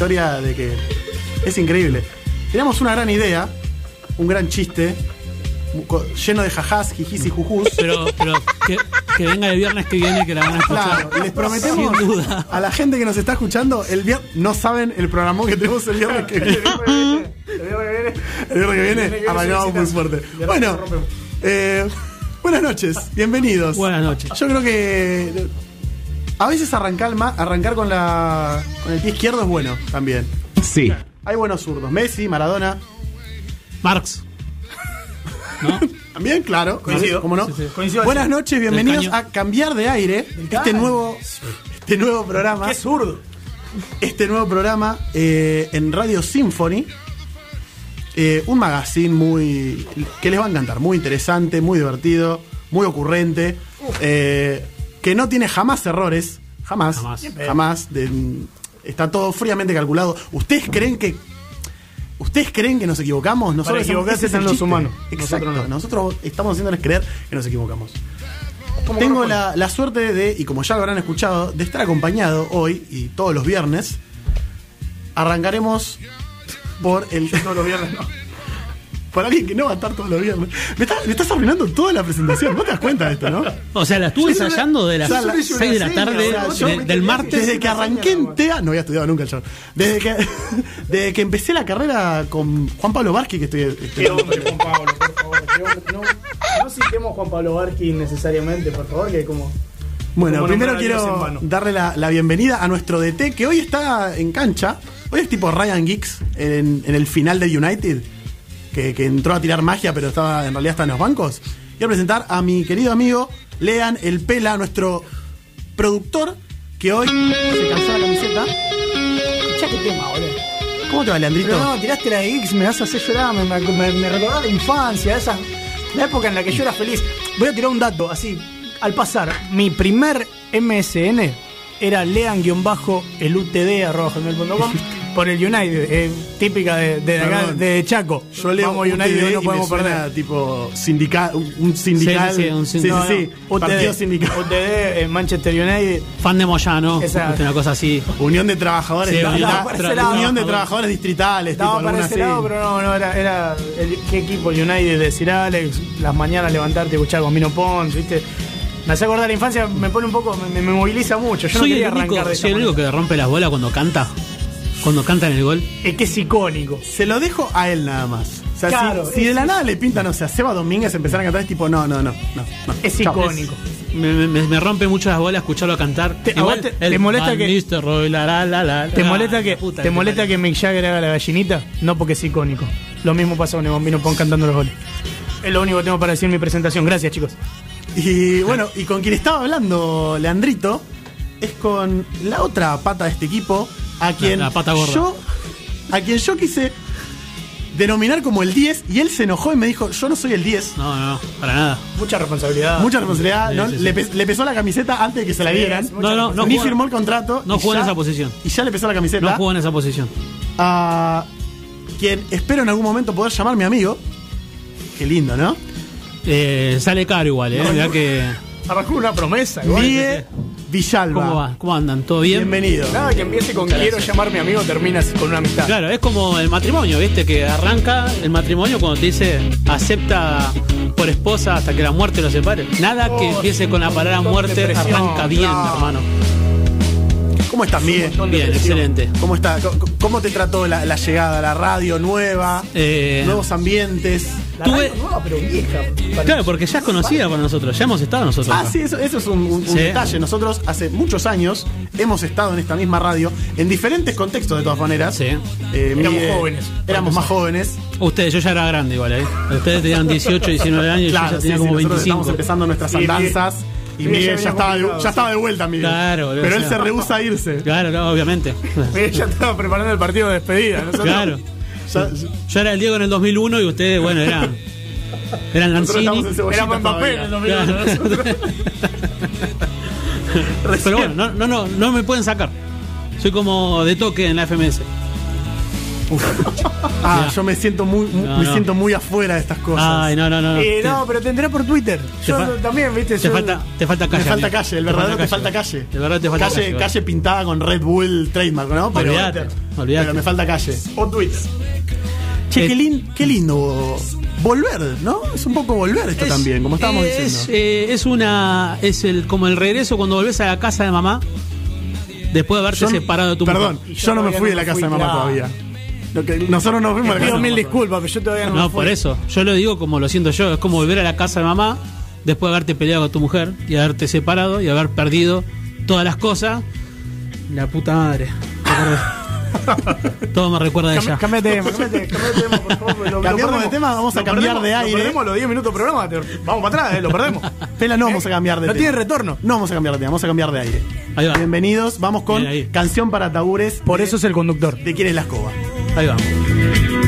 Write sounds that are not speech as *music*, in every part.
historia de que es increíble. Teníamos una gran idea, un gran chiste, lleno de jajás, jijis y jujús. Pero, pero que, que venga el viernes que viene que la van a escuchar. Claro, les prometemos Sin duda. a la gente que nos está escuchando, el viernes, no saben el programa que tenemos el viernes que viene. El viernes que viene, arrancamos muy fuerte. Bueno, eh, buenas noches, bienvenidos. Buenas noches. Yo creo que a veces arrancar, con, la, con el pie izquierdo es bueno también. Sí. Hay buenos zurdos, Messi, Maradona. Marx. *laughs* También, claro. Coincido. ¿Cómo no? Sí, sí. Coincido al Buenas noches, bienvenidos a Cambiar de Aire. Este nuevo, este nuevo programa. Qué zurdo. este nuevo programa eh, en Radio Symphony. Eh, un magazine muy. que les va a encantar. Muy interesante, muy divertido, muy ocurrente. eh, que no tiene jamás errores. Jamás. Jamás. Jamás. de- está todo fríamente calculado. ¿Ustedes creen que. ¿Ustedes creen que nos equivocamos? Nosotros equivocarse están los humanos. Exacto. Nosotros Nosotros, no. estamos haciéndoles creer que nos equivocamos. Tengo la, la suerte de, y como ya lo habrán escuchado, de estar acompañado hoy y todos los viernes. Arrancaremos por el. *laughs* Todos los viernes no. Por alguien que no va a estar todos los viernes. Me, está- me estás arruinando toda la presentación. ¿No te das cuenta de esto, no? O sea, la estuve Yo- ensayando de las o sea, la- 6 de la tarde o sea, yo de- me del martes. Desde que arranqué en TEA. No había estudiado nunca el show. Desde que, *laughs* desde que empecé la carrera con Juan Pablo Barqui, que estoy. estoy- Qué hombre, Juan Pablo, por favor. qué hombre. No, no citemos Juan Pablo Barqui necesariamente, por favor, que como. Bueno, Como primero quiero darle la, la bienvenida a nuestro DT que hoy está en cancha. Hoy es tipo Ryan Giggs en, en el final de United, que, que entró a tirar magia, pero estaba en realidad está en los bancos. Quiero presentar a mi querido amigo Lean El Pela, nuestro productor, que hoy se calzó la camiseta. Escuchá qué tema, boludo. ¿Cómo te va, Leandrito? Pero no, tiraste la de Geeks, me vas a hacer llorar, me, me, me, recordó la infancia, esa, la época en la que yo era feliz. Voy a tirar un dato, así, al pasar. Mi primer MSN era lean-elutd.com *laughs* por el United, eh, típica de, de, acá, Perdón. de Chaco. Yo leo Vamos UTD United, y no me podemos suena perder. tipo sindical, un sindical. Sí, sí, sí, un sin- sí, no, sí, UTD, partido sindical. UTD, eh, Manchester United. Fan de Moyano. Esa- Una cosa así. Unión de Trabajadores Sí, Distritales. Unión de Trabajadores. Unión de Trabajadores Distritales, tipo Estaba para alguna ese así. lado, pero no, no, era, era el, qué equipo el United de Sir Alex, las mañanas levantarte y escuchar con Mino Pons, ¿viste? Me hace acordar la infancia, me pone un poco, me, me moviliza mucho. Yo soy no quería el único, arrancar de esa soy el único manera. que rompe las bolas cuando canta. Cuando canta en el gol. Es que es icónico. Se lo dejo a él nada más. O sea, Claro, si, de la nada le pintan, no sé, a Seba Domínguez empezar a cantar, es tipo, no, no, no, no. no. Es icónico. Me, me- me rompe mucho las bolas escucharlo cantar. Te- molesta que-. Roy, la, la, la, la, ¿Te molesta que puta te molesta que Mick Jagger haga la gallinita? No porque es icónico. Lo mismo pasa con el Bambino Pons cantando los goles. Es lo único que tengo para decir en mi presentación. Gracias, chicos. Y bueno, y con quien estaba hablando Leandrito es con la otra pata de este equipo, a quien la pata gorda. yo a quien yo quise denominar como el 10 y él se enojó y me dijo, "Yo no soy el 10." No, no, para nada. Mucha responsabilidad. Mucha responsabilidad, Sí, ¿no? sí, sí. Le, le pesó la camiseta antes de que se la dieran. No, no, no Ni jugó- firmó el contrato. no jugó en esa posición. Y ya le pesó la camiseta. No jugó en esa posición. a quien espero en algún momento poder llamar mi amigo. Qué lindo, ¿no? Eh, sale caro igual, ¿eh? Mirá que. Arrancó una promesa, igual. Villalba. ¿Cómo va? ¿Cómo andan? ¿Todo bien? Bienvenido. Nada que empiece con quiero llamar mi amigo, termina con una amistad. Claro, es como el matrimonio, ¿viste? Que arranca el matrimonio cuando te dice acepta por esposa hasta que la muerte lo separe. Nada que Oh, empiece con la palabra muerte arranca bien, no. hermano. ¿Cómo estás, Miguel? Bien, excelente. ¿Cómo, está? ¿Cómo- ¿Cómo te trató la, la llegada a la radio nueva? Eh, Nuevos ambientes. La Tuve- radio nueva, pero vieja. Claro, porque ya es conocida para nosotros, ya hemos estado nosotros. Ah, acá. sí, eso, eso es un, un- un Sí. detalle. Nosotros hace muchos años hemos estado en esta misma radio, en diferentes contextos de todas maneras. Sí. Eh, Éramos jóvenes. Éramos más jóvenes. Ustedes, yo ya era grande igual, ¿eh? Ustedes tenían 18, 19 años y yo ya sí, tenía sí, como nosotros 25. estamos empezando nuestras andanzas. Y Miguel ya Miguel ya venía estaba, de, ya estaba de vuelta, Miguel. Claro, Pero él sea. se rehúsa a irse. Claro, no, obviamente. *laughs* Miguel ya estaba preparando el partido de despedida. Nosotros, Claro. Ya- Yo era el Diego en el 2001 y ustedes, bueno, eran, *laughs* eran Lanzini. Éramos Mbappé en el 2001. Claro. *laughs* Pero bueno, no, no, no, no me pueden sacar. Soy como de toque en la FMS. *laughs* Ah, yo me siento muy, No, me no. siento muy afuera de estas cosas. Ay, no, no, no. no. Eh, no, pero te enteré por Twitter. Yo fa- también, viste. te, yo- falta, te falta calle. Me falta amigo. calle, el verdadero te falta calle. De verdad te falta calle. calle, calle pintada con Red Bull trademark, ¿no? Pero, Olvídate, olvídate. pero me falta calle. O Twitter. Che, Eh, qué, lin- qué lindo volver, ¿no? Es un poco volver esto Es- también, como estábamos es, diciendo. eh, es una. Es el como el regreso cuando volvés a la casa de mamá. Después de haberte Yo separado de tu Perdón, mujer. Yo no me fui de la casa de mamá todavía. Lo que- nosotros nos a casa Pido mil disculpas, pero yo todavía no. No, me fui. por eso. Yo lo digo como lo siento yo. Es como volver a la casa de mamá después de haberte peleado con tu mujer y haberte separado y haber perdido todas las cosas. La puta madre. *laughs* Todo me recuerda de Cam- ella. Cambiate de tema, cambiate, cambiate de tema, por favor. lo- lo *laughs* de tema, vamos a Lo cambiar perdemos, de Lo aire. perdemos los 10 minutos de programa. te- Vamos para atrás, eh, lo perdemos. *laughs* Pela, no vamos a cambiar de No tema. tiene retorno. No vamos a cambiar de tema, vamos a cambiar de aire. Ahí va. Bienvenidos, vamos con Bien canción para tabures. Por de- eso es el conductor. ¿De quién es la escoba? Ahí vamos.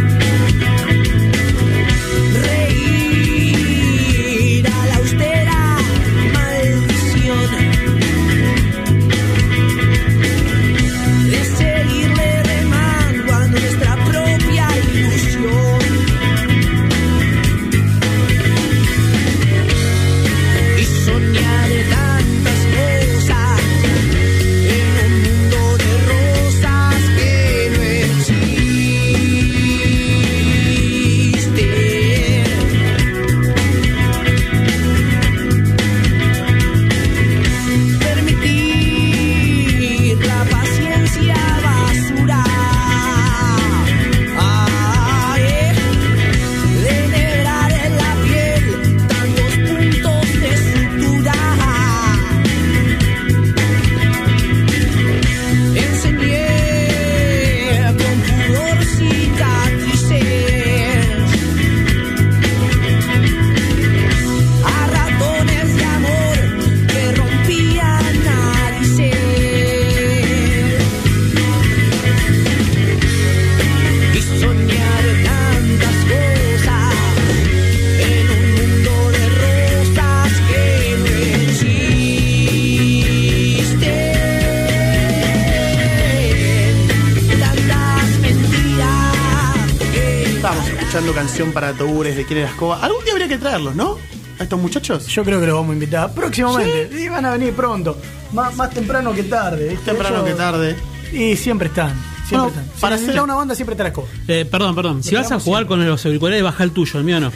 Para tabures de quién es la escoba. Algún día habría que traerlos, ¿no? A estos muchachos. Yo creo que los vamos a invitar próximamente. Y van a venir pronto. Más, más temprano que tarde. ¿viste? Temprano Ellos- que tarde. Y siempre están. Siempre Bueno, están. Si para hacer- una banda, siempre te la escoba. Eh, perdón, perdón. Si vas a jugar con los auriculares, baja el tuyo, el mío no.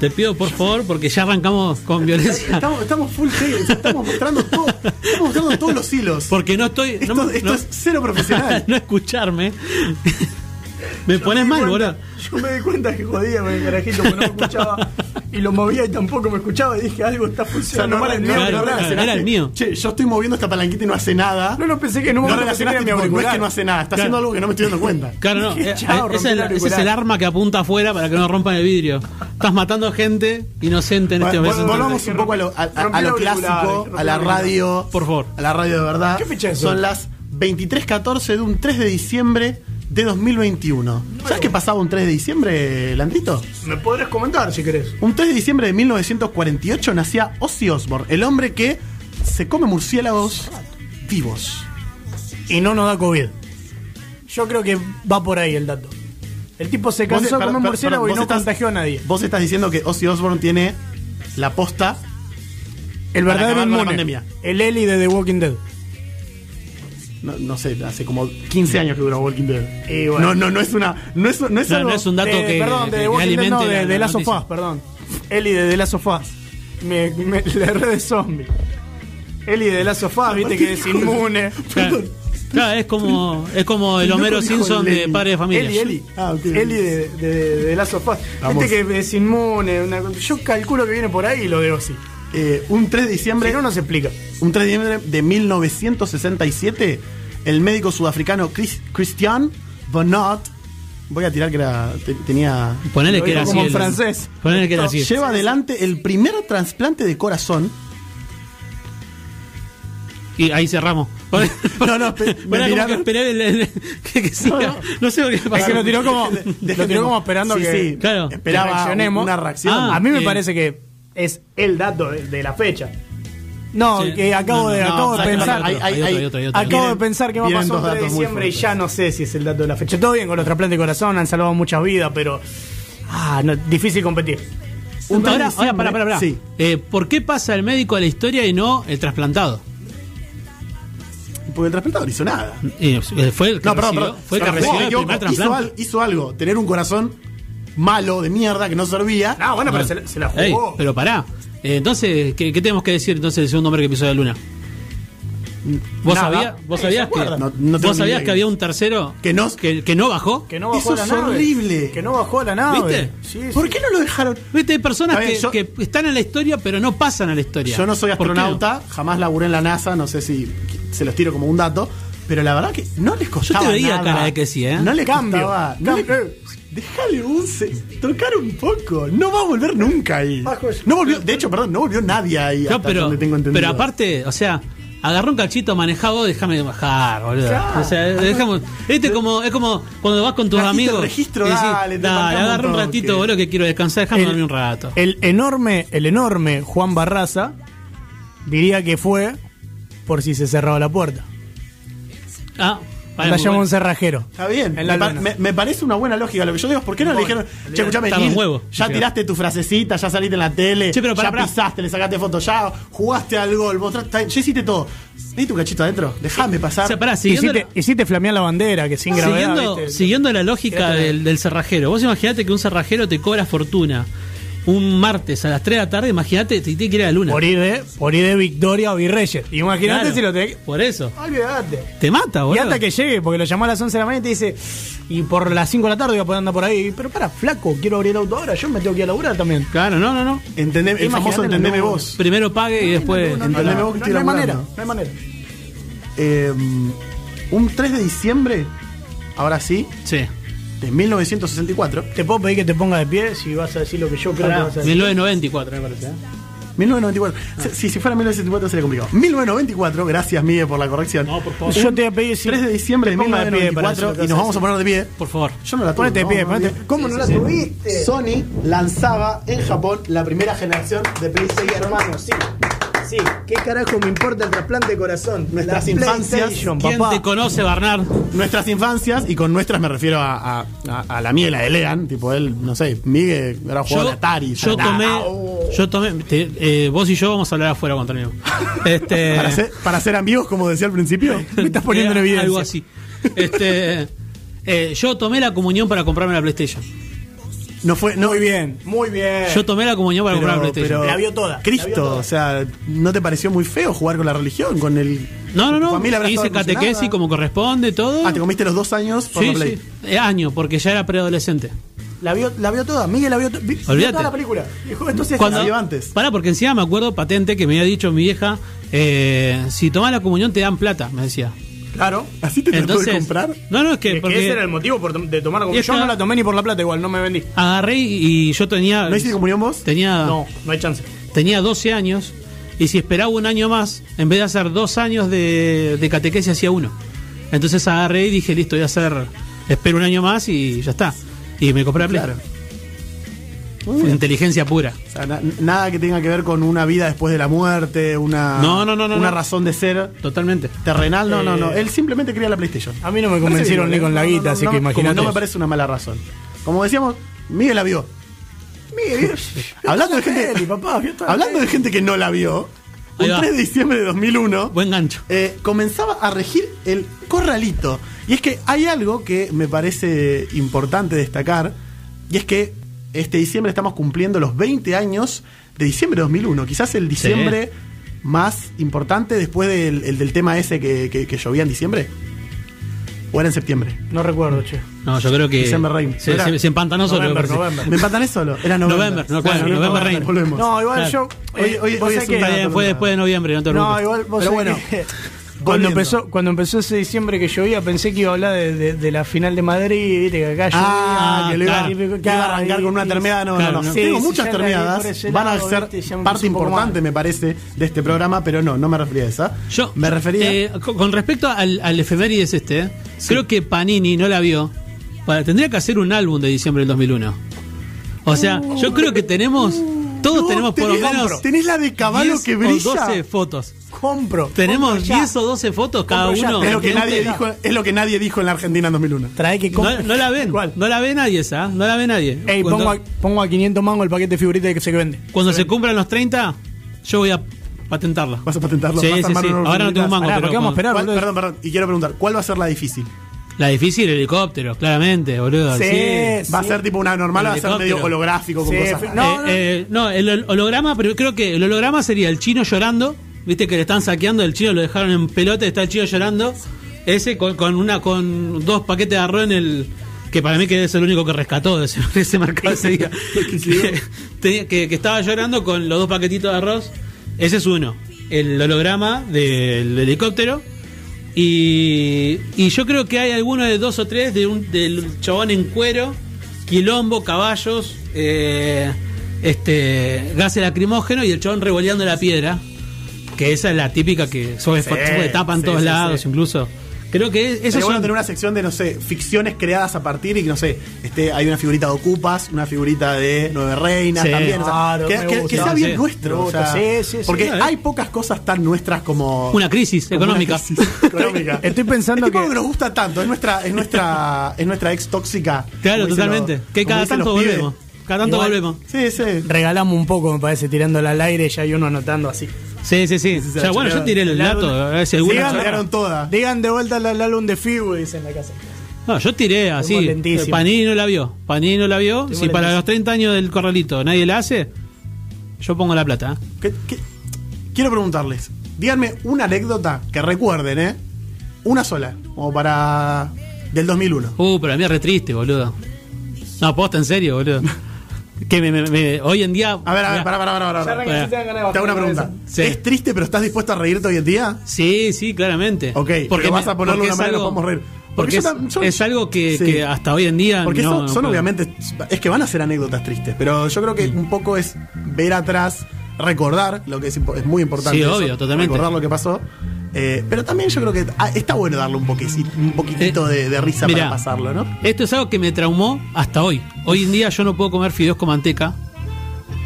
Te pido por favor, porque ya arrancamos con violencia. *laughs* Estamos, estamos full series, estamos mostrando todo, estamos mostrando todos los hilos. Porque no estoy. Esto, no, esto no- es cero profesional. *laughs* no escucharme. Me pones mal, boludo. Yo me di cuenta que jodía con el carajito porque no me *laughs* escuchaba. Y lo movía y tampoco me escuchaba. Y dije, algo está O sea, funcionando no, mal en no, Claro, no auricular. era el mío. Che, yo estoy moviendo esta palanquita y no hace nada. No, no pensé que no, No me pensé que era relacionaste, mi tipo, no es auricular. que no hace nada, está Claro. haciendo algo que no me estoy dando cuenta. *laughs* Claro, no. *laughs* eh, Chao, eh, ese, es el ese auricular. es el arma que apunta afuera para que no rompan el vidrio. Estás matando gente inocente en este momento. Volvamos un poco a lo, a- a- Rompí a lo auricular, clásico, a la auricular. radio. Por favor. A la radio de verdad. ¿Qué fecha es Son las 23.14 de un 3 de diciembre de 2021. ¿Sabes qué pasaba un 3 de diciembre, Landrito? Me podrás comentar si querés. Un 3 de diciembre de 1948 nacía Ozzy Osbourne, el hombre que se come murciélagos vivos. Y no nos da COVID. Yo creo que va por ahí el dato. El tipo se cansó comer per- murciélago y no estás- contagió a nadie. Vos estás diciendo que Ozzy Osbourne tiene la posta El verdadero con inmune. pandemia. El Eli de The Walking Dead. No, no sé, hace como 15 años que dura Walking Dead. Y bueno. No, no, no es una. No es, no es No, algo. no es un dato De- que, perdón, de que The Walking Dead, no, de, la- de la Last of. Us, perdón. Eli de The Last of Us. Me, me, *laughs* le erré de zombie. Eli de The Last of Us, viste que es inmune. *laughs* Claro, *laughs* claro, es como, es como el Homero Simpson de. Padre de Familia. Eli, Eli. Ah, ok. Eli de, de, de Last of Us. Vamos. Viste que es inmune. una- yo calculo que viene por ahí y lo veo así. Eh, un 3 de diciembre. No, no se explica. Un 3 de diciembre de 1967, el médico sudafricano Chris- Christian Bonnot. Voy a tirar que era, te- tenía. Ponele Lo que era así. como en francés. Ponele que era así. Lleva adelante el primer trasplante de corazón. Y ahí cerramos. No, *laughs* no, me miraron- que esperé el- el- que, que siga. No sé por qué Es pasó. que lo tiró como, *laughs* lo tiró como esperando Sí, que, sí, Claro. que Esperaba una reacción. Ah, a mí me eh. parece que es el dato de, de la fecha. No, Sí. que acabo No, de, no, acabo de pensar. hay otro, hay otro, hay otro, hay otro. Acabo de pensar que va a pasar un 3 de diciembre y ya no sé si es el dato de la fecha. Todo bien con los trasplantes de corazón, han salvado muchas vidas, pero. Ah, no, difícil competir. Un 3 de Ahora, ahora, pará, pará, pará. Sí. Eh, ¿Por qué pasa el médico a la historia y no el trasplantado? Porque el trasplantado no hizo nada. Eh, fue el que No, perdón, recibió, perdón. fue el que No, recibió el equivoco. primer hizo, trasplante. al- hizo algo, tener un corazón malo, de mierda, que no servía. No, bueno, pero se, la- se la Ey, jugó. pero pará. Eh, entonces, ¿qué, qué tenemos que decir entonces del segundo hombre que pisó la luna? ¿Vos sabías, vos sabías ¿se que? No- no vos sabías que había un tercero Que no- que, que no bajó? que no bajó Eso a la es nave. horrible. Que no bajó a la nave. ¿Viste? Sí, ¿Por sí. qué no lo dejaron? Viste, hay personas que, yo- que están en la historia pero no pasan a la historia. Yo no soy astronauta, jamás laburé en la NASA, no sé si se los tiro como un dato, pero la verdad que no les costaba te veía nada. cara de que sí, ¿eh? No Cambio. costaba. No le- Cambio. Déjale un tocar un poco. No va a volver nunca ahí. No volvió, de hecho, perdón, no volvió nadie ahí. No, hasta pero, donde tengo entendido. pero aparte, o sea, agarró un cachito manejado, déjame bajar, boludo. Claro. O sea, dejamos, este como, es como cuando vas con tus Trajiste amigos. registro, y decís, dale, te dale, bancamos agarra un un ratito, toque". boludo, que quiero descansar, déjame El- dormir un rato. El enorme, el enorme Juan Barraza diría que fue por si se cerraba la puerta. Ah, La llama bueno. un cerrajero. Está bien, En la me, pa- luna. me- me parece una buena lógica. Lo que yo digo es, ¿por qué no le dijeron, che, escuchame, Gil, huevo. ya Sí, tiraste tu frasecita, ya saliste en la tele, Che, pero pará, ya pará. pisaste, le sacaste fotos, ya jugaste al gol, ta- ya hiciste todo. ¿Viste un cachito adentro? Déjame pasar. O sea, pará, siguiendo, Hiciste, hiciste flamear la bandera, que sin gravedad. siguiendo, ¿viste? siguiendo la lógica del, del cerrajero, vos imaginate que un cerrajero te cobra fortuna un martes a las 3 de la tarde, imagínate, te tiene que ir a la luna. Por ir de, por ir de Victoria o Virreyes. Imagínate Claro, si lo te. Por eso. Olvídate. Te mata, Y boludo. hasta que llegue, porque lo llamó a las 11 de la mañana y te dice, y por las 5 de la tarde voy a poder andar por ahí. Pero para, flaco, quiero abrir el auto ahora, yo me tengo que ir a laburar también. Claro, no, no, no. Entendé- el Imagínate famoso entendeme luna. vos. Primero pague y después. No, no, entendeme no, vos que estoy no hay manera, no hay manera. Eh, un 3 de diciembre, ahora sí, Sí. De 1964. Te puedo pedir que te pongas de pie si vas a decir lo que yo creo que vas a decir. 1994, me parece. ¿eh? 1994. Ah. Si, si fuera 1974 sería complicado. 1994, gracias Miguel por la corrección. No, por favor. Yo te voy a pedir si 3 de diciembre de te pongas de pie 1994 y nos vamos a poner de pie. Por favor. Yo no la tuve. Ponete de pie, no, ponete. ¿Cómo no la tuviste? Sony lanzaba en Japón la primera generación de PlayStation. hermano, sí. Sí, ¿qué carajo me importa el trasplante de corazón? Nuestras La infancias, ¿Quién papá. te conoce, Barnard? Nuestras infancias, y con nuestras me refiero a, a, a- a la mía y la de Lean, tipo él, no sé, Miguel era jugado de Atari. yo ya- tomé. Ah, Yo tomé. te- eh, vos y yo vamos a hablar afuera mí. Este. *laughs* para, ser, para ser amigos, como decía al principio. *laughs* Me estás poniendo en evidencia. Algo así. Este. eh, yo tomé la comunión para comprarme la PlayStation. No fue, no, Muy bien, muy bien. Yo tomé la comunión para Pero- comprar la PlayStation. pero- La vio toda, Cristo, vio toda. o sea, ¿no te pareció muy feo jugar con la religión? Con el. No, no, no. Hice catequesis como corresponde, todo. Ah, te comiste los dos años por sí, la Play. sí. Eh, año, porque ya era preadolescente. La vio, la vio toda, Miguel la vio, to- vi- vio Olvídate. toda la película. Entonces, Cuando- la antes. Pará, porque encima me acuerdo patente que me había dicho mi vieja: eh, si tomás la comunión te dan plata, me decía. Claro. ¿Así te trató de Entonces. comprar? No, no, es que. Es que porque ese era el motivo por tom- de tomar la comunión. Yo Esta- no la tomé ni por la plata igual, no me vendí. agarré y, y yo tenía. ¿No hiciste comunión vos? Tenía. No, no hay chance. tenía 12 años y si esperaba un año más, en vez de hacer dos años de, de catequesis, hacía uno. Entonces agarré y dije, listo, voy a hacer, espero un año más y ya está. Y me compré la Play. Claro. Fue Inteligencia pura. O sea, na- nada que tenga que ver con una vida después de la muerte, una, No, no, no, no, una no. razón de ser Totalmente. terrenal. No, no, no. Eh, Él simplemente quería la PlayStation. A mí no me convencieron ni con ¿eh? la guita, no, no, así no que imagínate. No me parece una mala razón. Como decíamos, Miguel la vio. Miguel, *laughs* Hablando de gente, peli, papá, vio toda la hablando de gente que no la vio, va. 3 de diciembre de 2001, Buen gancho. eh, comenzaba a regir el corralito. Y es que hay algo que me parece importante destacar, y es que este diciembre estamos cumpliendo los 20 años de diciembre de 2001. Quizás el diciembre más importante después del, el del tema ese que, que- que llovía en diciembre. ¿O era en septiembre? No recuerdo, che. No, yo creo que. December Rain. Se, Era- se, se empantanó solo. November, me. November. ¿Me empatané solo? Era november. November, no, claro, Bueno, November Rain. Volvemos. No, igual Claro. yo. Hoy- eh, hoy- hoy es un que- fue después de noviembre, no te No, preocupes. igual vos Pero bueno, que. Cuando empezó, cuando empezó ese diciembre que llovía, pensé que iba a hablar de, de- de la final de Madrid, viste, que acá Ah, llovía. que le iba, claro. que iba a arrancar con una termeada. No, Claro, no, no. Tengo muchas ahí termeadas. Van a ser viste, parte importante, me parece, de este programa, pero no, no me refería a esa. Yo, me refería. eh, con, respecto al, al efemérides este, eh, creo que Panini no la vio. Para, tendría que hacer un álbum de diciembre del 2001. O sea, yo creo que tenemos. Todos No, tenemos por lo tenés- menos. Tenés la de caballo 10 que o brilla. 12 fotos. Compro. Tenemos compro ya. 10 o 12 fotos cada Compro ya, uno. Es lo, que nadie dijo, es lo que nadie dijo en la Argentina en 2001. Trae que compro. No, no la ven. ¿Cuál? No la ve nadie esa. ¿eh? No la ve nadie. Ey, cuando pongo a, pongo a 500 mangos el paquete de figuritas que se vende. cuando se cumplan los 30, yo voy a patentarla. Vas a patentarlo. Sí, vas sí, sí. Ahora no tengo un mango. Pará, pero ¿por qué vamos a esperar, perdón, perdón. Y quiero preguntar, ¿cuál va a ser la difícil? La difícil, el helicóptero, claramente, boludo. Sí, sí. ¿Va a ser tipo una normal o va a ser medio holográfico con Sí, cosas? no, No, eh, no, el hol- holograma, pero creo que el holograma sería el chino llorando. Viste que le están saqueando, el chino lo dejaron en pelota, está el chino llorando. Ese con, con una con dos paquetes de arroz en el. Que para mí que es el único que rescató de ese, *laughs* de ese mercado ese día. *laughs* que, tenía- que- que estaba llorando con los dos paquetitos de arroz. Ese es uno. El holograma del helicóptero. Y, y yo creo que hay alguno de dos o tres de un, del chabón en cuero, quilombo, caballos, eh, este gases lacrimógenos y el chabón revoleando la piedra. Que esa es la típica que sobre Sí, de tapa en sí, todos sí, lados, incluso. Creo que Sería eso bueno son tener una sección de, no sé, ficciones creadas a partir y que, no sé, este, hay una figurita de Ocupas, una figurita de Nueve Reinas Sí. también. o sea, Claro, que, que- sea bien Sí. nuestro. O sea, sí, sí, sí. porque Claro, hay pocas cosas tan nuestras como. una crisis como una económica. crisis económica. *laughs* Estoy pensando es que- nos gusta tanto, es nuestra, es nuestra, es nuestra ex tóxica. Claro, totalmente. los- que cada tanto pibes. Cada tanto Igual- volvemos. Sí, sí. Regalamos un poco, me parece, tirándola al aire, ya hay uno anotando así. Sí, sí, sí. O sea, bueno, yo tiré el el dato. Digan- todas. Digan de vuelta el, el álbum de Figu, dice en la casa. No, yo tiré así. Panini no la vio. Panini no la vio. Si para los 30 años del corralito nadie la hace, yo pongo la plata. ¿eh? ¿Qué- qué- Quiero preguntarles, díganme una anécdota que recuerden, ¿eh? Una sola, como para. del 2001. Uh, pero a mí es re triste, boludo. No, posta en serio, boludo. *laughs* que me, me- me- hoy en día. A ver, a ver, pará, pará, pará. pará. si te hago una pregunta. Sí. ¿Es triste, pero estás dispuesto a reírte hoy en día? Sí, sí, claramente. Ok, pero vas a ponerlo de una manera que algo- nos podemos reír. Porque, Porque es, tam- yo- es algo que, Sí. que hasta hoy en día. Porque no, son, no son obviamente. Es que van a ser anécdotas tristes, pero yo creo que un poco es ver atrás, recordar, lo que es, es muy importante. Sí, eso, obvio, totalmente. Recordar lo que pasó. Eh, pero también yo creo que ah, está bueno darle un, poquitito de, de risa Eh, Mirá, para pasarlo, ¿no? Esto es algo que me traumó hasta hoy. Hoy en día yo no puedo comer fideos con manteca.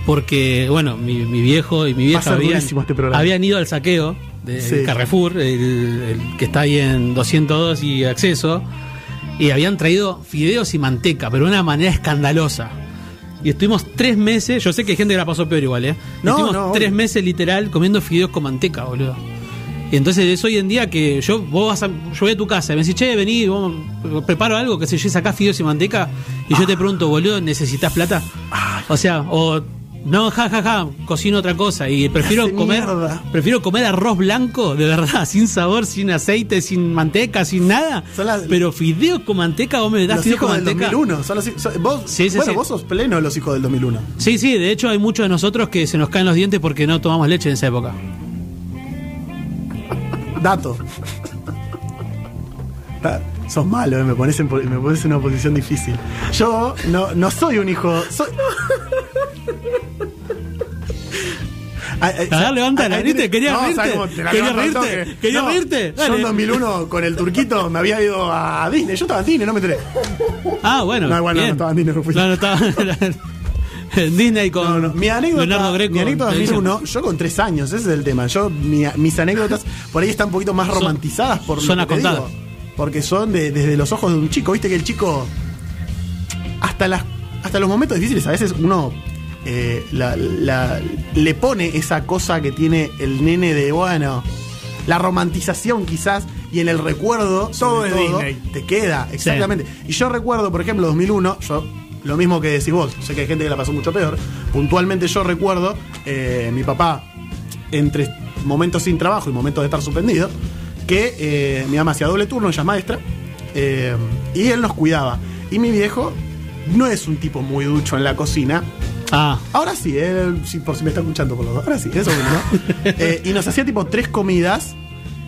Porque, bueno, mi, mi viejo y mi vieja habían, este habían ido al saqueo de Sí. Carrefour, el, el que está ahí en 202 y acceso, y habían traído fideos y manteca, pero de una manera escandalosa. Y estuvimos tres meses, yo sé que hay gente que la pasó peor igual, ¿eh? No, estuvimos no, tres meses literal comiendo fideos con manteca, boludo. Y entonces es hoy en día que yo, vos vas a, yo voy a tu casa y me decís, che, vení, vos, preparo algo, que se yo sacás fideos y manteca, y yo te pregunto, boludo, ¿necesitas plata? O sea, o no, ja, ja, ja, cocino otra cosa y prefiero hace comer, mierda. prefiero comer arroz blanco, de verdad, *laughs* sin sabor, sin aceite, sin manteca, sin nada. Las- Pero fideos con manteca, vos me das Los fideos hijos con del manteca. 2001. Son los, son- vos, Sí, sí, bueno, sí. vos sos pleno de los hijos del 2001. Sí, sí, de hecho hay muchos de nosotros que se nos caen los dientes porque no tomamos leche en esa época. Dato. Sos malo, eh, me, pones en, po- me pones en una posición difícil. Yo no, no soy un hijo. Soy... Ay, ay, A ver, levántala, ay, ¿viste? tiene- Querías no, reírte, ¿sabes cómo te la querías levanto al reírte, No, reírte, Yo en dale. 2001 con el turquito me había ido a Disney. Yo estaba en Disney, no me enteré. Ah, bueno. No, igual no, bien. no estaba en Disney, no fui. No, no estaba *laughs* *laughs* Disney con No, no. Mi anécdota, Leonardo Greco. mi anécdota te dicen. 2001, yo con tres años, ese es el tema. Yo, mi- mis anécdotas por ahí están un poquito más romantizadas por lo son que a te digo. Porque son de- desde los ojos de un chico. Viste que el chico, hasta, las, hasta los momentos difíciles, a veces uno eh, la- la- le pone esa cosa que tiene el nene de, bueno, la romantización quizás y en el recuerdo, sobre es Disney. te queda, exactamente. Y yo recuerdo, por ejemplo, 2001, yo lo mismo que decís vos, sé que hay gente que la pasó mucho peor, puntualmente yo recuerdo, eh, mi papá, entre momentos sin trabajo y momentos de estar suspendido, que eh, mi mamá hacía doble turno, ella es maestra, eh, y él nos cuidaba. Y mi viejo no es un tipo muy ducho en la cocina, Ah, Ahora sí, él, sí, por si me está escuchando por los dos. Ahora sí, eso ¿no? *laughs* Eh, y nos hacía tipo tres comidas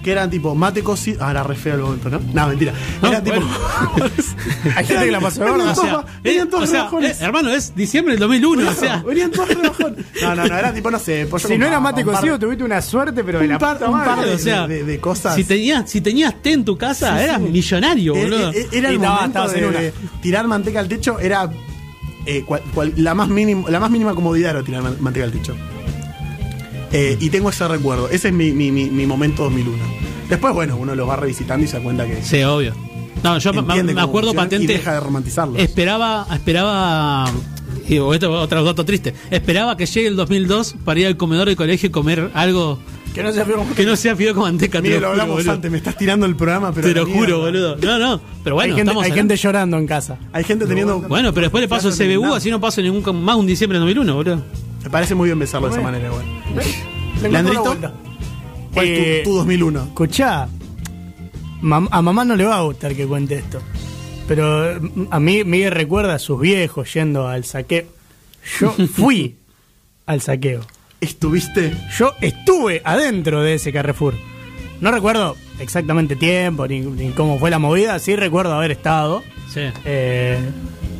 que eran tipo mate cocido. Ah, era re feo el momento, ¿no? No, mentira. No, Era tipo. bueno. *laughs* Hay gente que la pasó gorda. o todos- sea, venían eh, todos o sea, rebajones. eh, hermano, es diciembre del 2001, o sea. Venían todos *laughs* rebajón. No, no, no, era tipo, no sé. pollo Si no era mate un par- cocido, tuviste una suerte, pero de un la par- puta un par madre. de- o sea, de- de cosas. Si tenías, si tenías té en tu casa, Sí, eras sí. millonario, Eh, boludo. eh, Era el momento de, de tirar manteca al techo, era eh, cual- cual- la, más mínimo, la más mínima comodidad era tirar man- manteca al techo. Eh, y tengo ese recuerdo. Ese es mi, mi- mi- mi momento 2001. Después, bueno, uno lo va revisitando y se da cuenta que Sí, obvio. No, yo me, acuerdo patente. Y deja de romantizarlo. Esperaba, esperaba. Y esto es otro dato triste. Esperaba que llegue el 2002 para ir al comedor del colegio y comer algo Que no se afirmó. que no sea fideo con manteca. te Mire, lo lo juro, hablamos boludo. antes, me estás tirando el programa, pero. Te lo juro, boludo. No, no. Pero bueno, hay gente, estamos hay hablando- gente llorando en casa. Hay gente teniendo. Bueno, pero después le paso el CBU, así no paso ningún más un diciembre de 2001, boludo. Me parece muy bien besarlo de esa manera, la ¿Leandrito? ¿Cuál es Eh, tu, tu 2001? Escuchá, mam- a mamá no le va a gustar que cuente esto. Pero mm, a mí Miguel recuerda a sus viejos yendo al saqueo. Yo *laughs* fui al saqueo. ¿Estuviste? Yo estuve adentro de ese Carrefour. No recuerdo exactamente tiempo ni, ni cómo fue la movida, sí recuerdo haber estado. Sí. Eh,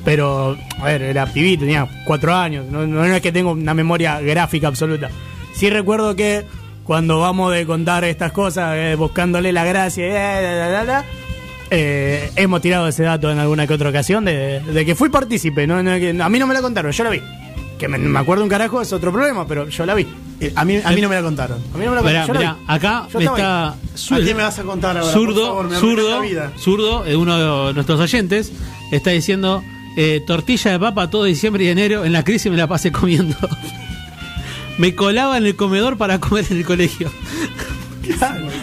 pero, a ver, era pibito, tenía cuatro años. No, no es que tengo una memoria gráfica absoluta. Sí recuerdo que cuando vamos de contar estas cosas, eh, buscándole la gracia, eh, la, la, la, la, eh, hemos tirado ese dato en alguna que otra ocasión de, de que fui partícipe. ¿no? No a mí no me la contaron, yo la vi. Que me, me acuerdo un carajo es otro problema, pero yo la vi. Eh, a, mí, a mí no me la contaron. A mí no me la contaron. yo la mirá, vi. acá Yo está. ¿A quién me vas a contar ahora? Por Zurdo, favor, me arruinas zurdo, la vida. zurdo, uno de nuestros oyentes, está diciendo eh, tortilla de papa todo diciembre y enero, en la crisis me la pasé comiendo. *laughs* me colaba en el comedor para comer en el colegio.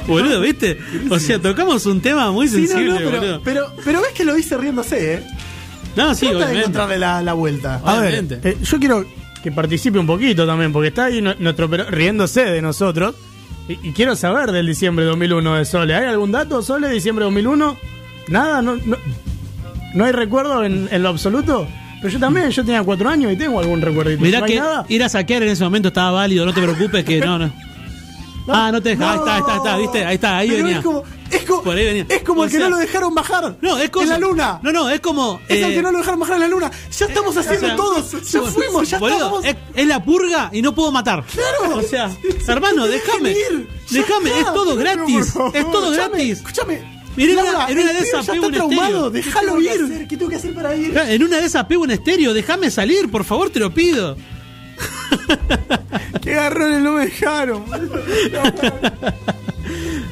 boludo, ¿viste? O sea, tocamos un tema muy Sí, no, sensible, no, pero, boludo. pero, pero ves que lo dice riéndose, ¿eh? No, sí, Trata de encontrarle la, la vuelta. A ver, Obviamente. eh, yo quiero que participe un poquito también, porque está ahí nu- nuestro pero- riéndose de nosotros. Y, y quiero saber del diciembre de 2001 de Sole. ¿Hay algún dato, Sole, de diciembre de 2001? Nada, no, no, no hay recuerdo en, en lo absoluto. Pero yo también, yo tenía cuatro años y tengo algún recuerdito. Mirá ¿No hay que nada? ir a saquear en ese momento estaba válido, no te preocupes que no, no. *laughs* ah, no te deja, ahí está, ahí está, está, viste, ahí está, ahí Pero venía. Es como, es como, Por ahí venía. es como O el que no lo dejaron bajar. No, es cosa. En la luna. No, no, es como. Es el eh, que no lo dejaron bajar en la luna. Ya estamos haciendo o sea, todos. Ya fuimos, ya boludo, estamos. Es, es la purga y no puedo matar. Claro. O sea, hermano, déjame. Déjame, es todo gratis. Es todo gratis. Escúchame. Mirá, en una- Laura, en una de esas pego un estéreo. Déjalo ¿Qué tengo que ir. hacer? ¿Qué tengo que hacer para ir? En una de esas pego un estéreo, déjame salir, por favor, te lo pido. *laughs* ¡Qué garrones no me dejaron! *laughs*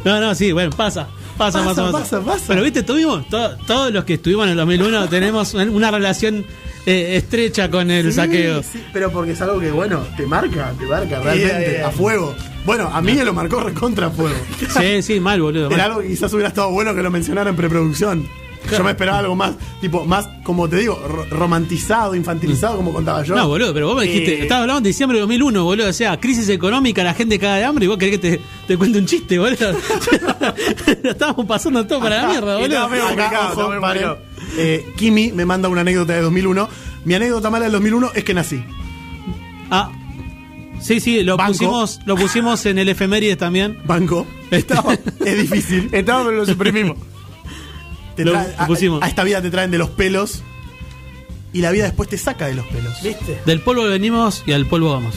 No, no, sí, bueno, pasa. Pasa, Pasa, pasa, pasa, pasa. Pero viste, tuvimos, to- todos los que estuvimos en el 2001 *laughs* tenemos una relación eh, estrecha con el Sí, saqueo. sí, pero porque es algo que, bueno, te marca, te marca realmente, eh. a fuego. Bueno, a mí me lo marcó recontra fuego. Sí, sí, mal, boludo. mal. Era algo que quizás hubiera estado bueno que lo mencionara en preproducción. Yo me esperaba algo más, tipo, más, como te digo, ro- romantizado, infantilizado, como contaba yo. No, boludo, pero vos me dijiste, Eh. estabas hablando de diciembre de 2001, boludo, o sea, crisis económica, la gente caga de hambre y vos querés que te, te cuente un chiste, boludo. *laughs* Lo estábamos pasando todo para la mierda, boludo. no, me- Acá, ojo, complicado. Eh, Kimi me manda una anécdota de 2001. Mi anécdota mala del 2001 es que nací. Ah, sí, sí, lo Banco. pusimos, lo pusimos en el efemérides también. Banco. Estaba- *laughs* es difícil. Estaba, pero lo suprimimos. Te Lo- pusimos. A, a esta vida te traen de los pelos. Y la vida después te saca de los pelos. ¿Viste? Del polvo venimos y al polvo vamos.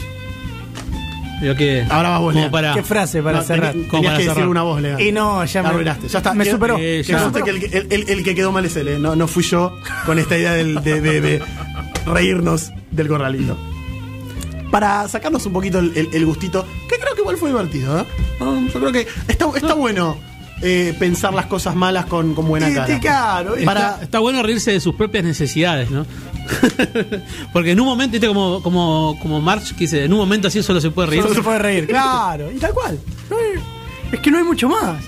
Creo que. Ahora vas vos, como Lea. para. ¿Qué frase para No, cerrar? Como Tenías para que decir cerrar. una voz, legal. Y no, ya me, arruinaste. Ya está. Me Que- superó. eh, Que ya. conste que el, el- el- el que quedó mal es él, ¿eh? no, no fui yo con esta idea del- de, de- de reírnos del corralito. Para sacarnos un poquito el, el- el gustito, que creo que igual fue divertido, ¿eh? Yo creo que está, está bueno eh, pensar las cosas malas con, con buena Sí, cara. sí, claro. Para, Está bueno reírse de sus propias necesidades, ¿no? *laughs* Porque en un momento, ¿viste? como, como, como March que dice, en un momento así solo se puede reír. Solo se puede reír, *laughs* claro. Y tal cual. No hay- es que no hay mucho más.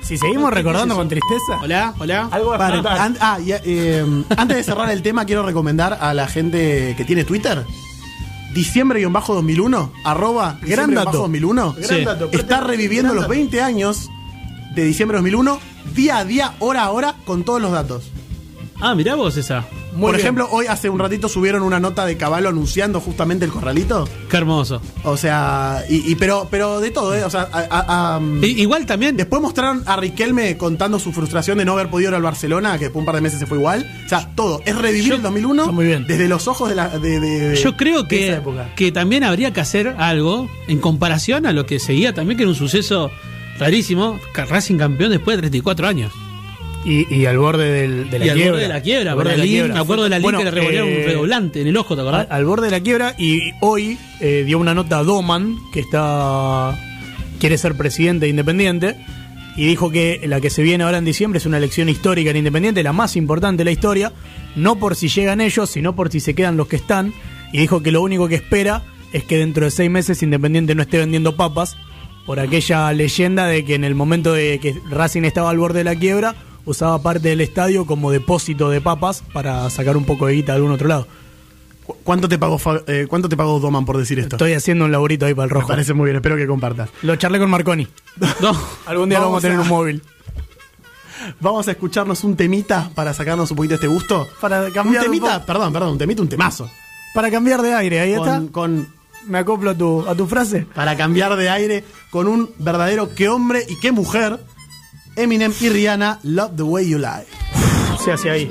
Si seguimos recordando con tristeza. Hola, hola. Algo a Para- an- ah, y, eh, *laughs* antes de cerrar el tema, quiero recomendar a la gente que tiene Twitter. Diciembre-2001, arroba Gran dato. 2001, Gran Sí. dato. está reviviendo los 20 años de diciembre 2001, día a día, hora a hora, con todos los datos. Ah, mirá vos esa. Muy Por bien. ejemplo, hoy hace un ratito subieron una nota de Caballo anunciando justamente el corralito. Qué hermoso. O sea, y, y- pero, pero de todo, ¿eh? O sea, a- a- a- I- igual también. Después mostraron a Riquelme contando su frustración de no haber podido ir al Barcelona, que después un par de meses se fue igual. O sea, todo. Es revivir Yo- el 2001 Está muy bien. desde los ojos de la. De, de- de- Yo creo de que, esa época. que también habría que hacer algo en comparación a lo que seguía también, que era un suceso rarísimo. Racing campeón después de 34 años. Y, y al borde del, de la y al quiebra. borde de la quiebra. Al borde de la quiebra. me acuerdo de la Bueno, que le revolvieron eh, un redoblante en el ojo, ¿te acordás? al, al borde de la quiebra y hoy eh, dio una nota a Doman que está quiere ser presidente de Independiente y dijo que la que se viene ahora en diciembre es una elección histórica en Independiente, la más importante de la historia, no por si llegan ellos, sino por si se quedan los que están y dijo que lo único que espera es que dentro de seis meses Independiente no esté vendiendo papas por aquella leyenda de que en el momento de que Racing estaba al borde de la quiebra usaba parte del estadio como depósito de papas para sacar un poco de guita de algún otro lado. ¿Cu- ¿Cuánto te pagó, eh, ¿Cuánto te pagó Doman por decir esto? Estoy haciendo un laburito ahí para el Me rojo. parece muy bien, espero que compartas. Lo charlé con Marconi. No. *laughs* Algún día lo vamos Vamos a tener a- un móvil. *laughs* Vamos a escucharnos un temita para sacarnos un poquito este gusto. Para Un cambiar un temita, perdón, perdón, un temita, un temazo. Para cambiar de aire, ahí está. Con- Me acoplo a tu, a tu frase. para cambiar de aire con un verdadero qué hombre y qué mujer. Eminem y Rihanna, Love the Way You Lie. Se hace ahí.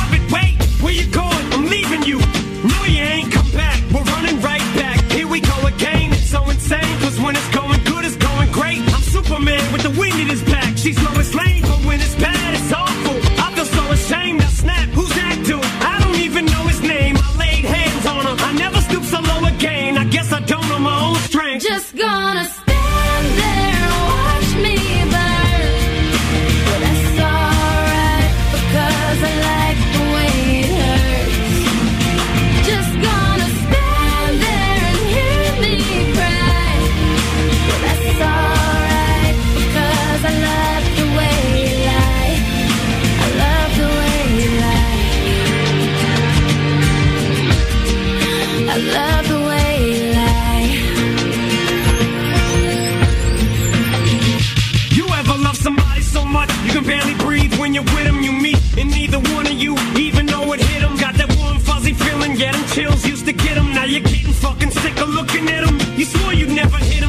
sure you never hear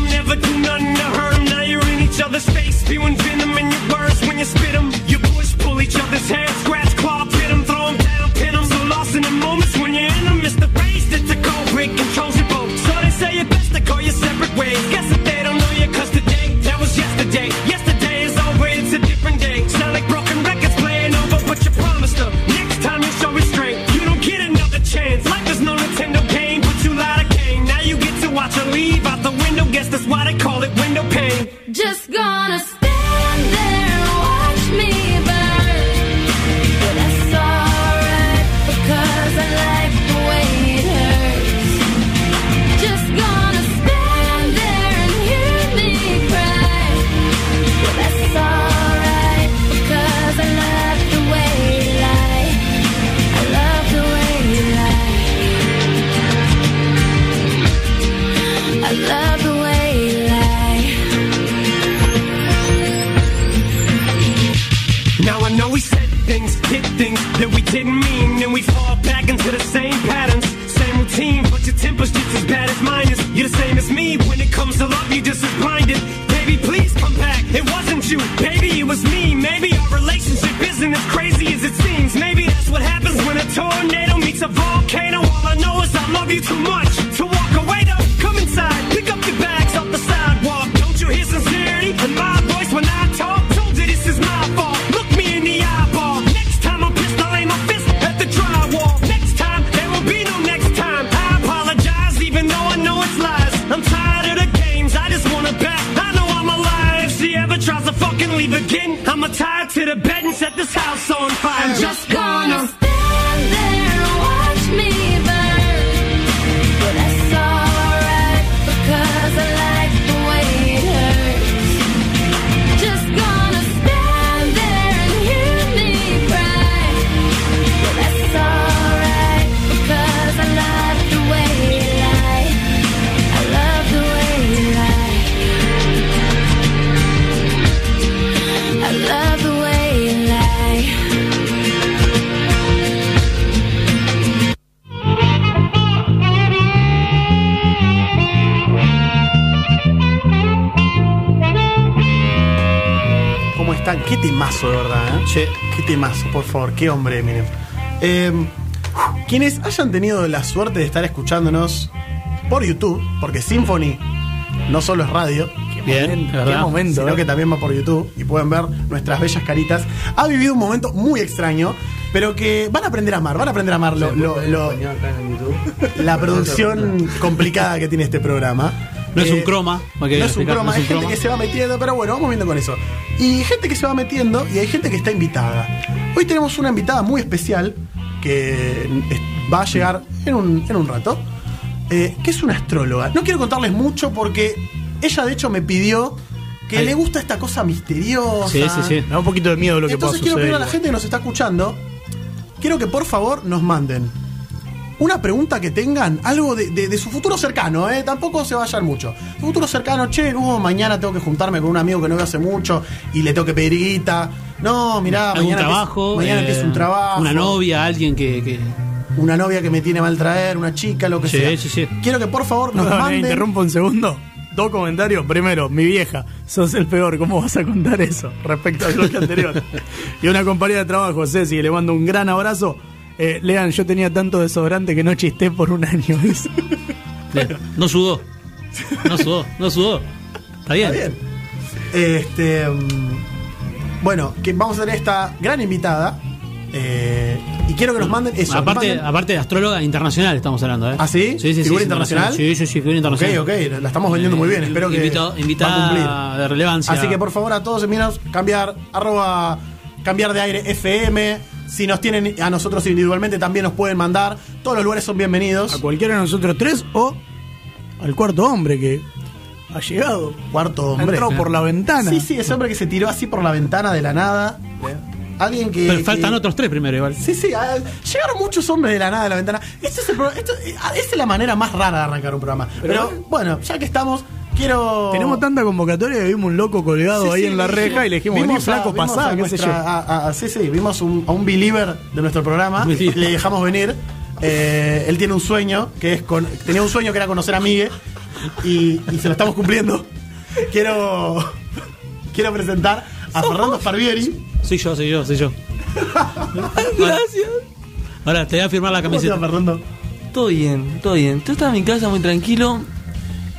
¿eh? Qué temazo, por favor, qué hombre, Eminem. Eh, quienes hayan tenido la suerte de estar escuchándonos por YouTube, porque Symphony no solo es radio, Bien, qué momento, sino eh. que también va por YouTube y pueden ver nuestras bellas caritas. Ha vivido un momento muy extraño, pero que van a aprender a amar, van a aprender a amar lo- lo- lo- la producción *laughs* complicada que tiene este programa. No es Eh, un croma. porque no es un croma, no es gente croma. que se va metiendo, pero bueno, vamos viendo con eso. Y gente que se va metiendo y hay gente que está invitada. Hoy tenemos una invitada muy especial que es- va a llegar en un, en un rato, eh, que es una astróloga. No quiero contarles mucho porque ella de hecho me pidió que Ay. le gusta esta cosa misteriosa. Sí, sí, sí. Me da un poquito de miedo lo que Entonces pueda quiero pedir a la gente que nos está escuchando, quiero que por favor nos manden una pregunta que tengan, algo de, de- de su futuro cercano, ¿eh? tampoco se vayan mucho. Su futuro cercano, che, no, mañana tengo que juntarme con un amigo que no veo hace mucho y le tengo que pedir guita. No, mirá, algún mañana, trabajo, empieza, mañana eh, empieza un trabajo. una novia, alguien que, que- Una novia que me tiene mal traer, una chica, lo que Sí, sea. sí, sí. Quiero que por favor nos No, no, manden. interrumpo un segundo. Dos comentarios. Primero, mi vieja, sos el peor. ¿Cómo vas a contar eso respecto al bloque anterior? *laughs* y una compañera de trabajo, Ceci, que le mando un gran abrazo. Eh, lean, yo tenía tanto desodorante que no chisté por un año. no sudó. No sudó, no sudó. Está bien. Está bien. Este, mm, bueno, que vamos a tener esta gran invitada. eh, y quiero que nos manden eso. aparte, manden- aparte de astróloga internacional estamos hablando, ¿eh? ¿Ah, sí? Sí, sí, ¿Figura sí, internacional? Sí, sí, sí, figura internacional. Ok, ok, la estamos vendiendo muy bien. Espero que. Va a invitada cumplir. de relevancia. Así que por favor a todos envíenos cambiar, arroba, cambiar de aire FM. Si nos tienen a nosotros individualmente también nos pueden mandar. Todos los lugares son bienvenidos. A cualquiera de nosotros tres o al cuarto hombre que ha llegado. Cuarto Ha hombre. entrado por la ventana. Sí, sí, ese hombre que se tiró así por la ventana de la nada. Alguien que. Pero faltan que- otros tres primero igual. Sí, sí, ah, llegaron muchos hombres de la nada de la ventana. Este es el pro- esto- eh, ah, esa es la manera más rara de arrancar un programa. Pero, bueno, ya que estamos, quiero. Tenemos tanta convocatoria que vimos un loco colgado Sí, ahí sí, en la vimos- reja y le dijimos, vení vimos a- flaco, vimos pasá, qué sé yo. a- a- sí, sí, vimos un- a un believer de nuestro programa. *laughs* Believer. Le dejamos venir. Eh, él tiene un sueño, que es con, tenía un sueño que era conocer a Migue y, y se lo estamos cumpliendo. Quiero, quiero presentar a Fernando Sparvieri. Soy yo, soy yo, soy yo. *laughs* Gracias. Ahora te voy a firmar la ¿Cómo te va, camiseta. Fernando? Todo bien, todo bien. Yo estaba en mi casa muy tranquilo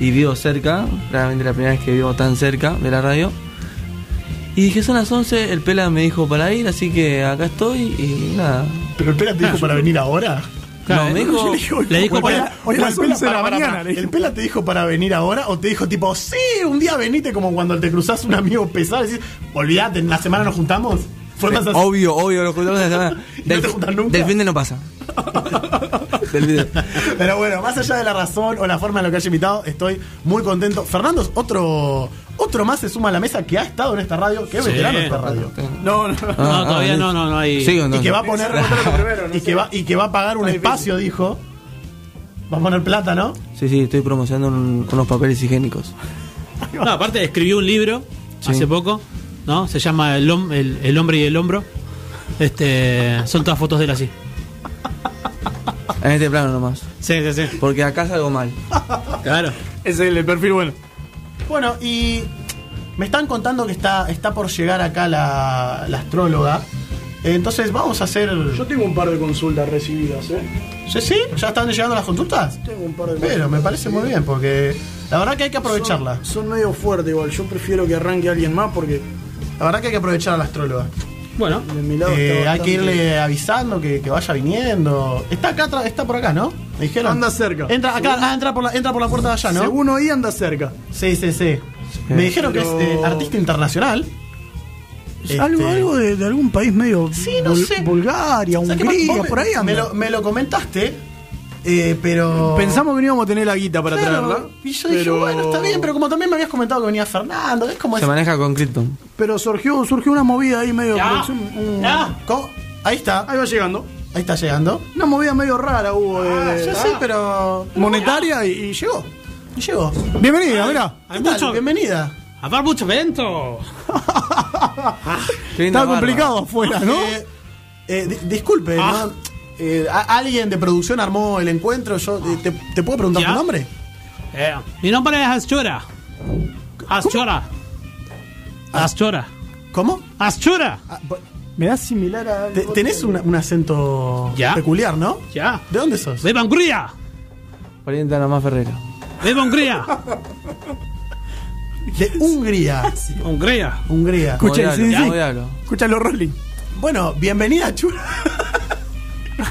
y vivo cerca, realmente la primera vez que vivo tan cerca de la radio. Y dije, son las 11, el Pela me dijo para ir, así que acá estoy y nada. Pero el Pela te dijo para venir ahora. Claro, no, me dijo, Le dijo el Oye, Pela- oye, a las el Pela, 11 de la para, para, mañana, para. le dijo. ¿El Pela te dijo para venir ahora o te dijo tipo, sí, un día venite como cuando te cruzás un amigo pesado y decís, olvídate, en la semana nos juntamos? Fue más así. obvio, obvio, lo juntamos la semana. *laughs* ¿Y no te juntan nunca? del fin de no pasa. Del video. Pero bueno, más allá de la razón o la forma en la que haya invitado, estoy muy contento. Fernando otro, otro más se suma a la mesa que ha estado en esta radio, que es Sí. veterano de esta radio. No, no. No, Ah, todavía ah, no, no, no hay. Sigo Y entonces. que va a poner *laughs* y, que va, y que va a pagar un espacio, dijo. Va a poner plata, ¿no? Sí, sí, estoy promocionando un- unos papeles higiénicos. No, aparte escribió un libro Sí. hace poco, ¿no? Se llama El, el, El hombre y el hombro. Este, son todas fotos de él así. En este plano nomás. Sí, sí, sí. Porque acá salgo mal. *laughs* Claro. Ese es el perfil bueno. Bueno, y me están contando que está, está por llegar acá la, la astróloga. Entonces vamos a hacer. Yo tengo un par de consultas recibidas, ¿eh? ¿Sí, sí? ¿Ya están llegando las consultas? Tengo un par de Pero me parece muy bien, porque la verdad que hay que aprovecharla. Son, son medio fuertes igual. Yo prefiero que arranque alguien más porque La verdad que hay que aprovechar a la astróloga. Bueno, de mi lado Eh, hay que irle avisando que, que vaya viniendo. Está acá, atrás- está por acá, ¿no? Me dijeron. Anda cerca. Entra acá, ah, entra por la, entra por la puerta de allá, ¿no? Según oí anda cerca. Sí, sí, sí. Me dijeron Pero- que es eh, artista internacional. Este- Algo, algo de, de algún país medio. Sí, no Bul- sé. Bulgaria, ¿Sabes qué Hungría, por ahí anda. me lo, me lo comentaste, eh, pero. Pensamos que no íbamos a tener la guita para Claro, traerla. Y yo dije, pero- bueno, está bien, pero como también me habías comentado que venía Fernando, es como. Se es- maneja con Krypton. Pero surgió, surgió una movida ahí medio. Ya. un- Ya. ¿Cómo? Ahí está, Ahí va llegando. ahí está llegando. Una movida medio rara hubo. Ah, de- yo sí, pero. monetaria y, y llegó. Y llegó. Bienvenida, mucho, Bienvenida. habrá mucho evento. *laughs* Linda Está complicado afuera, ¿no? Eh, eh, di- disculpe, Ah. ¿no? Eh, alguien de producción armó el encuentro. Yo, eh, te, te puedo preguntar ¿Ya? tu nombre? Eh, mi nombre es Aschura. Aschura. Aschura. ¿Cómo? Aschura. Ah, Me da similar a. te- tenés una- un acento ¿Ya? peculiar, ¿no? Ya. ¿De dónde sos? ¡Viva Hungría! Pariente de Ana Más Ferrero. ¡Viva Hungría! De Hungría. *laughs* *laughs* Hungría. Hungría. Escucha, sí, sí. diablo. Escucha los Rolling. Bueno, bienvenida, Chura. *laughs*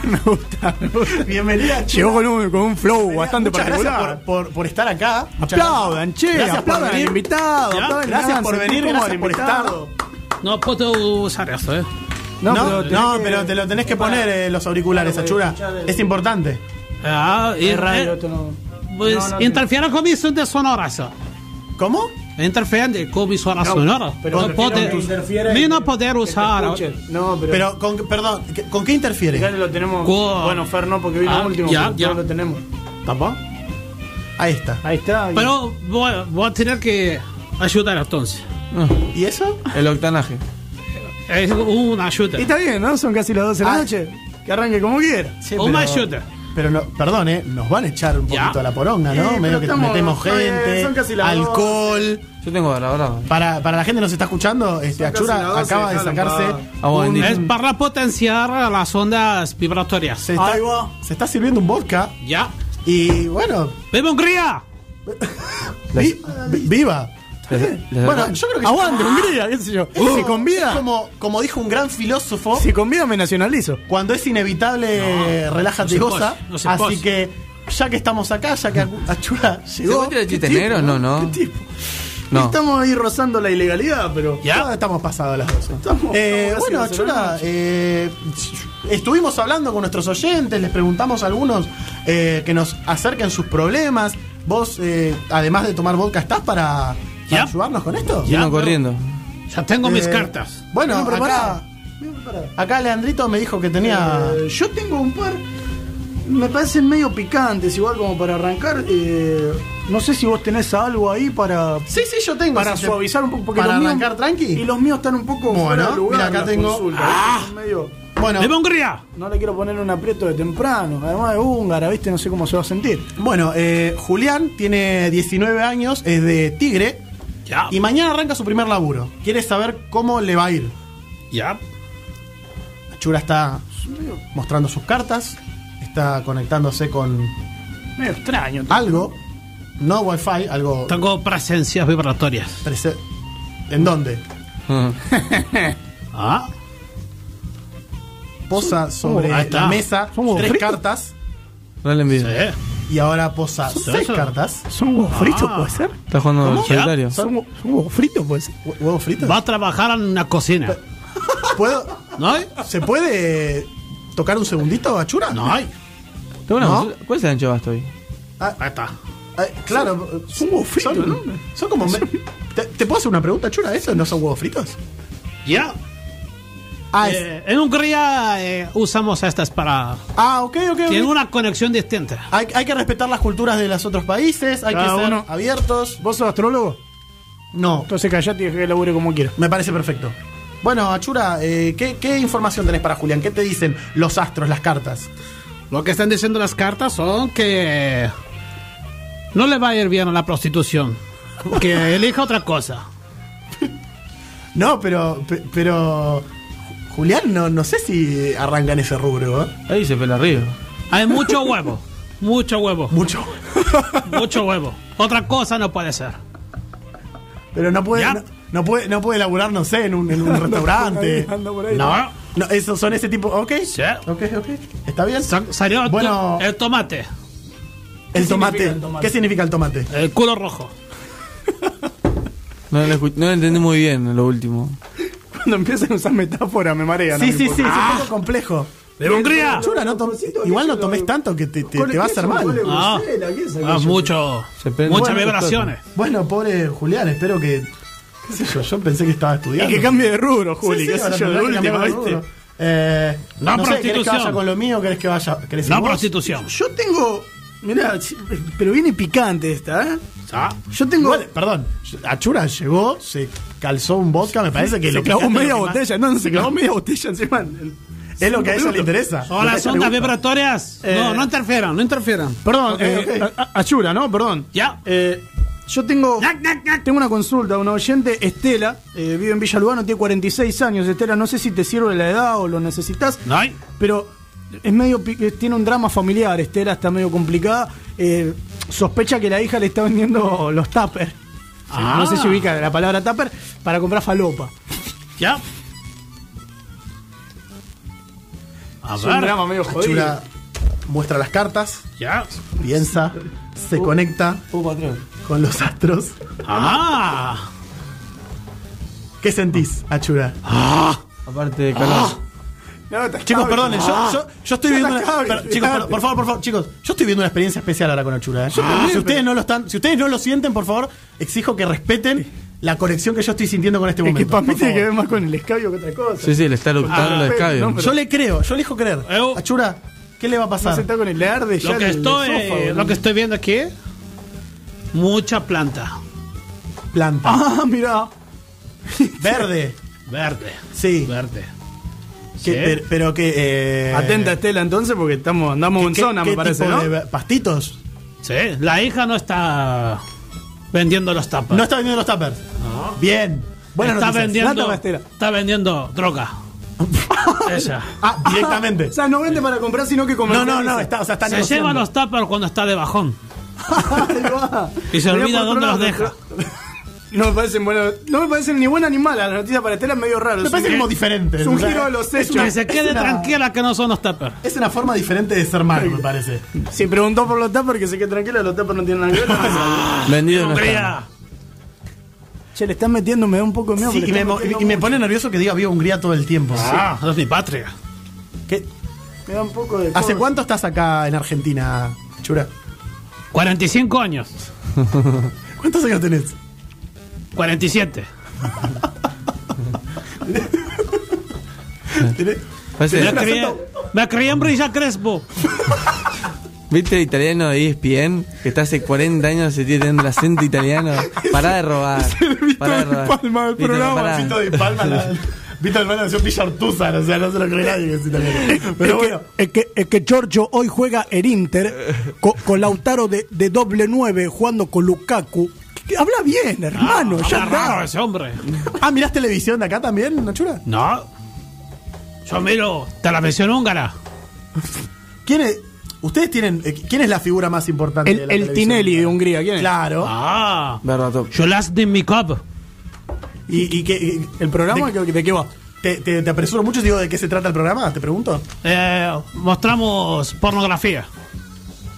*laughs* me gusta, me gusta. Bienvenida. Llegó con un, con un flow bastante Muchas particular. Gracias por, por, por estar acá. Muchas Aplaudan, gracias. che, Gracias por aplaudan al invitado. Ya, aplaudan, gracias por venir, gracias por invitado. No puedo usar eso, ¿eh? No, no, pero que- pero te lo tenés que poner eh, los auriculares, Achura. Es importante. Ah, y, Es radio, eh, pues no, no, interfiere con sonoras. eso. ¿Cómo? Interfiere con ondas sonoras. pero no prefiero puede, que interfiera ni no poder usar. No, pero. Pero, con, perdón, ¿qué- ¿con qué interfiere? Ya lo tenemos. Con- Bueno, Fer no, porque vino Ah, último. ya, pero ya. lo tenemos. ¿Tampoco? Ahí está. Ahí está. y- Pero voy, voy a tener que ayudar entonces. Ah, ¿Y eso? el octanaje. Es una ayuda. Y está bien, ¿no? Son casi las 12 de la Ah. noche. Que arranque como quiera. Sí, Una ayuda. Pero no, perdón, ¿eh? Nos van a echar un Ya. poquito a la poronga, ¿no? Eh, Medio que estamos- metemos gente, son casi las alcohol. Yo tengo la verdad. Para, para la gente que nos está escuchando, este, Achura 12, acaba de sacarse. Agua un-. Es para potenciar las ondas vibratorias. se, está, se está sirviendo un vodka Ya. y bueno, ¡Viva Hungría! vi- vi- viva. Les- les- Bueno, yo creo que Aguante, Hungría, qué sé yo. si con es vida, como, como dijo un gran filósofo, si con vida me nacionalizo. cuando es inevitable, relájate y no se goza. puede, no Así que, ya que estamos acá, ya que Achura ¿Se llegó. ¿Qué tipo? No, no. ¿Qué tipo? No. Estamos ahí rozando la ilegalidad, pero. Ya estamos pasados las 12. Estamos- Eh, estamos bueno, Chula, eh, estuvimos hablando con nuestros oyentes, les preguntamos a algunos eh, que nos acerquen sus problemas. Vos, eh, además de tomar vodka, ¿estás para, para ayudarnos con esto? Vino Ya, corriendo. Ya tengo mis Eh, cartas. Bueno, Bien acá, preparado. acá Leandrito me dijo que tenía... Eh, yo tengo un par. Me parecen medio picantes, igual como para arrancar. eh, no sé si vos tenés algo ahí para. Sí, sí, yo tengo. Para si te- suavizar un poco. Porque para los míos- arrancar tranqui. Y los míos están un poco Bueno, fuera de lugar. mira, acá tengo- consultas, Ah. medio- Bueno, ¡Viva Hungría! no le quiero poner un aprieto de temprano. Además de húngara, ¿viste? No sé cómo se va a sentir. bueno eh, Julián tiene 19 años, es de Tigre Y mañana arranca su primer laburo. Quiere saber cómo le va a ir. Ya. Chura está mostrando sus cartas, está conectándose con Medio extraño. algo, no wifi, algo... Tengo presencias vibratorias. prese- ¿En dónde? Ah. *laughs* Ah. Posa sobre está. la mesa tres fritos. cartas No le envidio. Sí. Y ahora posa seis eso? cartas. ¿Son huevos fritos, Ah. puede ser? Está jugando solitario. ¿Son, hue- son huevos fritos, puede ser? Hue- ¿Huevos fritos? Va a trabajar en una cocina. ¿Puedo, ¿No hay? ¿Se puede tocar un segundito, Achura? No hay. Tengo una ¿No? consulta. ¿Cuál es el ancho basto ahí? Ahí está. Ah, claro, Son huevos fritos, son, ¿no? son como... me- ¿Te, te puedo hacer una pregunta, Chura? ¿Esos no son huevos fritos? Ya. Ah, es- Eh, en Hungría eh, usamos estas para. ah ok, ok. Tienen una conexión distinta. Hay, hay que respetar las culturas de los otros países, hay Cada que ser uno. abiertos. ¿Vos sos astrólogo? No, Entonces callate y que labure como quiera. me parece perfecto. Bueno, Achura, eh, ¿qué, qué información tenés para Julián? ¿Qué te dicen los astros, las cartas? Lo que están diciendo las cartas son que no le va a ir bien a la prostitución. Que elija otra cosa. *laughs* No, pero, pe- pero Julián, no, no sé si arranca en ese rubro. ¿eh? Ahí se pela arriba. Hay mucho *laughs* huevo. Mucho huevo. Mucho. Mucho huevo. Otra cosa no puede ser. Pero no puede, no, no puede, no puede laburar, no sé, en un, en un *laughs* restaurante. Ahí. No. No, esos son ese tipo. Ok. Sí. Ok, ok. ¿Está bien? Sa- Salió Bueno. el tomate. El tomate. significa el tomate? ¿Qué significa el tomate? El culo rojo. *laughs* No lo, no lo entendí muy bien lo último. Cuando empiezan a usar metáfora me marea. no Sí, sí, sí, es un poco complejo. ¡De Hungría! Chura, no igual no tomes tanto que te, te- te va a hacer mal. Ah, ah, mucho. Muchas vibraciones. Bueno, pobre Julián, espero que. ¿Qué sé yo? Yo pensé que estaba Y estudiando. que cambie de rubro, Juli, sí, qué sé yo, cambiar de ¿viste? Eh, No no sé, ¿querés que prostitución. vaya con lo mío o querés que vaya? ¿Querés ir No vos? prostitución. Yo tengo. Mirá, sí, pero viene picante esta, ¿eh? Ah, Yo tengo. Igual, perdón, Achura llegó, se calzó un vodka, me parece que se lo clavó media botella, no, se clavó media botella encima. Es lo que a ella le interesa. Son las ondas vibratorias. Eh, no, no interfieran, no interfieran. Perdón, Ok, eh, Achura, ¿no? Perdón. Ya. Eh, yo tengo. Nac, nac, nac. Tengo una consulta, una oyente, Estela, eh, vive en Villa Lugano, tiene 46 años. Estela, no sé si te sirve la edad o lo necesitas, No hay. pero es medio pi- eh, tiene un drama familiar. Estela está medio complicada. Eh, sospecha que la hija le está vendiendo los tuppers. Ah. No sé si ubica la palabra tupper para comprar falopa. Ya. A Es un ver. drama medio jodido. Achura muestra las cartas, Ya. piensa, se conecta Uh, patrón. con los astros. Ah. ¿Qué sentís, Achura? Aparte de calor. No, te Chicos, perdonen, yo, yo, yo estoy viendo una, chicos, explicarte. por, por favor, por favor, chicos, yo estoy viendo una experiencia especial ahora con Achura. ¿eh? si ustedes no lo están, si ustedes no lo sienten, por favor, exijo que respeten la conexión que yo estoy sintiendo con este Es que momento. para mí tiene que ver más con el escabio que otra cosa. Sí, sí, le está eructando Ah, el escabio. no, pero- Yo le creo, yo elijo creer. Eu- Achura, ¿qué le va a pasar? se está con el le arde ya Lo que el estoy, esófago, lo que estoy viendo aquí, mucha planta. Planta. Ah, mira. Verde. Verde. Sí. Verde. Que- Sí. pero, pero que. eh, Atenta Estela entonces porque estamos andamos en ¿qué- zona, me parece, tipo ¿no? de pastitos? Sí, la hija no está vendiendo los tapas. No está vendiendo los tuppers. Bien. Buenas está noticias. vendiendo, está vendiendo droga. *laughs* Ella. Ah, directamente. *laughs* O sea, no vende para comprar, sino que No, comercializa. no, no, está, o sea, está Se negociando. lleva los tapas cuando está de bajón. *laughs* Y se olvida dónde los deja. No me parecen buenas, no me parecen ni buenas ni malas. Las noticias para Estela es medio raro. Me parece como diferente. Es un giro de los hechos. Que se quede una- tranquila que no son los tappers. Es una forma diferente de ser malo, me parece. Si preguntó por los tuppers, que se quede tranquila, los tuppers no tienen nada que ver. *laughs* Vendido no está. Hungría. che, le están metiendo, me da un poco de miedo. Sí, y me, y me pone nervioso que diga viva Hungría todo el tiempo. Ah, es mi patria. ¿Qué- Me da un poco de. ¿Hace cosa. cuánto estás acá en Argentina, Chura? 45 años. *laughs* ¿Cuántos años tenés? 47. ¿Tenés? Parece- Me crié, me crié en Brilla Crespo. ¿Viste el italiano de ESPN? Que está hace 40 años se tiene el acento italiano. Pará de robar. *laughs* Pará de robar. Palma del Viste, programa, pará. Vito de Palma, la, Vito de Palma nació o sea, no se lo cree nadie que es italiano. Pero es, bueno, que, es, que, es que Giorgio hoy juega el Inter co- con, Lautaro de, de doble nueve jugando con Lukaku. Habla bien, hermano, Ah, ya habla raro ese hombre. ah, ¿mirás televisión de acá también, Nachura? No. Yo miro televisión húngara. ¿Quién es? Ustedes tienen. eh, ¿Quién es la figura más importante El, de la el televisión? Tinelli de Hungría, ¿quién es? Claro. Ah. Verdad, top. Yo las de mi cop. ¿Y, y qué- ¿El programa de, ¿De, de qué va? te, te- te apresuro mucho y digo de qué se trata el programa? ¿Te pregunto? Eh, mostramos pornografía.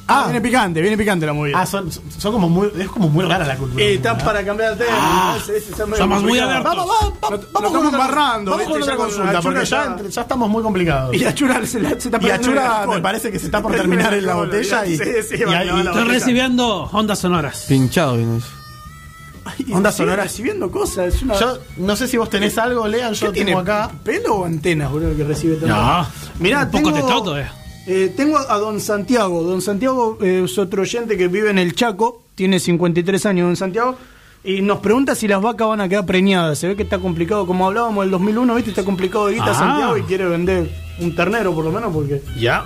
Ah, viene picante, viene picante la movida. Ah, son, son como muy. Es como muy rara la cultura. y está ¿verdad? para cambiar de tema. Ah, somos muy abiertos. Vamos, vamos, vamos, estamos embarrando, Vamos con otra consulta, Achura porque ya, estamos muy complicados. Y la chura se, la- se está Y Achura me parece que se está por *laughs* terminar en la botella y, Sí, sí, Estoy recibiendo ondas sonoras. Pinchado viene eso. Ay, sonoras. recibiendo cosas. Es una... Yo no sé si vos tenés algo, Lean, yo ¿Qué tiene tengo acá. ¿Pelo o antenas, boludo, que recibe tanto? No. Mirá, un poco tengo, todo, eh. Eh, tengo a Don Santiago. Don Santiago eh, es otro oyente que vive en el Chaco. Tiene 53 años, Don Santiago. Y nos pregunta si las vacas van a quedar preñadas. Se ve que está complicado. Como hablábamos del 2001, ¿viste? Está complicado de guita Ah. Santiago y quiere vender un ternero, por lo menos, porque... Ya.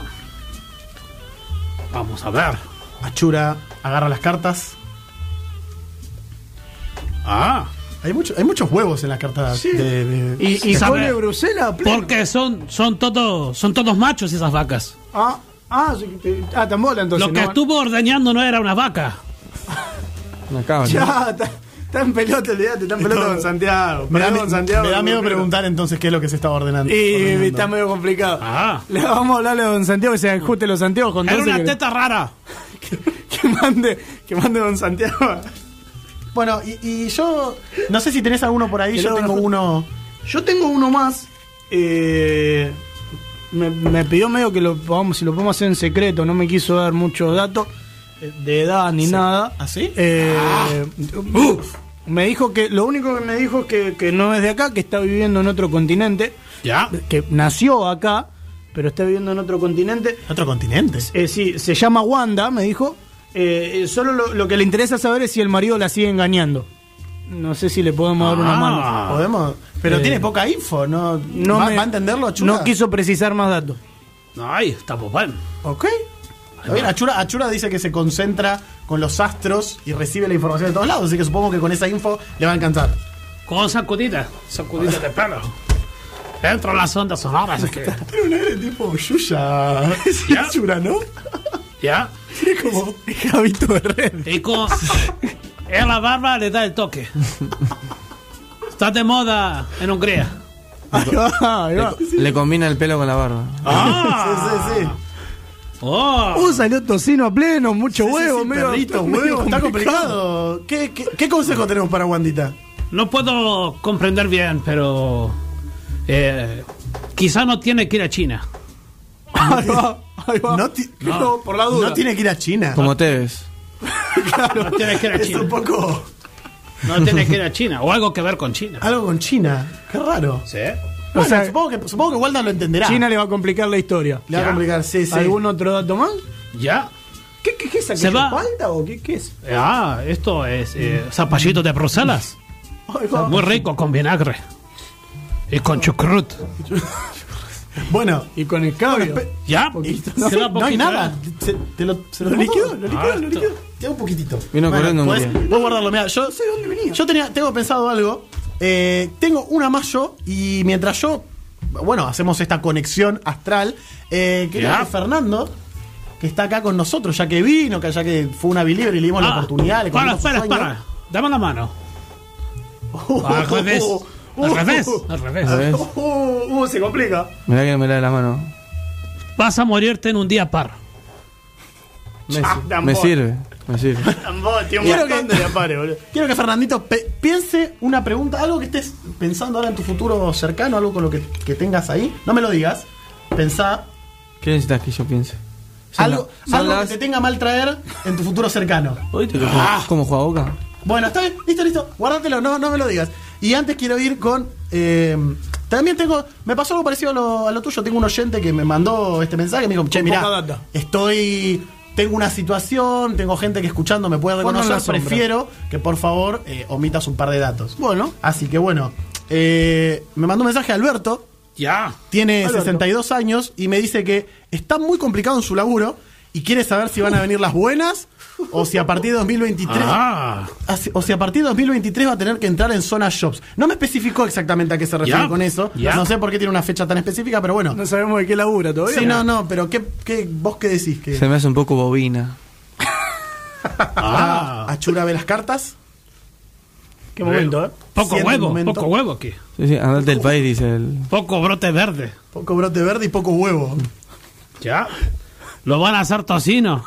Vamos a ver. Achura agarra las cartas. Ah. Hay, mucho, hay muchos huevos en las cartas. de- de- Y, y Bruselas, pleno. Porque son, son todos, son todos machos esas vacas. Ah, Ah, sí, que- ah, tan bola entonces. Lo que no- estuvo ordeñando no era una vaca. *laughs* Ya, está, está en pelota, olvídate, está en pelota con Santiago. Me da, Pelota con Santiago. me da miedo preguntar entonces qué es lo que se estaba ordenando. Y ordenando. está medio complicado. Ah. Le vamos a hablarle a don Santiago que se ajuste los Santiago con Era una que, teta rara. *laughs* que mande, que mande don Santiago. Bueno, y, y yo no sé si tenés alguno por ahí, yo tengo uno. Yo tengo uno más. eh, me, me pidió medio que lo podamos, si lo podemos hacer en secreto, no me quiso dar muchos datos eh, de edad ni nada. ¿Ah, sí? Eh, Me dijo que lo único que me dijo es que, que no es de acá, que está viviendo en otro continente, Ya. que nació acá, pero está viviendo en otro continente. Otro continente. Eh, sí, se llama Wanda, me dijo. Eh, eh, solo lo, lo que le interesa saber es si el marido la sigue engañando. No sé si le podemos dar una Ah. mano. Podemos. Pero Eh, tiene poca info, ¿no? No ¿Va, me- va a entenderlo, Achura? No quiso precisar más datos. Ay, está bien. Ok. Está bien, Achura, Achura dice que se concentra con los astros y recibe la información de todos lados, así que supongo que con esa info le va a alcanzar. Con sacudita. Sacudita de pelo. Dentro de las ondas sonoras. es que- Tiene un aire tipo Yuya. *laughs* ¿no? Ya. Como. Javito Herrera. Y con. En la barba le da el toque. Está de moda en Hungría. Ahí va, ahí va. Le combina el pelo con la barba. Ah. Sí, sí, sí. Oh. Uh, salió tocino a pleno, mucho Sí, sí, huevo, sí, medio- perrito, medio huevo, está complicado. ¿Qué, qué, qué consejo tenemos para Wandita? No puedo comprender bien, pero. Eh, quizá no tiene que ir a China. Ahí va, ahí va. No, ti- No, por la duda. No tiene que ir a China. Como Tevez. *laughs* No tiene que ir a Es un China. poco. No tiene que ir a China. O algo que ver con China. Algo con China. Qué raro. ¿Sí? O Bueno, sea, supongo, que, supongo que Walda lo entenderá. China le va a complicar la historia. le va a complicar, sí, sí. ¿Algún otro dato más? Ya. ¿Qué, qué, qué es aquello? va. ¿Palta o qué, qué es? Ah, esto es eh, zapallito de Bruselas. Ahí va. Muy rico con vinagre. Y con chucrut. *laughs* Bueno, Y con. Bueno, Ya. Poquito, Se no, hay nada. ¿eh? Se, te lo, se Lo liquidó, lo liquidó, Ah, lo liquidó. Queda un poquitito. Vino corriendo un pues, día. Voy a guardarlo. Mira, yo sé dónde venía. Yo tenía, tengo pensado algo. Eh, tengo una más yo y mientras yo, bueno, hacemos esta conexión astral, eh, que Fernando, que está acá con nosotros, ya que vino, que ya que fue una believer y le dimos la Ah, oportunidad, le Para, sueño. espera. Dame la mano. *laughs* Al revés. Al revés. Al revés. *laughs* Uh, uh, se complica. Mirá que no me la de la mano. Vas a morirte en un día par. *laughs* Me, Ah, me tambor. sirve, me sirve. *laughs* Tambor, tío, un Quiero montón que- de boludo. Quiero que Fernandito pe- piense una pregunta, algo que estés pensando ahora en tu futuro cercano, algo con lo que, que tengas ahí. No me lo digas. Pensá ¿Qué necesitas que yo piense? Son algo, la- son algo las- que te tenga mal traer en tu futuro cercano. ¿Oíste que juega- cómo juega Boca? Bueno, está bien, listo, listo. Guárdatelo, no, no me lo digas. Y antes quiero ir con. eh, también tengo. Me pasó algo parecido a lo, a lo tuyo. Tengo un oyente que me mandó este mensaje. Me dijo, che, data. estoy. Tengo una situación, tengo gente que escuchando me puede reconocer. Prefiero que por favor eh, omitas un par de datos. Bueno. Así que bueno. eh, me mandó un mensaje a Alberto. Ya. Tiene Alberto. 62 años y me dice que está muy complicado en su laburo y quiere saber si van a venir las buenas o si a partir de 2023 Ah. Así- O sea, a partir de 2023 va a tener que entrar en zona shops. No me especificó exactamente a qué se refiere con eso. No sé por qué tiene una fecha tan específica, pero bueno. No sabemos de qué labura todavía. sí, no, no, pero ¿qué, qué, ¿vos qué decís? ¿Que Se me hace un poco bobina. *laughs* Ah. Achura ve las cartas? Qué momento, ¿eh? Poco huevo, momento. poco huevo aquí. Sí, sí, andate del país, dice el. Poco brote verde. Poco brote verde y poco huevo. Ya. Lo van a hacer tocino.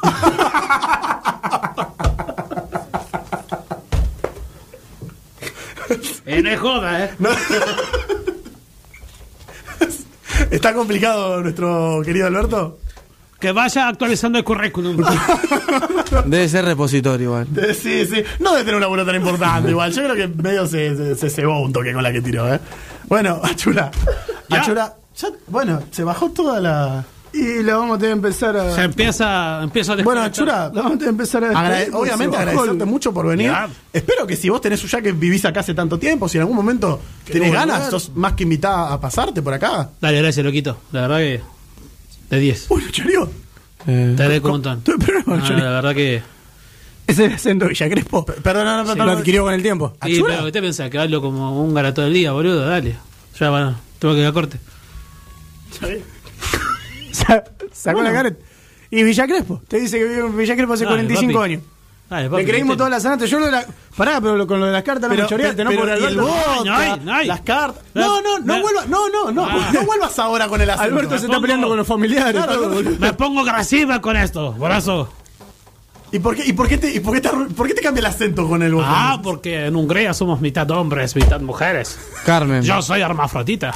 Eh, no es joda, ¿eh? ¿Está complicado nuestro querido Alberto? Que vaya actualizando el currículum. Debe ser repositorio igual. Sí, sí. No debe tener una laburo tan importante igual. Yo creo que medio se, se, se cebó un toque con la que tiró, ¿eh? Bueno, Achura. Achura. ya- bueno, se bajó toda la... Y la vamos a tener que empezar a. Se empieza, empieza a Bueno. Achura, La vamos a tener que empezar a. Agrade- obviamente agradecerte mucho por venir. Espero que si vos tenés ya que vivís acá hace tanto tiempo, si en algún momento tenés volver. ganas, sos más que invitada a pasarte por acá. Dale, gracias, loquito. La verdad que. De 10. Uy, Chorio. Eh, Te agradezco un montón. No, la verdad que. Ese es el acento de Villa Crespo. Perdón, no, no, Lo adquirió con el tiempo. Sí, ¿Achura? pero ¿qué te pensás? Que hablo como un todo el día, boludo. Dale. Ya, bueno, tengo que ir a corte. *laughs* Sa- Sacó Bueno. la cara. Y Villa Crespo. Te dice que vive en Villa Crespo hace Dale, 45 papi. años. Dale, papi, Le creímos todas las sanatas. Yo lo de la. Pará, pero lo- con lo de las cartas no me choreaste, ¿no? pero- y el Alberto- vodka, No hay, no hay. las cartas. No, no, no Me- vuelvas, no, no, no, Ah. no vuelvas ahora con el acento. Alberto se está peleando con los familiares. Claro, todo. Me pongo agresiva con esto, brazo. ¿Y por qué, y por qué te, y por qué te, arru- por qué te cambia el acento con el botón? Ah, porque en Hungría somos mitad hombres, mitad mujeres. Carmen. Yo soy hermafrodita.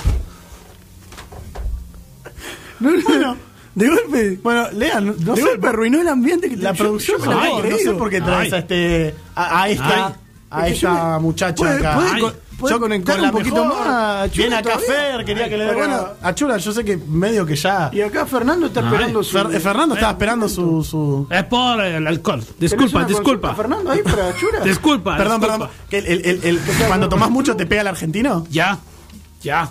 No, no, no. De golpe. Bueno, Lean, no, no de sé, golpe arruinó el ambiente que te- la yo- producción yo me la Ay, no sé por qué traes Ay. a este a, a esta Ay. a yo esta me- muchacha puede- acá. puede Ay. con- puede Yo conectar con la un poquito mejor, más, Viene acá todavía. Fer, quería que le dé Pero bueno, bueno. a Chura, yo sé que medio que ya Y acá Fernando está esperando su. Fer- eh, Fernando estaba esperando su, su Es por el alcohol. ¿Tenés Disculpa, disculpa. Fernando ahí para Chura? *laughs* Disculpa. Perdón, disculpa. perdón. Que el, el- el- el- cuando tomás mucho te pega el argentino. Ya, ya.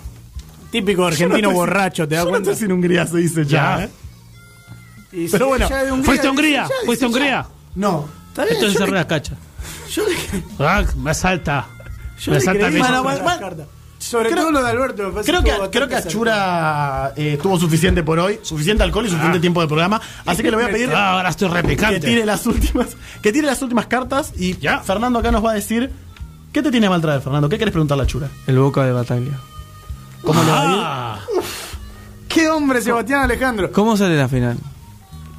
Típico argentino no borracho, ¿te das yo cuenta? No estoy sin Hungría, se dice ya. Ya. ¿eh? Y Pero bueno, Hungría, ¿Fuiste a Hungría? ya, ¿Fuiste a. Hungría? No. Está bien, Entonces cerré le- la cacha. yo le- Ah, me salta. yo me salta. Sobre Creo- todo lo de Alberto, me parece Creo que que, creo que Achura eh, tuvo suficiente por hoy, suficiente alcohol y suficiente tiempo de programa. Así que le voy a pedir Ah, ahora estoy que repicante. tire las últimas, que tire las últimas cartas y Ya. Fernando acá nos va a decir qué te tiene mal traer, Fernando. ¿Qué querés preguntarle a Chura? El Boca de Bataglia. ¿Cómo le va a ir? Ah, ¡Qué hombre, Sebastián Alejandro! ¿Cómo sale la final?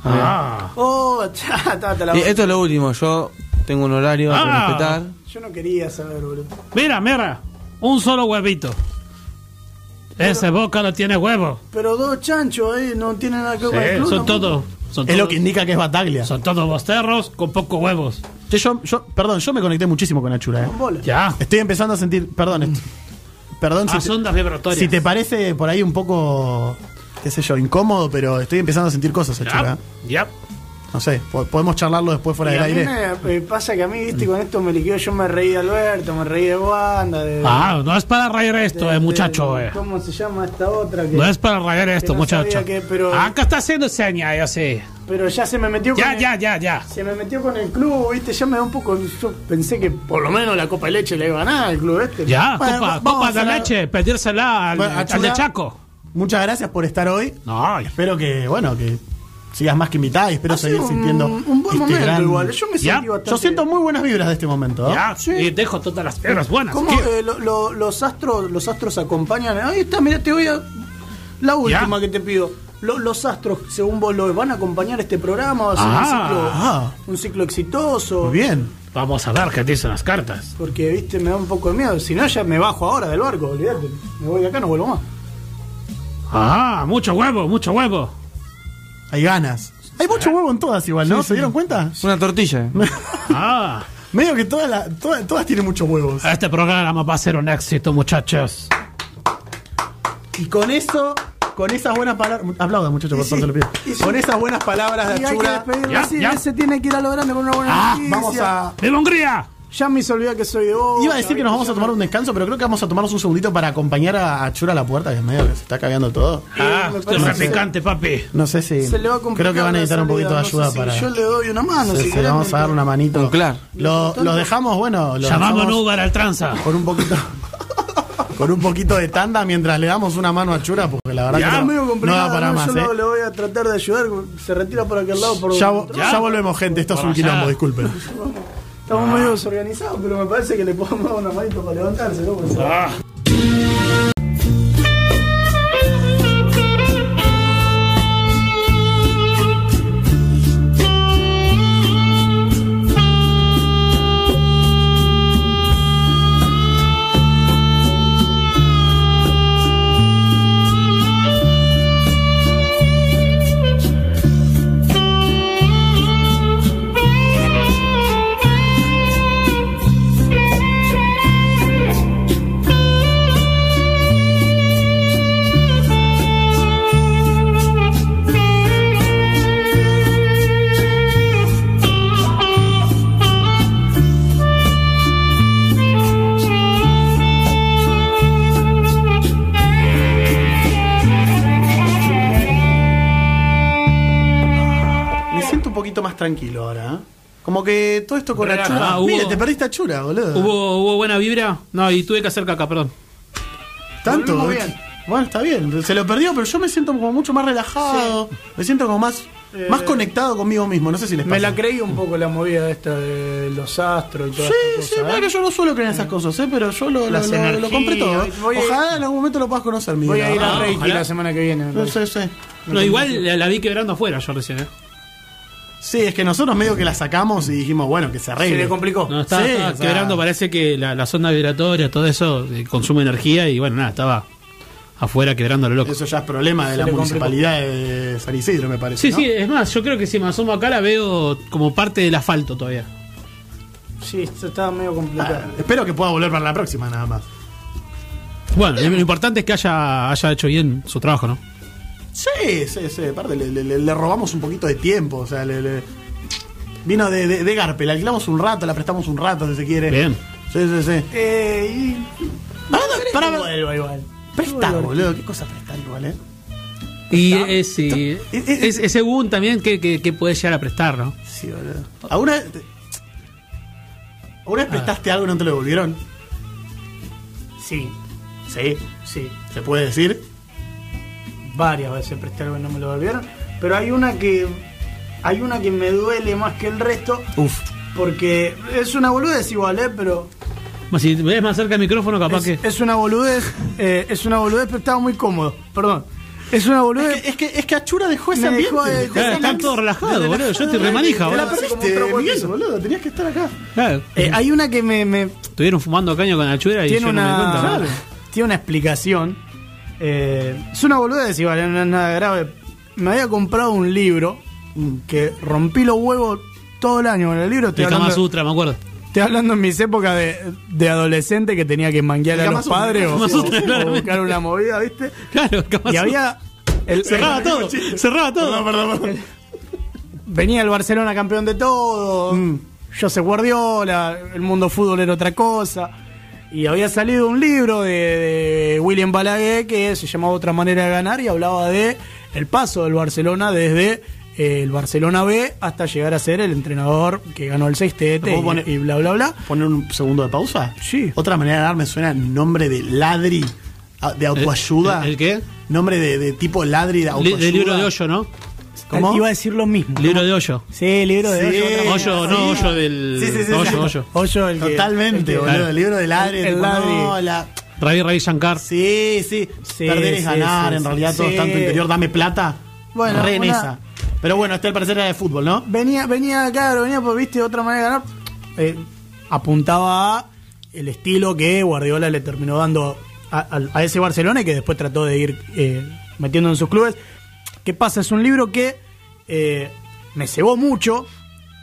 A ver. ah. Oh, la Y esto es lo último. Yo tengo un horario a Ah. respetar. Yo no quería saber, boludo. Mira, mira. Un solo huevito. Ese boca no tiene huevo. Pero dos chanchos ahí no tienen nada que ver con el club. son tampoco. todos. Son Es lo todos- que indica que es Bataglia. Son todos bosterros con pocos huevos. Che, Yo, yo, perdón, yo me conecté muchísimo con Achura. Eh. Bola. Ya. Estoy empezando a sentir, perdón, esto- perdón Ah, si, ondas vibratorias. si te parece por ahí un poco, qué sé yo, incómodo, pero estoy empezando a sentir cosas, Achura. Ya. Ya. No sé, po- podemos charlarlo después fuera Y del a mí aire. me, me pasa que a mí, viste, con esto me liquidó. Yo me reí de Alberto, me reí de Wanda, de. Ah, no es para rayar esto, de- eh, muchacho. de- eh. ¿Cómo se llama esta otra? Que, No es para rayar esto, no muchacho. que- pero- Acá está haciendo seña, ya sé. Pero ya se me metió con. Ya, el- ya, ya, ya. Se me metió con el club, viste, ya me da un poco. Yo pensé que por lo menos la Copa de Leche le iba a ganar al club este. Ya, Bueno, copa, de leche, pedírsela al, Bueno, al de Chaco. Muchas gracias por estar hoy. No, Espero que, bueno, que sigas más que invitada y espero Ha seguir un, sintiendo. un buen este momento gran- igual. Yo me sentí bastante. Yo siento muy buenas vibras de este momento. ¿no? ya. Y dejo todas las piedras buenas. ¿Cómo eh, lo- lo- los astros los astros acompañan? Ahí está, mira, te voy a. La última que te pido. Lo- los astros, según vos lo van a acompañar este programa, va a ser Ah, un, ciclo, ah. un ciclo exitoso. Muy bien. Vamos a ver qué dicen las cartas. Porque, viste, me da un poco de miedo. Si no, ya me bajo ahora del barco, olvídate. Me voy de acá, no vuelvo más. Ah, mucho huevo, mucho huevo. Hay ganas. Hay mucho huevo en todas igual, ¿no? ¿Se dieron cuenta? Una tortilla. *laughs* Ah, Medio que todas, la- todas, todas tienen muchos huevos. este programa va a ser un éxito, muchachos. Y con eso, con esas buenas palabras. Aplaudan, muchachos, por sí, te lo pido. sí. Con esas buenas palabras de Y hay que Achura. despedirlo Ya, ya. Ese tiene que ir a lo grande con una buena Ah, noticia. vamos a. ¡Viva Hungría! Ya me hice olvidar que soy de vos. Iba a decir que nos vamos a tomar un descanso, pero creo que vamos a tomarnos un segundito para acompañar a Achura a la puerta, que es medio que se está cagando todo. Ah, parece- repicante, papi. No sé si. Se le va a creo que van a necesitar un poquito de no sé ayuda si para. Yo le doy una mano. Sí, si sí, querés, vamos a dar una manito. Un clar. Lo, lo dejamos, bueno, lo Llamamos Uber al tranza. con un poquito. *laughs* Con un poquito de tanda mientras le damos una mano a Chura, porque la verdad Ya, que es medio no, no para ¿no? más. Yo ¿eh? le voy a tratar de ayudar. Se retira por aquel lado. Por Ya, ya volvemos, gente. Esto es un allá. quilombo, disculpen. *laughs* Estamos medio desorganizados, pero me parece que le podemos dar una manito para levantarse. ¿no? Porque- Ah. Tranquilo ahora. ¿eh? Como que todo esto con Real, Achura. ah, hubo- Mire, te perdiste a Chura, boludo. ¿Hubo, ¿Hubo buena vibra? No, y tuve que hacer caca, perdón. Tanto. Bien. Bueno, está bien. Se lo perdió, pero yo me siento como mucho más relajado. Me siento como más. Eh, más conectado conmigo mismo. No sé si les pasa. Me la creí un poco la movida esta de los astros y todas Sí, sí, mira ¿eh? que yo no suelo creer en esas cosas, ¿eh? pero yo lo, lo, compré todo. a- Ojalá en algún momento lo puedas conocer, mi Voy a ir a Ah, Reiki ojalá. la semana que viene. No sé, sí. No, igual la, la vi quebrando afuera yo recién, ¿eh? Sí, es que nosotros medio que la sacamos y dijimos, bueno, que se Se arregle. le complicó. No, estaba, Sí, estaba o sea- quebrando, parece que la, la sonda vibratoria, todo eso, eh, consume energía y bueno, nada, estaba afuera quebrando a lo loco. Eso ya es problema de Se la le complicó. municipalidad de San Isidro, me parece. Sí, ¿no? sí, es más, yo creo que si me asomo acá la veo como parte del asfalto todavía. Sí, esto estaba medio complicado. Ah, espero que pueda volver para la próxima, nada más. Bueno, lo importante es que haya, haya hecho bien su trabajo, ¿no? Sí, sí, sí. Aparte, le, le- le robamos un poquito de tiempo. O sea, le, le- vino de, de, de Garpe. La alquilamos un rato, la prestamos un rato, si se quiere. Bien. Sí, sí, sí. Eh, y... Para, para, Que vuelva igual. prestar, boludo. Qué cosa prestar igual, eh. Y es, sí, Es- es- es, es según también que, que, que puede llegar a prestar, ¿no? Sí, boludo. ¿Alguna ¿Alguna vez prestaste algo y no te lo devolvieron? Sí, Sí. sí. ¿Se puede decir? Varias veces presté algo y no me lo volvieron. Pero hay una que. Hay una que me duele más que el resto. Uf. Porque es una boludez igual, ¿eh? Pero. Más Si ves más cerca del micrófono, capaz Es, que. es una boludez. eh, es una boludez, pero estaba muy cómodo. Perdón. Es una boludez. Es que, es que, es que Achura dejó ese dejó ambiente. de- dejó Claro, ese están todos relajados, boludo. Yo estoy remanija, Te la boludo. Un perdiste, de Miguel, boludo. Tenías que estar acá. Claro. Eh, hay una que me, me- Estuvieron fumando caño con la chura y tiene yo no me una cuenta. tiene una explicación eh, es una boludez igual no es nada grave me había comprado un libro que rompí los huevos todo el año con el libro estoy El Kama hablando, Sutra, me acuerdo. estoy hablando en mis épocas de, de adolescente que tenía que manguear El a los padres o, Kama Sutra, o- o claramente. buscar una movida viste Claro, Kama y Sutra. había el, Cerraba el- todo, *laughs* cerraba todo. Perdón, perdón, perdón. venía el Barcelona campeón de todo, Mm. José Guardiola, el mundo fútbol era otra cosa. Y había salido un libro de, de William Balaguer que se llamaba Otra manera de ganar y hablaba de el paso del Barcelona desde eh, el Barcelona B hasta llegar a ser el entrenador que ganó el sextete ¿Puedo y, poner- y bla bla bla. ¿Poner un segundo de pausa? Sí. Otra manera de dar me suena nombre de ladri de autoayuda. ¿El- el qué? Nombre de, de tipo ladri de Li- autoayuda. Del libro de hoyo, ¿no? ¿Cómo? Iba a decir lo mismo. Libro de hoyo. Sí, libro de Sí. hoyo. Hoyo, no, hoyo del. Sí, sí, sí, hoyo, hoyo. Hoyo, el Totalmente, el que- boludo. Claro. El libro de ladri. El ladri. no, la- Ravi Ravi Shankar. Sí, sí. Sí, Perder es ganar. sí, en sí. realidad todo Sí. está en tu interior. Dame plata. Bueno, Re en una- esa. Pero bueno, este al parecer era de fútbol, ¿no? Venía, venía, claro, venía por, viste, otra manera de ganar. Eh, apuntaba a el estilo que Guardiola le terminó dando a, a- a ese Barcelona y que después trató de ir eh, metiendo en sus clubes. ¿Qué pasa? Es un libro que eh, me cebó mucho.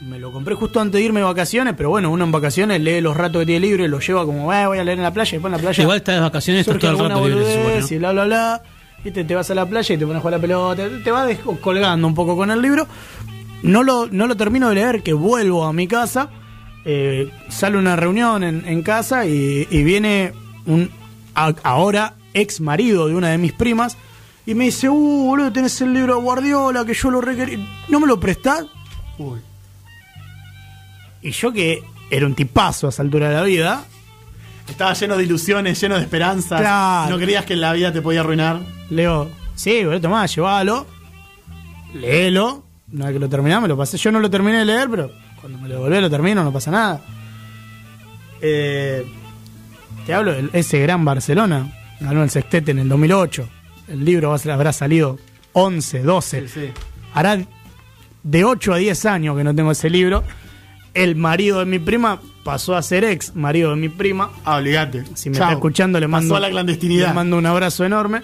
Me lo compré justo antes de irme de vacaciones, pero bueno, uno en vacaciones lee los ratos que tiene libre, lo lleva como, "Eh, voy a leer en la playa, y después en la playa. Igual estás de vacaciones, estás todo el rato libre, y bla, bla, bla. Viste, te vas a la playa y te pones a jugar a la pelota, te vas colgando un poco con el libro. No lo, no lo termino de leer, que vuelvo a mi casa. eh, sale una reunión en, en casa y, y viene un a- ahora ex marido de una de mis primas y me dice, uh, boludo, tenés el libro de Guardiola que yo lo requerí. ¿No me lo prestás? Uy. Y yo que era un tipazo a esa altura de la vida, Estaba lleno de ilusiones, lleno de esperanzas. Claro. No creías que la vida te podía arruinar. Leo, sí, boludo, tomá, llévalo, léelo. Una vez que lo terminamos, lo pasé. Yo no lo terminé de leer, pero cuando me lo devolví lo termino, no pasa nada. Eh, te hablo de ese gran Barcelona. Ganó el sextete en el 2008. El libro va a ser- habrá salido 11, 12. Hará de 8 a 10 años que no tengo ese libro. El marido de mi prima pasó a ser ex marido de mi prima. Ah, obligate. Si me está escuchando, le mando, Pasó a la clandestinidad. le mando un abrazo enorme.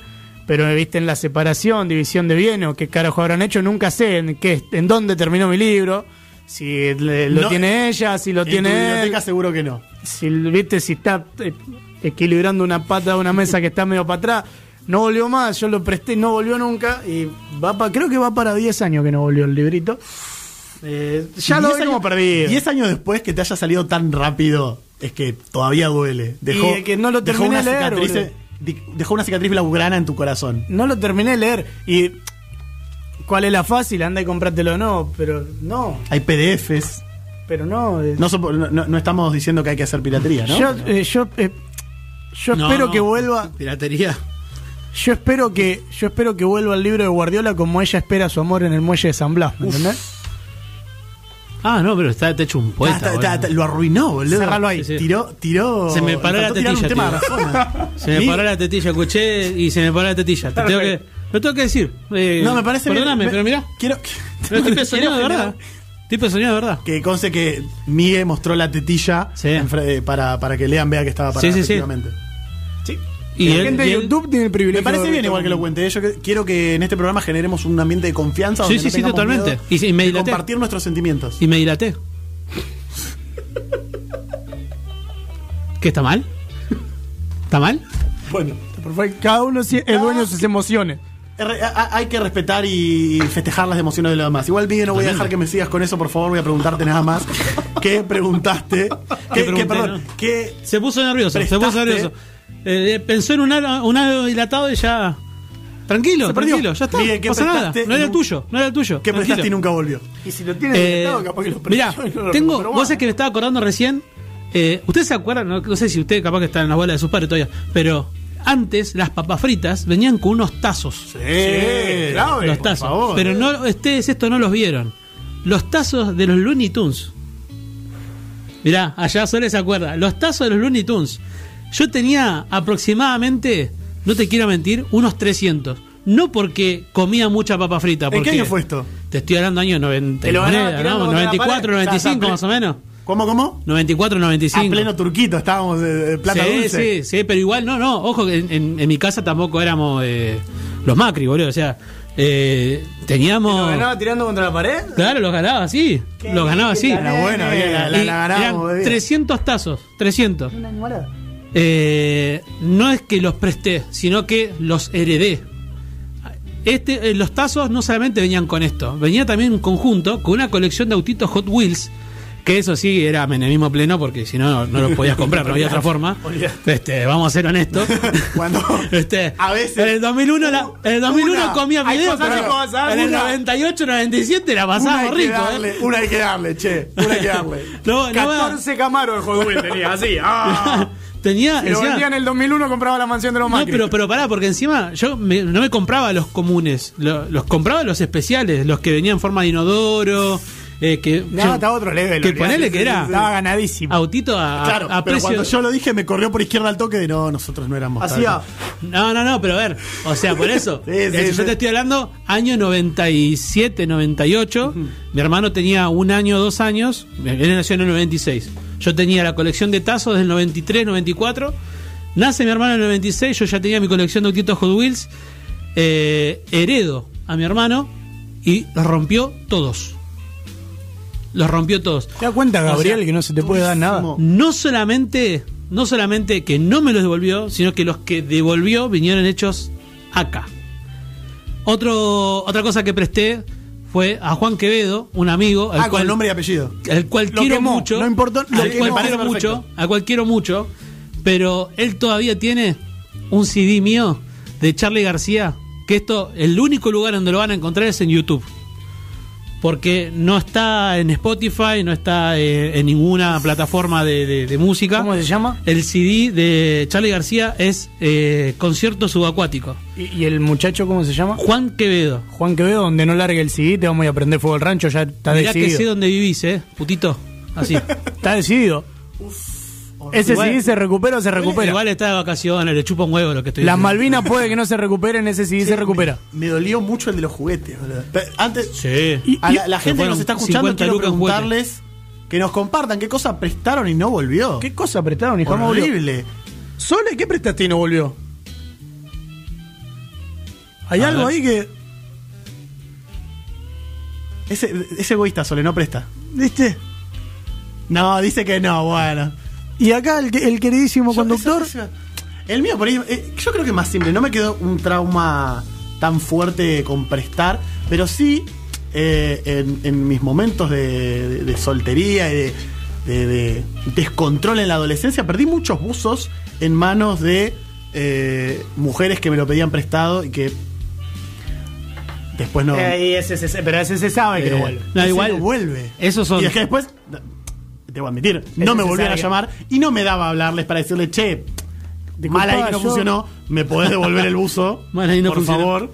Pero viste en la separación, división de bienes o qué carajo habrán hecho, nunca sé en qué, en dónde terminó mi libro. Si le- lo No, tiene ella, si lo En tiene él, biblioteca seguro que no. si viste si está eh, equilibrando una pata de una mesa que está medio para atrás. No volvió más, yo lo presté, no volvió nunca y va pa- creo que va para 10 años que no volvió el librito. Eh, ya lo como perdido. 10 años después que te haya salido tan rápido, es que todavía duele. Dejó, Y que no lo terminé una de leer, cicatriz, dejó una cicatriz blaugrana en tu corazón. No lo terminé de leer y ¿cuál es la fácil? Anda y comprátelo no, pero no, Hay PDFs. pero no. No, no, no estamos diciendo que hay que hacer piratería, ¿no? Yo, eh, yo, eh, yo espero que vuelva. Piratería. Yo espero que yo espero que vuelva el libro de Guardiola como ella espera su amor en el muelle de San Blas, ¿me entendés? Ah, no, pero está te hecho un Ta, poeta. lo arruinó, boludo. Cerralo ahí. Sí, sí. Tiró, tiró. Se me paró la tetilla, Arjona. *laughs* Se me paró la tetilla, escuché y se me paró la tetilla. Te tengo que, lo tengo que decir. Eh, No, me parece. Perdóname, Me- pero mirá. Quiero. Pero tipo *laughs* de soñado de verdad. Tipo de soñado verdad. Que conste que Miguel mostró la tetilla Sí. en fre- eh, para, para que lean, vea que estaba para Sí, sí, sí. efectivamente. Sí. Y la él- gente y de él- YouTube tiene el privilegio. Me parece bien igual que lo cuente. Yo que- quiero que en este programa generemos un ambiente de confianza Sí, donde sí, no sí, totalmente. Y me dilaté. compartir nuestros sentimientos. Y me dilaté. ¿Qué está mal? ¿Está mal? Bueno, Perfecto. Cada uno es dueño de sus emociones. a- hay que respetar y festejar las emociones de los demás. Igual, Miguel, no voy a dejar que me sigas con eso, por favor. Voy a preguntarte nada más. *laughs* ¿Qué preguntaste? ¿Qué, pregunté, qué, perdón, no? ¿qué Se puso nervioso, se puso nervioso. Eh, pensó en un halo dilatado y ya. Tranquilo, tranquilo, ya está. Miguel, ¿qué no pasa nada. prestaste No era tuyo, no era el tuyo. qué prestaste y nunca volvió? Y si lo tiene Eh, detectado, capaz que lo mirá, *laughs* y no lo tengo, vos sabés que me estaba acordando recién. Eh, ¿Ustedes se acuerdan? No, no sé si usted capaz que está en la bola de sus padres todavía, pero antes las papas fritas venían con unos tazos. Sí, clave, los por tazos. favor. Pero no, ustedes esto no los vieron. Los tazos de los Looney Tunes. Mirá, allá Sole se acuerda. Los tazos de los Looney Tunes. Yo tenía aproximadamente, no te quiero mentir, unos 300. No porque comía mucha papa frita. ¿En Porque qué año fue esto? Te estoy hablando año 90, Te lo ganaba moneda, tirando ¿no? contra la 94, pared. 95 Ya, ya, más o menos. ¿Cómo, cómo? 94, 95. A pleno turquito, estábamos de, de plata sí, dulce. sí, sí, pero igual no, no. Ojo que en, en- en mi casa tampoco éramos eh, los Macri, boludo. O sea, eh, teníamos. ¿Lo ganaba tirando contra la pared? Claro, los ganaba así. Los ganaba así. Era buena, bien, la, la, la ganábamos. eran bien. 300 tazos, 300. Eh, no es que los presté, sino que los heredé. Este, eh, los tazos no solamente venían con esto, venía también en conjunto con una colección de autitos Hot Wheels, que eso sí era menemismo pleno, porque si no, no los podías comprar, no había otra forma. *laughs* Este, vamos a ser honestos. *laughs* Cuando- este, a veces- en el 2001, la- en el 2001 Una- comía video, pero en el una- 98, 97 la que rico. darle, ¿eh? una hay que darle, che. Una hay que darle. *laughs* No, no, 14 Camaro el Hot Wheels tenía, así. ¡ah! Tenía, Si lo vendía en el 2001, compraba la mansión de los No, Macri. pero, pero pará, porque encima yo me- no me compraba los comunes, lo- los compraba los especiales, los que venían en forma de inodoro, eh, que, No, estaba a otro level. que ponele que era Estaba ganadísimo. autito a, Claro, a pero precio. cuando yo lo dije me corrió por izquierda al toque de no, nosotros no éramos. Hacía. No, no, no, pero a ver, o sea, por *laughs* eso. Sí, sí, sí. Yo te estoy hablando año 97, 98. Mi hermano tenía un año, dos años. Él nació en el 96. Yo tenía la colección de tazos del 93, 94. Nace mi hermano en el 96. Yo ya tenía mi colección de autitos Hot Wheels. Eh, heredo a mi hermano y los rompió todos. Los rompió todos. ¿Te das cuenta, Gabriel, O sea, que no se te puede dar nada? No solamente, no solamente que no me los devolvió, sino que los que devolvió vinieron hechos acá. Otro, otra cosa que presté fue a Juan Quevedo, un amigo, al Ah, con cual, nombre y apellido. al cual Lo quiero quemó, mucho, no importó, lo al quemó. cual quiero perfecto. mucho, al cual quiero mucho, pero él todavía tiene un CD mío de Charlie García, que esto, el único lugar donde lo van a encontrar es en YouTube. Porque no está en Spotify, no está eh, en ninguna plataforma de, de- de música. ¿Cómo se llama? El CD de Charlie García es eh, Concierto Subacuático. ¿Y, y el muchacho cómo se llama? Juan Quevedo. Juan Quevedo, donde no largue el CD, te vamos a ir a prender fuego al rancho, ya está Mirá que sé decidido. dónde vivís, eh, putito. Así. *laughs* Está decidido. Ese Igual- CD se recupera o se recupera. Igual está de vacaciones, le chupa un huevo lo que estoy Las diciendo. Malvinas puede que no se recuperen, ese CD se recupera. Me dolió mucho el de los juguetes, boludo. Pero antes, Sí. a la, gente que nos está escuchando, 50 quiero preguntarles que nos compartan qué cosa prestaron y no volvió. ¿Qué cosa prestaron y jamás volvió? Horrible. Sole, ¿qué prestaste y no volvió? Hay A algo ver. ahí que. Ese, ese egoísta, Sole, no presta. ¿Viste? No, dice que no, bueno. Y acá el, que- el queridísimo Yo- conductor. eso- eso- el mío, por ahí, eh, yo creo que más simple. No me quedó un trauma tan fuerte con prestar, pero sí eh, en, en mis momentos de, de- de soltería y de, de- de descontrol en la adolescencia, perdí muchos buzos en manos de eh, mujeres que me lo pedían prestado y que después no. Eh, y ese, ese- pero ese se sabe que no vuelve. No, igual- no vuelve. esos son- Y es que después, te voy a admitir, no me volvían a llamar y no me daba a hablarles para decirle, che, Disculpa, Mal ahí que no yo- funcionó. ¿Me podés devolver el buzo? *laughs* Mal ahí no Por funcionó. favor.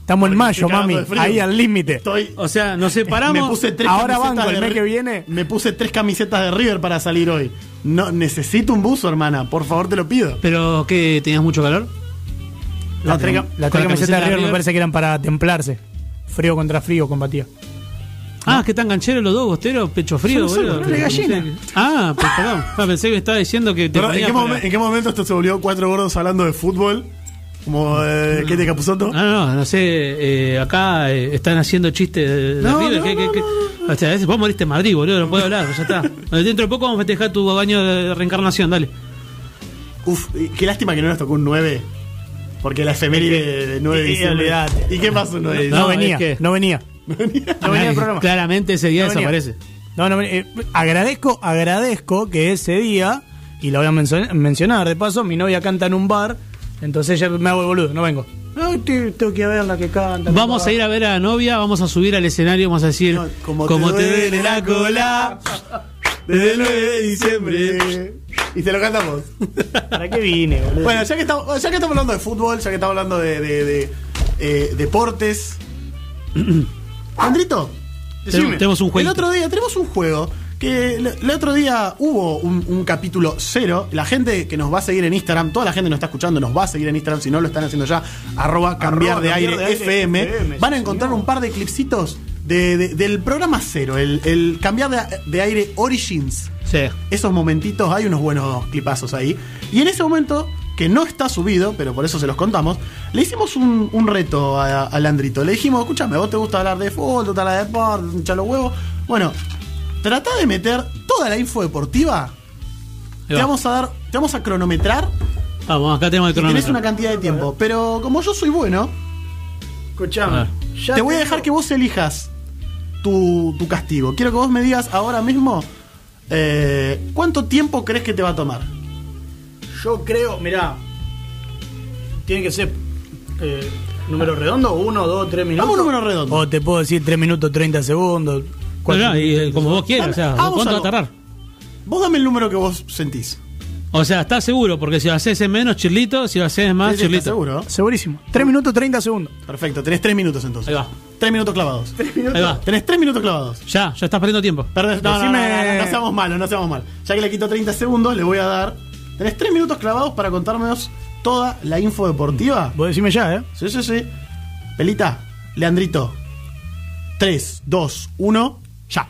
Estamos en mayo, mami. Ahí al límite. Estoy. O sea, nos *laughs* separamos. Me puse tres Ahora camisetas banco, el de mes que viene. Me puse tres camisetas de River para salir hoy. No, necesito un buzo, hermana. Por favor, te lo pido. Pero que tenías mucho calor. Las tres, camisetas camiseta de de River me River. parece que eran para templarse. Frío contra frío combatía. Ah, que tan gancheros los dos, bostero, pecho frío, Son- boludo. de gallina. Ah, pues perdón. Ah, pensé que estaba diciendo que te Pero, ¿en, qué para- momen- en qué momento esto se volvió cuatro gordos hablando de fútbol? Como eh, ¿qué de Capuzoto? No, no, no sé. eh, acá eh, están haciendo chistes de, de No, River. no, que, que- no, que- O sea, a veces vos moriste en Madrid, boludo. No puedo hablar, ya está. Dentro de poco vamos a festejar tu baño de reencarnación, dale. Uf, y qué lástima que no nos tocó un 9. Porque la efeméride de 9 de Sí, diciembre. olvidate. ¿Y qué pasó un 9 de No, No, venía, es que- no venía. No venía el programa. Claramente ese día No venía. desaparece. No, no, eh, agradezco, agradezco que ese día, y lo voy a mencio- mencionar de paso, mi novia canta en un bar, entonces ya me hago el boludo, no vengo. No, te- tengo que ir a ver la que canta. Vamos a ir a ver a la novia, vamos a subir al escenario, vamos a decir, No, como como, te te, duele duele la cola. Desde el 9 de diciembre. Y te lo cantamos. ¿Para qué vine, boludo? Bueno, ya que, estamos, ya que estamos hablando de fútbol, ya que estamos hablando de, de- de, eh, deportes. Andrito, decime, tenemos un El jueguito. otro día tenemos un juego que el, el otro día hubo un, un capítulo cero. La gente que nos va a seguir en Instagram, toda la gente que nos está escuchando nos va a seguir en Instagram, si no lo están haciendo ya, arroba cambiar de cambiar aire, de aire FM. FM, Van a encontrar señor. un par de clipsitos de- de- del programa cero, el, el cambiar de, de aire Origins Sí. esos momentitos, hay unos buenos clipazos ahí. Y en ese momento, que no está subido, pero por eso se los contamos, le hicimos un, un reto a, a Landrito. Le dijimos, escúchame, vos te gusta hablar de fútbol, te gusta hablar de deporte, te hincha los huevos. Bueno, trata de meter toda la info deportiva. Te va. vamos a dar, te vamos a cronometrar Vamos, acá tenemos el cronómetro. una cantidad de tiempo. Pero como yo soy bueno, Escuchame. Te voy a dejar que vos elijas tu, tu castigo. Quiero que vos me digas ahora mismo eh, cuánto tiempo crees que te va a tomar. Yo creo, mirá, tiene que ser eh, número redondo, uno, dos, tres minutos. Vamos número redondo. O te puedo decir tres minutos, 30 segundos. No, cuatro no, y, minutos, eh, como vos quieras, o sea, ¿cuánto va a tardar? Vos dame el número que vos sentís. O sea, estás seguro, porque si lo haces en menos, chirlito, si lo haces más, Sí, sí, ¿estás chirlito. seguro? Segurísimo. 3 minutos 30 segundos. Perfecto, tenés tres minutos entonces. Ahí va. Tres minutos clavados. Ahí va. Tenés tres minutos clavados. Ya, ya estás perdiendo tiempo. Perdés, no, no, no, Decime- no, no, no seamos malos, no seamos mal. Ya que le quito 30 segundos, le voy a dar. Tenés tres minutos clavados para contarnos toda la info deportiva. Vos decime ya, ¿eh? Sí, sí, sí. Pelita, Leandrito. 3, 2, 1, ya.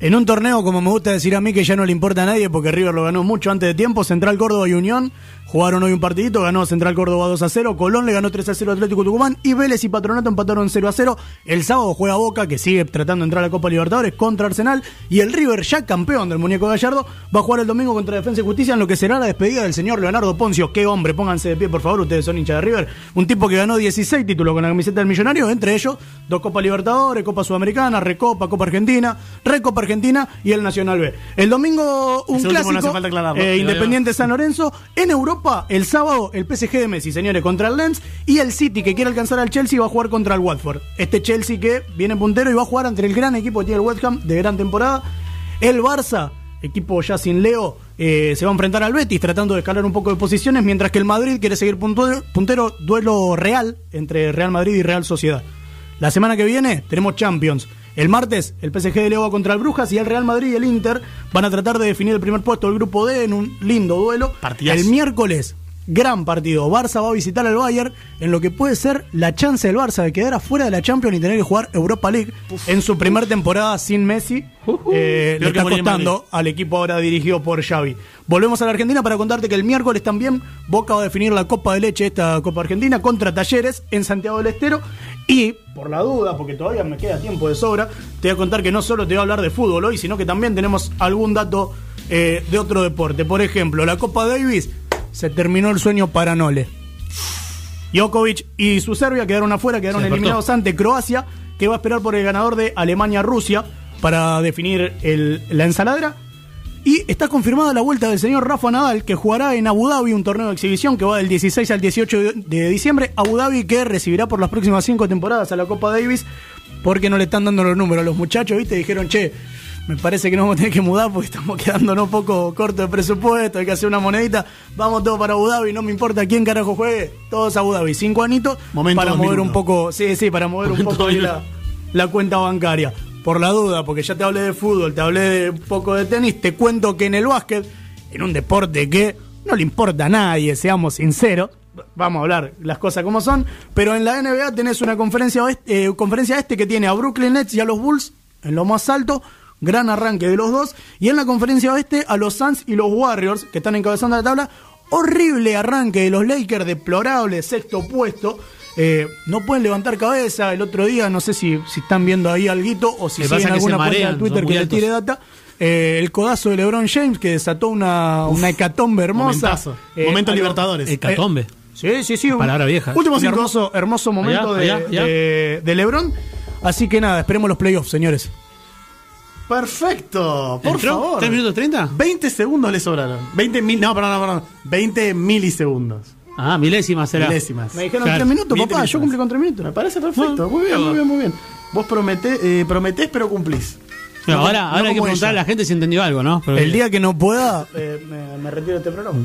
En un torneo, como me gusta decir a mí, que ya no le importa a nadie porque River lo ganó mucho antes de tiempo, Central Córdoba y Unión jugaron hoy un partidito, ganó Central Córdoba 2 a 0, Colón le ganó 3 a 0 a Atlético Tucumán y Vélez y Patronato empataron 0 a 0. El sábado juega Boca, que sigue tratando de entrar a la Copa Libertadores contra Arsenal y el River, ya campeón del muñeco Gallardo, va a jugar el domingo contra Defensa y Justicia en lo que será la despedida del señor Leonardo Poncio. Qué hombre, pónganse de pie, por favor, ustedes son hinchas de River. Un tipo que ganó 16 títulos con la camiseta del millonario, entre ellos dos Copas Libertadores, Copa Sudamericana, Recopa, Copa Argentina, Recopa Argentina y el Nacional B. El domingo un Ese último no clásico, hace falta aclararlo. eh, Independiente San Lorenzo. En Europa, el sábado, el PSG de Messi, señores, contra el Lens. Y el City, que quiere alcanzar al Chelsea, va a jugar contra el Watford. Este Chelsea que viene puntero y va a jugar ante el gran equipo que tiene el West Ham de gran temporada. El Barça, equipo ya sin Leo, eh, se va a enfrentar al Betis tratando de escalar un poco de posiciones, mientras que el Madrid quiere seguir puntero, puntero duelo real entre Real Madrid y Real Sociedad. La semana que viene tenemos Champions. El martes el PSG de Leo va contra el Brujas y el Real Madrid y el Inter van a tratar de definir el primer puesto del grupo D en un lindo duelo. Partidazo. El miércoles, gran partido. Barça va a visitar al Bayern en lo que puede ser la chance del Barça de quedar afuera de la Champions y tener que jugar Europa League en su primera temporada sin Messi. Eh, le Peor que está costando al equipo ahora dirigido por Xavi. Volvemos a la Argentina para contarte que el miércoles también Boca va a definir la Copa de Leche, esta Copa Argentina, contra Talleres en Santiago del Estero. Y, por la duda, porque todavía me queda tiempo de sobra, te voy a contar que no solo te voy a hablar de fútbol hoy, sino que también tenemos algún dato eh, de otro deporte. Por ejemplo, la Copa Davis se terminó el sueño para Nole. Djokovic y su Serbia quedaron afuera, quedaron eliminados ante Croacia, que va a esperar por el ganador de Alemania-Rusia para definir el- la ensaladera. Y está confirmada la vuelta del señor Rafa Nadal, que jugará en Abu Dhabi, un torneo de exhibición que va del 16 al 18 de- de diciembre. Abu Dhabi que recibirá por las próximas cinco temporadas a la Copa Davis, porque no le están dando los números. Los muchachos, viste, dijeron, che, me parece que nos vamos a tener que mudar porque estamos quedándonos un poco cortos de presupuesto, hay que hacer una monedita, vamos todos para Abu Dhabi, no me importa quién carajo juegue, todos a Abu Dhabi, cinco anitos Momento para mover un poco, sí, sí, para mover un poco la, la cuenta bancaria. Por la duda, porque ya te hablé de fútbol, te hablé de un poco de tenis, te cuento que en el básquet, en un deporte que no le importa a nadie, seamos sinceros, vamos a hablar las cosas como son, pero en la NBA tenés una conferencia oeste, eh, conferencia este que tiene a Brooklyn Nets y a los Bulls en lo más alto, gran arranque de los dos, y en la conferencia oeste a los Suns y los Warriors, que están encabezando la tabla, horrible arranque de los Lakers, deplorable, sexto puesto. Eh, no pueden levantar cabeza. El otro día, no sé si, si están viendo ahí alguito o si siguen alguna cuenta de marean, Twitter que le tire data. Eh, el codazo de LeBron James que desató una, una hecatombe hermosa. Eh, Momento algo- Libertadores. Hecatombe. Sí, sí, sí. un- Palabra vieja. Último cinco. hermoso, hermoso momento Allá, de, allá, allá. de- de LeBron. Así que nada, esperemos los playoffs, señores. Perfecto, por ¿Entró? favor. ¿Tres minutos 30? 20 segundos le sobraron. 20 mil, no, perdón, perdón. 20 milisegundos. Ah, milésimas será. Milésimas. Me dijeron Claro. tres minutos, Mil papá. Yo cumplí con tres minutos. Me parece perfecto. Ah, Muy bien, ah. muy bien, muy bien. Vos prometés, eh, prometés pero cumplís. Pero No ahora ahora hay que preguntar a la gente si entendió algo, ¿no? Pero- El día que no pueda, eh, me, me retiro de este programa.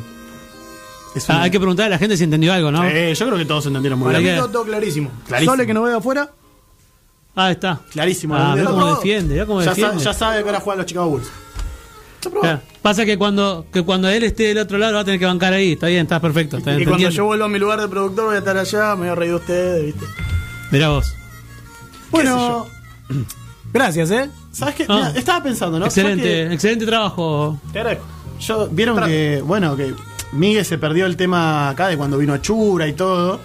Es Ah, hay que preguntar a la gente si entendió algo, ¿no? Eh, yo creo que todos entendieron muy Para bien. mí todo clarísimo. Clarísimo. Sole que no veo afuera. Ah, está. Clarísimo. Ah, ve cómo defiende, cómo ya, sa- defiende. ya sabe que ahora juegan los Chicago Bulls. Claro. Pasa que cuando, que cuando él esté del otro lado va a tener que bancar ahí. Está bien, está perfecto. Está Y cuando yo vuelva a mi lugar de productor voy a estar allá, me voy a reír de ustedes, ¿viste? Mirá vos. Bueno, *clears throat* Gracias, ¿eh? ¿sabes qué? Ah. Mira, estaba pensando, ¿no? excelente, excelente trabajo. Te agradezco. yo, Vieron que, bueno, que Miguel se perdió el tema acá de cuando vino a Chura y todo.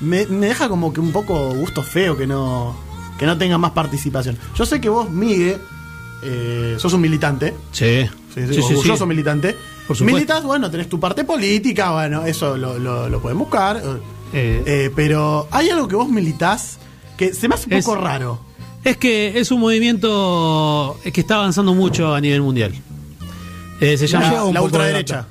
Me, me deja como que un poco gusto feo que no, que no tenga más participación. Yo sé que vos, Miguel, eh, sos un militante. Sí. Sí, sí, orgulloso militante. Por supuesto. Militas, bueno, tenés tu parte política, bueno, eso lo, lo, lo pueden buscar. Eh, Eh, pero hay algo que vos militás que se me hace un Es- poco raro. Es que es un movimiento que está avanzando mucho a nivel mundial. Eh, se llama. La ultraderecha.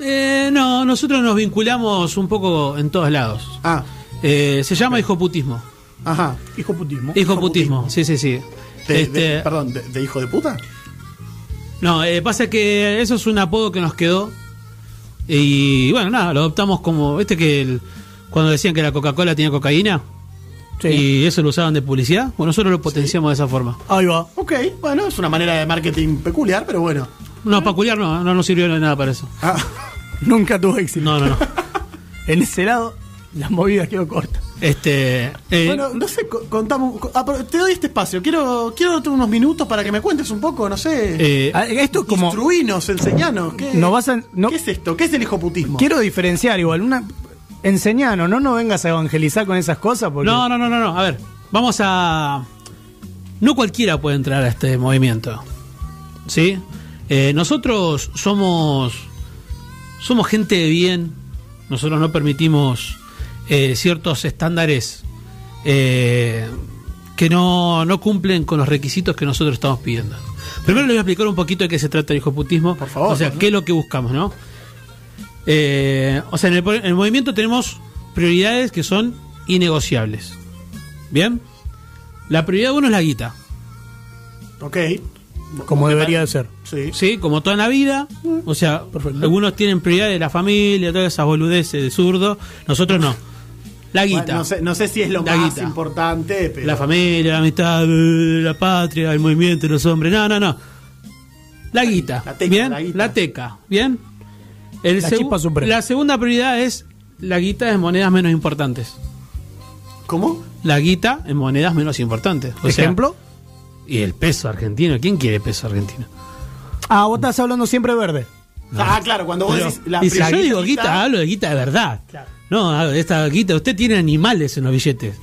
Eh, no, nosotros nos vinculamos un poco en todos lados. Ah, Eh, se llama hijoputismo. Ajá. Hijo putismo. Hijoputismo, sí, sí, sí. De- Este, de- perdón, de, de hijo de puta? No, eh, pasa que eso es un apodo que nos quedó. Y bueno, nada, lo adoptamos como. ¿Viste que el- cuando decían que la Coca-Cola tenía cocaína? Sí. Y eso lo usaban de publicidad. Bueno, nosotros lo potenciamos de esa forma. Ahí va. Ok, bueno, es una manera de marketing peculiar, pero bueno. No, peculiar no, no nos sirvió de nada para eso. Ah, *laughs* Nunca tuvo éxito. No, no, no. *laughs* En ese lado, las movidas quedó cortas. Este. eh, bueno, no sé, co- contamos. co- ah, te doy este espacio. Quiero, quiero darte unos minutos para que me cuentes un poco, no sé. eh, Ah, Esto es como. Instruinos, enseñanos. ¿Qué, No vas a- no- ¿Qué es esto? ¿Qué es el hijoputismo? Quiero diferenciar igual. Una. Enseñanos, no nos vengas a evangelizar con esas cosas porque. no, no, no, no, no. A ver, vamos a. No cualquiera puede entrar a este movimiento. ¿Sí? Eh, nosotros somos. Somos gente de bien. Nosotros no permitimos eh, ciertos estándares eh, que no, no cumplen con los requisitos que nosotros estamos pidiendo. Primero les voy a explicar un poquito de qué se trata el hijoputismo. Por favor, O sea, ¿no? qué es lo que buscamos, ¿no? Eh, o sea, en el, en el movimiento tenemos prioridades que son innegociables. ¿Bien? La prioridad uno es la guita. Ok. Como debería de ser. Sí. ¿Sí? Como toda la vida. O sea, algunos tienen prioridad de la familia, todas esas boludeces de zurdo. Nosotros no. La guita. Bueno, no, sé, no sé si es lo La más guita. importante, pero. La familia, la amistad, la patria, el movimiento, los hombres. No, no, no. La guita. La teca, ¿Bien? la guita. La teca. ¿Bien? El La segu- chispa suprema. la segunda prioridad es la guita en monedas menos importantes. ¿Cómo? La guita en monedas menos importantes. O sea, ¿Ejemplo? y el peso argentino. ¿Quién quiere peso argentino? Ah, vos estás hablando siempre verde. Ah, claro, cuando vos Pero- decís la y si yo digo guita, hablo de guita de verdad. No, esta guita. Usted tiene animales en los billetes.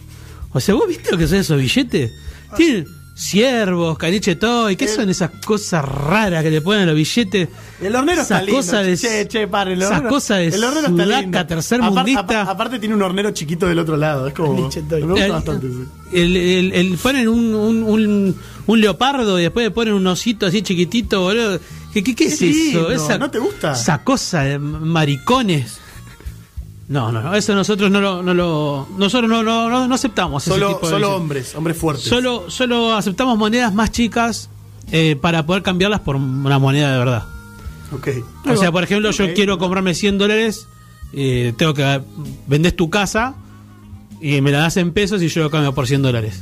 O sea, ¿vos viste lo que son esos billetes? Tienen ciervos, caniche todo. ¿Y qué El- son esas cosas raras que le ponen a los billetes? El hornero Esa está lindo. cosa de- che, che, pare, el esa hornero, cosa de el hornero está lindo. tercermundista. Apar- apar- aparte tiene un hornero chiquito del otro lado. Es como. Me gusta El- bastante. sí. El, el- el- ponen un, un, un- un leopardo y después le ponen un osito así chiquitito, boludo. ¿Qué, qué, qué es eso? Esa, ¿no te gusta? Esa cosa de maricones. No, no, no, eso nosotros no lo, no lo nosotros no, no, no, no aceptamos ese Solo, tipo de solo hombres, hombres fuertes. Solo, solo aceptamos monedas más chicas eh, para poder cambiarlas por una moneda de verdad. Ok. O sea, por ejemplo, yo quiero comprarme 100 dólares, eh, tengo que vendes tu casa y me la das en pesos y yo lo cambio por 100 dólares,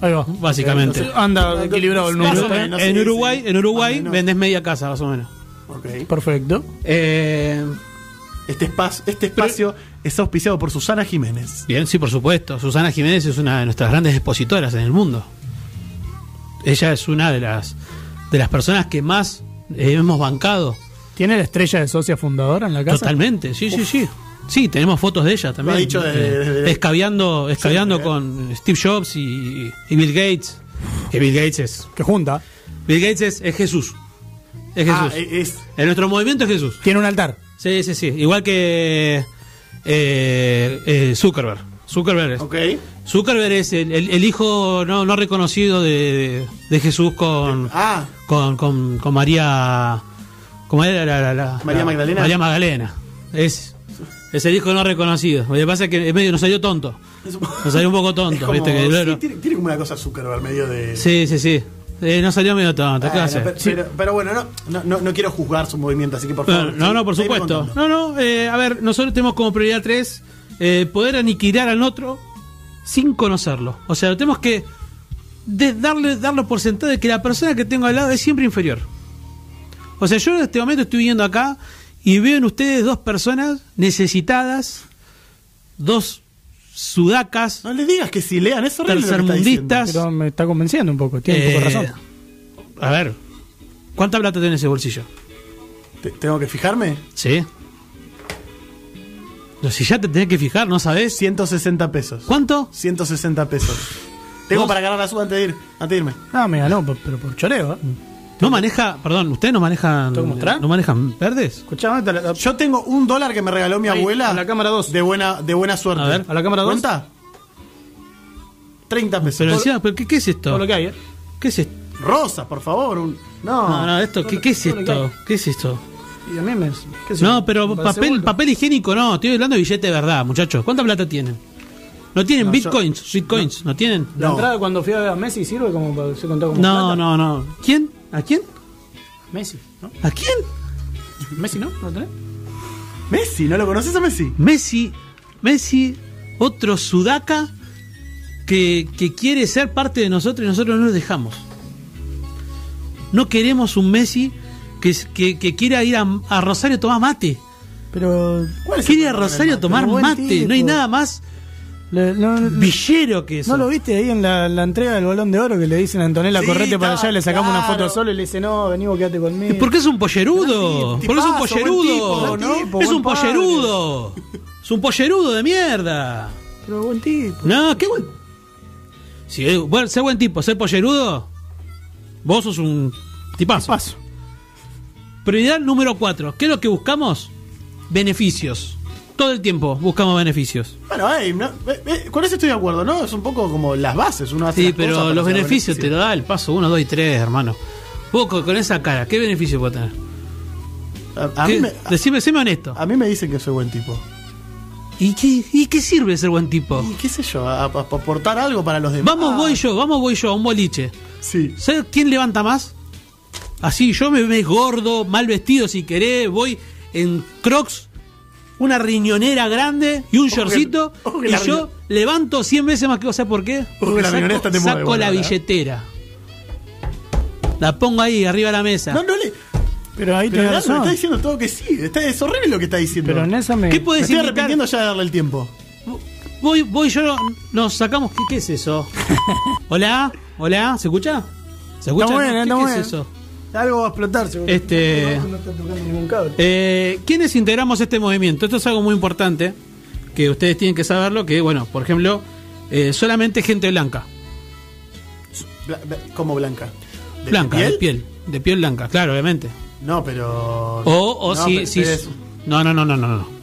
Ahí va. básicamente. Anda equilibrado el Más número. o menos. en Uruguay, sí. en Uruguay o menos. vendes media casa, más o menos. Ok. Perfecto. Eh, Este espacio, este espacio es auspiciado por Susana Jiménez. bien, sí, por supuesto. Susana Jiménez es una de nuestras grandes expositoras en el mundo. Ella es una de las de las personas que más eh, hemos bancado. ¿Tiene la estrella de socia fundadora en la casa? Totalmente, sí, sí, sí. Sí, tenemos fotos de ella también. Lo ha dicho de- Eh, de- de- escabeando escabeando Siempre, con Steve Jobs y, y Bill Gates. Que Bill Gates es. Que junta. Bill Gates es, es Jesús. Es Jesús. Ah, es. en nuestro movimiento es Jesús. Tiene un altar. Sí, sí, sí. Igual que eh, eh, Zuckerberg. Zuckerberg es. Ok. Zuckerberg es el, el- el hijo no, no reconocido de, de Jesús con, Ah, con, con, con María. ¿Cómo era la, la- la- María Magdalena. María Magdalena. Es, es el hijo no reconocido. Lo que pasa es que es medio nos salió tonto. Nos salió un poco tonto, *laughs* como- ¿viste? Que, sí, claro. tiene, tiene como una cosa Zuckerberg medio de. Sí, sí, sí. Eh, nos salió medio tonto. ¿Qué pero, Sí. pero- pero bueno, no, no, no, no quiero juzgar su movimiento, así que por No, favor. no, sí, no, por supuesto. No, no, eh, a ver, nosotros tenemos como prioridad tres eh, poder aniquilar al otro sin conocerlo. O sea, tenemos que darle, darlo por sentado de que la persona que tengo al lado es siempre inferior. O sea, yo en este momento estoy viendo acá y veo en ustedes dos personas necesitadas, dos sudacas, No les digas que si lean, es horrible. tercermundistas. Pero me está convenciendo un poco. Tiene un poco eh, de razón. A ver, ¿cuánta plata tiene ese bolsillo? ¿Tengo que fijarme? Sí. No, si ya te tenés que fijar, ¿no sabes? 160 pesos. ¿Cuánto? 160 pesos. Tengo ¿Vos? para ganar la suba antes de ir, antes de irme. Ah, me ganó, pero pero por choreo. ¿eh? ¿No maneja, perdón, ustedes no manejan. ¿No manejan verdes? Escuchame, la- Yo tengo un dólar que me regaló mi Ahí, abuela. a la cámara dos. De buena, de buena suerte. A ver, a la cámara dos. ¿Cuenta? 30 pesos. Pero Todo- decía, ¿pero qué, qué es esto? todo lo que hay, ¿eh? ¿Qué es esto? Rosa, por favor. un- No. No, no, esto, ¿qué, qué es esto? ¿Qué es esto? Y a mí me. qué sé yo, No, pero me papel, papel higiénico no, estoy hablando de billete de verdad, muchachos. ¿Cuánta plata tienen? ¿No tienen No, bitcoins? ¿Bitcoins? ¿No, tienen? La No. entrada cuando fui a ver a Messi sirve como para se contó como No, plata? no, no. ¿Quién? ¿A quién? Messi, ¿no? ¿A quién? Messi, ¿no? ¿No tenés? Messi, ¿no lo conoces a Messi? Messi, Messi, otro sudaca que, que quiere ser parte de nosotros y nosotros no lo dejamos. No queremos un Messi que, que, que quiera ir a, a Rosario a tomar mate. Pero. ¿Cuál es Quiere a? Rosario a tomar mate. No hay nada más le- no, no- villero que eso. ¿No lo viste ahí en la, la entrega del balón de oro que le dicen a Antonella Sí, correte para allá, le sacamos una foto solo y le dice, no, vení quédate conmigo. ¿Por qué es un pollerudo? Tipazo, ¿Por qué es un pollerudo? tipo, es un pollerudo. Es un pollerudo de mierda. Pero buen tipo. No, qué buen. Si es bueno, ser buen tipo, ser pollerudo, vos sos un tipazo. Paso. Prioridad número 4. ¿Qué es lo que buscamos? Beneficios. Todo el tiempo buscamos beneficios. Bueno, no, eh, eh, con eso estoy de acuerdo, ¿no? Es un poco como las bases. Uno hace Sí, pero los beneficios te lo da el paso 1, 2 y 3, hermano. Vos con, esa cara, ¿qué beneficio puede tener? A, a mí me, Decime, séme honesto. a, a mí me dicen que soy buen tipo. ¿Y qué, ¿Y qué sirve ser buen tipo? Y qué sé yo, a, a- a aportar algo para los demás. Vamos, voy yo, vamos, voy yo a un boliche. Sí. ¿Sabes quién levanta más? Así, yo me ves gordo, mal vestido si querés, voy en crocs, una riñonera grande y un shortcito, y yo levanto 100 veces más que vos, ¿sabes por qué? Ojo que la riñonera está saco la ¿verdad? billetera. La pongo ahí, arriba de la mesa. No, no le. Pero ahí Leandro razón. está diciendo todo que sí. Está, es horrible lo que está diciendo. Pero en esa me. ¿Qué me puedes estoy invitar? arrepintiendo ya de darle el tiempo. Voy, voy yo, nos sacamos, ¿qué, qué es eso? *laughs* Hola, hola, ¿se escucha? ¿Se escucha? Está bueno, ¿Qué- está qué bueno. es eso? Algo va a explotar, seguro. Este- No está tocando ningún cable. Eh, ¿Quiénes integramos este movimiento? Esto es algo muy importante que ustedes tienen que saberlo, que bueno, por ejemplo, eh, solamente gente blanca. Bla- bla- como blanca. ¿De blanca, piel? de piel. De piel blanca, claro, obviamente. No, pero. O, o no, si, pero, si- pero es, No, no, no, no, no, no.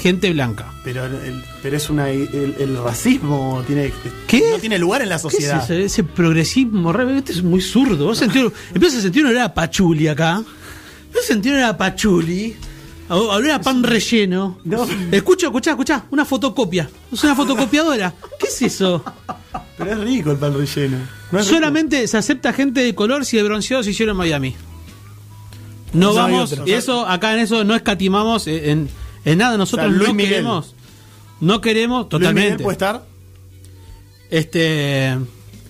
Gente blanca. pero, el, pero es una. El, el racismo tiene. ¿Qué? No tiene lugar en la ¿Qué es sociedad. ese, ese progresismo? re- Este es muy zurdo. Vos Empiezas a sentir una olor a pachuli acá. A sentir una pachuli. A a olor a pan relleno. No. Escucha, escucha, escucha. Una fotocopia. Es una fotocopiadora. ¿Qué es eso? Pero es rico el pan relleno. No es rico. Solamente se acepta gente de color si el bronceado se hicieron en Miami. No vamos, y eso acá en eso no escatimamos en, en nada. Nosotros O sea, Luis no Miguel. queremos, no queremos Luis totalmente. puede estar. Este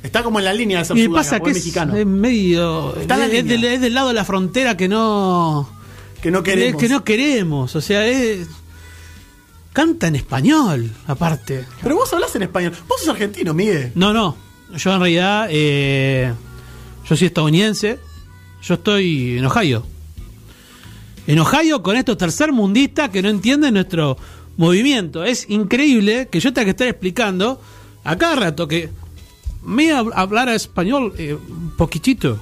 Está como en la línea de ser y pasa que es es, mexicano. es medio Está en la es, es línea. del, es del lado de la frontera que no que no queremos. que no queremos, o sea, es canta en español, aparte. Pero vos hablas en español. Vos sos argentino, Miguel. No, no. Yo en realidad, eh, yo soy estadounidense. Yo estoy en Ohio. En Ohio con estos tercermundistas que no entienden nuestro movimiento. Es increíble que yo tenga que estar explicando a cada rato que me hab- hablar español eh, un poquitito.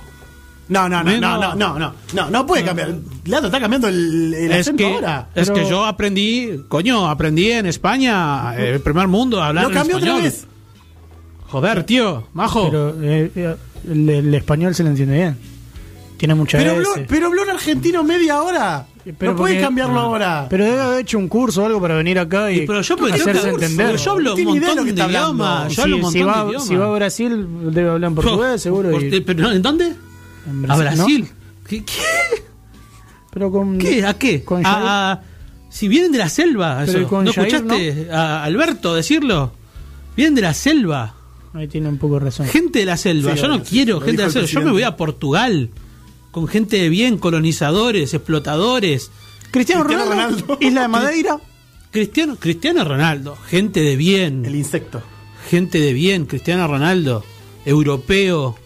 No, no, no, no, no, no, no, no, no puede cambiar. Leandro está cambiando el, el Es acento que, ahora. es Pero- que yo aprendí, coño, aprendí en España, eh, el primer mundo, a hablar Lo en cambió otra vez. Joder, tío, majo. Pero eh, eh, el, el español se le entiende bien. Tiene mucha Pero habló, pero habló en argentino media hora. Pero no puede porque- cambiarlo ahora. Pero debe haber hecho un curso o algo para venir acá y, Y pero yo, porque hacerse entender. pero yo hablo un montón de idiomas. Yo hablo un si, montón si va, de idiomas. si va a Brasil, debe hablar en portugués, seguro. Por- y- pero, ¿En dónde? en ¿A ¿no? Brasil? ¿Qué? ¿Qué? Pero con, ¿Qué? ¿A qué? Con A- Jair. a- si vienen de la selva, eso. ¿no Jair, escuchaste a Alberto decirlo? Vienen de la selva. Ahí tiene un poco de razón. Gente de la selva. Sí, Yo no quiero gente de la el selva. Yo me voy a Portugal. Con gente de bien, colonizadores, explotadores. Cristiano, Cristiano Ronaldo, Ronaldo. *laughs* Isla de Madeira. Cristiano, Cristiano Ronaldo. Gente de bien. El insecto. gente de bien, Cristiano Ronaldo, europeo,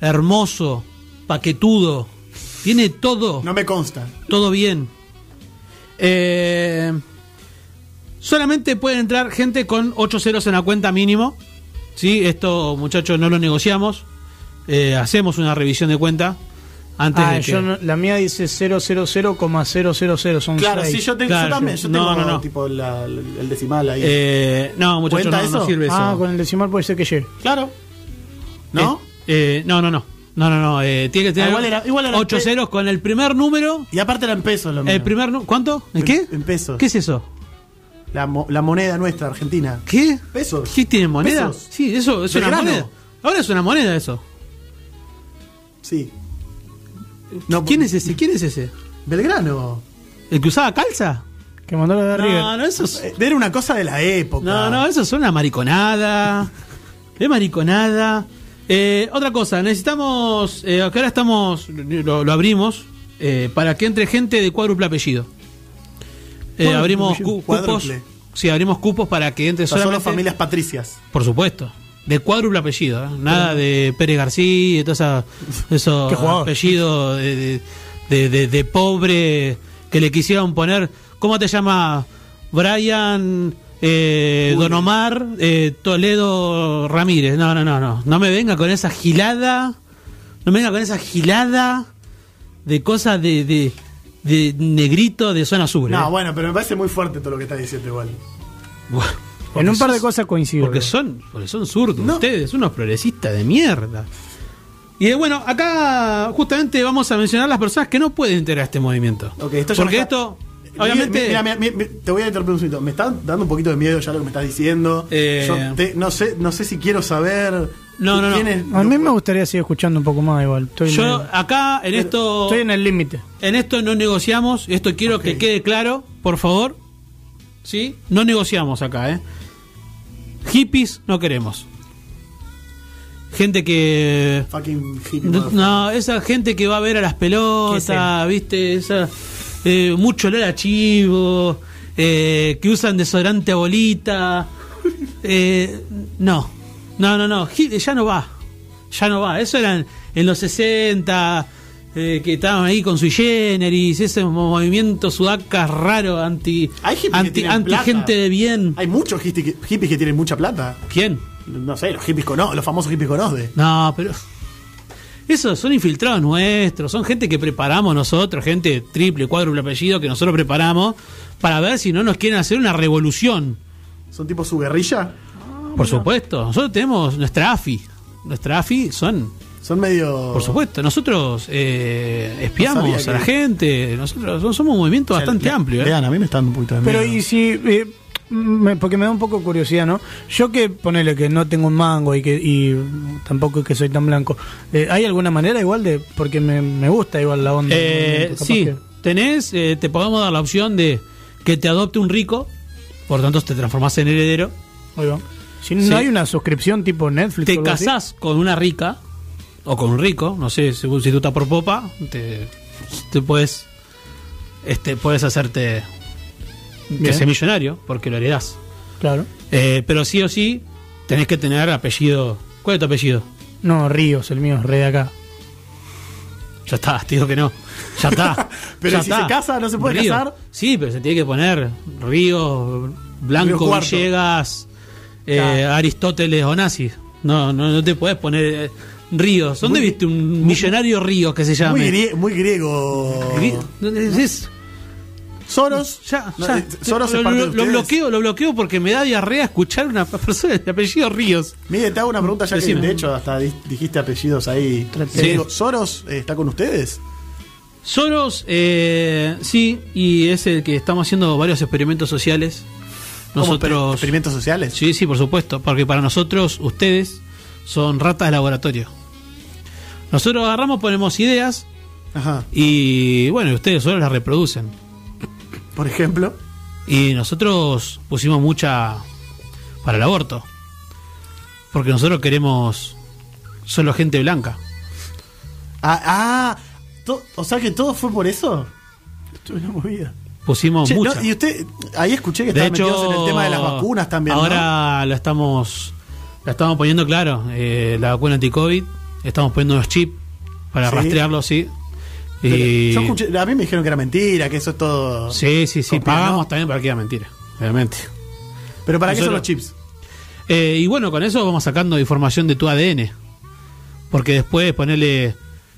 hermoso, paquetudo, tiene todo, No me consta. todo bien. Eh, solamente pueden entrar gente con 8 ceros en la cuenta mínimo. Sí, esto muchachos no lo negociamos. Eh, hacemos una revisión de cuenta antes Ah, de que... yo no- la mía dice 000,000, son Claro, seis. sí, yo, te- Claro, yo también. Yo tengo no, no. tipo la- el decimal ahí. Eh, no, muchachos, ¿Cuenta no, sirve eso. Ah, con el decimal puede ser que llegue. claro. ¿No? Eh, eh, no, no, no. No, no, no. eh, tiene que tener Ah, igual era- igual era 8 pe- ceros con el primer número. Y aparte era en pesos lo mío. El primer ¿Cuánto? ¿El qué? En pesos. ¿Qué es eso? La, mo- la moneda nuestra, argentina. ¿Qué? Pesos. ¿Qué tiene moneda? Pesos. Sí, eso es una moneda. Ahora es una moneda eso. Sí. No, ¿Quién es ese? ¿Quién es ese? Belgrano. ¿El que usaba calza? Que mandó la de River. No, no, eso es. Eh, Era una cosa de la época. No, no, eso es una mariconada. Es mariconada. Eh, otra cosa, necesitamos. Eh, acá ahora estamos. Lo, lo abrimos. eh, para que entre gente de cuádruple apellido. Eh, abrimos cu- cupos. cuádruple. Sí, abrimos cupos para que entre O sea, solo solamente. familias patricias. Por supuesto. De cuádruple apellido. ¿eh? Nada de Pérez García y todos esos, apellidos de, de, de- de- pobre que le quisieron poner. ¿Cómo te llama? Brian eh, Don Omar eh, Toledo Ramírez. No, no, no, no. No me venga con esa gilada. No me venga con esa gilada de cosas de, de, de negrito de zona sur. No, ¿eh? bueno, pero me parece muy fuerte todo lo que estás diciendo igual. Bueno, en un par de cosas coincido. porque son, porque son zurdos No. ustedes, unos progresistas de mierda. Y eh, bueno, acá justamente vamos a mencionar las personas que no pueden integrar este movimiento. Esto Porque esto, obviamente, Mira, mira, mira, mira, te voy a interrumpir un segundo. Me está dando un poquito de miedo ya lo que me estás diciendo. Eh. Yo te- no sé, no sé si quiero saber. No, no, no. es- A mí me gustaría seguir escuchando un poco más igual. Estoy, yo medio- acá en esto, estoy en el límite. en esto no negociamos. Esto quiero que quede claro, por favor. ¿Sí? No negociamos acá, ¿eh? Hippies no queremos. Gente que Fucking hippie. No, esa gente que va a ver a las ¿Qué es pelotas, viste, esa eh, mucho olor a chivo, eh, que usan desodorante a bolita. *laughs* eh, no, no, no, no, ya no va, ya no va. Eso eran en los 60, eh, que estaban ahí con su generis, ese movimiento sudacas raro, anti, Hay anti, anti plata. gente de bien. Hay muchos hippies que, hippies que tienen mucha plata. ¿Quién? No sé, los hippies con los famosos hippies con. No, pero. Esos son infiltrados nuestros, son gente que preparamos nosotros, gente triple, cuádruple apellido que nosotros preparamos para ver si no nos quieren hacer una revolución. Son tipo su guerrilla. Por supuesto, nosotros tenemos nuestra AFI. Nuestra AFI son, Son medio. por supuesto, nosotros eh, espiamos No a la que- gente, nosotros somos un movimiento O sea, bastante le- amplio. ¿eh? Lean, a mí me está dando un poquito de miedo. Pero y si eh, me- porque me da un poco curiosidad, ¿no? Yo que ponele que no tengo un mango y que y tampoco es que soy tan blanco. eh, ¿Hay alguna manera igual de.? Porque me, me gusta igual la onda. Eh, sí, que- tenés, eh, te podemos dar la opción de que te adopte un rico, por tanto te transformás en heredero, va. Si Sí. no hay una suscripción tipo Netflix. te así. casás con una rica o con un rico, no sé, según si tú estás por popa, te, te puedes este puedes hacerte que sea millonario porque lo heredás. Claro. Eh, pero sí o sí tenés que tener apellido. ¿Cuál es tu apellido? No, Ríos, el mío, re de acá. Ya está, te digo que no. Ya está. *laughs* Pero ya si se casa, ¿no se puede Río. casar? Sí, pero se tiene que poner Río, Blanco, Río. Villegas, eh. Aristóteles o Nazi. No, no, no te puedes poner eh, Ríos. ¿Dónde Muy- viste un millonario Ríos que se llame? Muy, grie- muy griego. Gri- es- es- Soros. ya, ya. eh, Soros lo, lo- bloqueo, lo bloqueo porque me da diarrea escuchar una *laughs* persona de apellido Ríos. Mire, te hago una pregunta ya Decime. que de hecho hasta di- dijiste apellidos ahí. Te digo, ¿Soros eh, está con ustedes? Soros, eh, sí, y es el que estamos haciendo varios experimentos sociales. ¿Cómo, Nosotros. ¿Experimentos sociales? Sí, sí, por supuesto, porque para nosotros, ustedes son ratas de laboratorio. Nosotros agarramos, ponemos ideas Ajá. y bueno, ustedes solo las reproducen. Por ejemplo. Y nosotros pusimos mucha para el aborto. Porque nosotros queremos solo gente blanca. Ah, ah o sea que todo fue por eso. Esto es una movida. Pusimos Che, no, mucha. y usted, ahí escuché que de estaban hecho, metidos en el tema de las vacunas también. ¿no? Ahora la estamos la estamos poniendo claro, eh, la vacuna anti-COVID, estamos poniendo unos chips para Sí. rastrearlo, sí. Y yo escuché- a mí me dijeron que era mentira, que eso es todo. sí, sí, sí, Copiar, pagamos ¿no? también para que era mentira, realmente. Pero ¿para qué son los chips? Eh, y bueno, con eso vamos sacando información de tu ADN. Porque después ponerle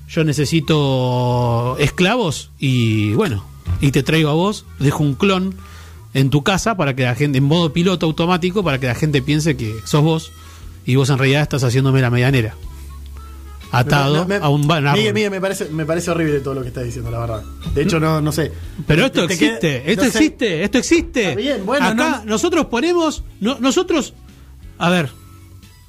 yo necesito esclavos y bueno, y te traigo a vos, dejo un clon en tu casa para que la gente, en modo piloto automático, para que la gente piense que sos vos y vos en realidad estás haciéndome la medianera. Atado Me- me- a un ba- un árbol. Miguel, Miguel, me parece, me parece horrible todo lo que estás diciendo, la verdad. De hecho, no, no sé. Pero esto Te- te existe, esto no sé. existe, esto existe. Bien, bueno, Acá no, no. nosotros ponemos, no- nosotros, a ver,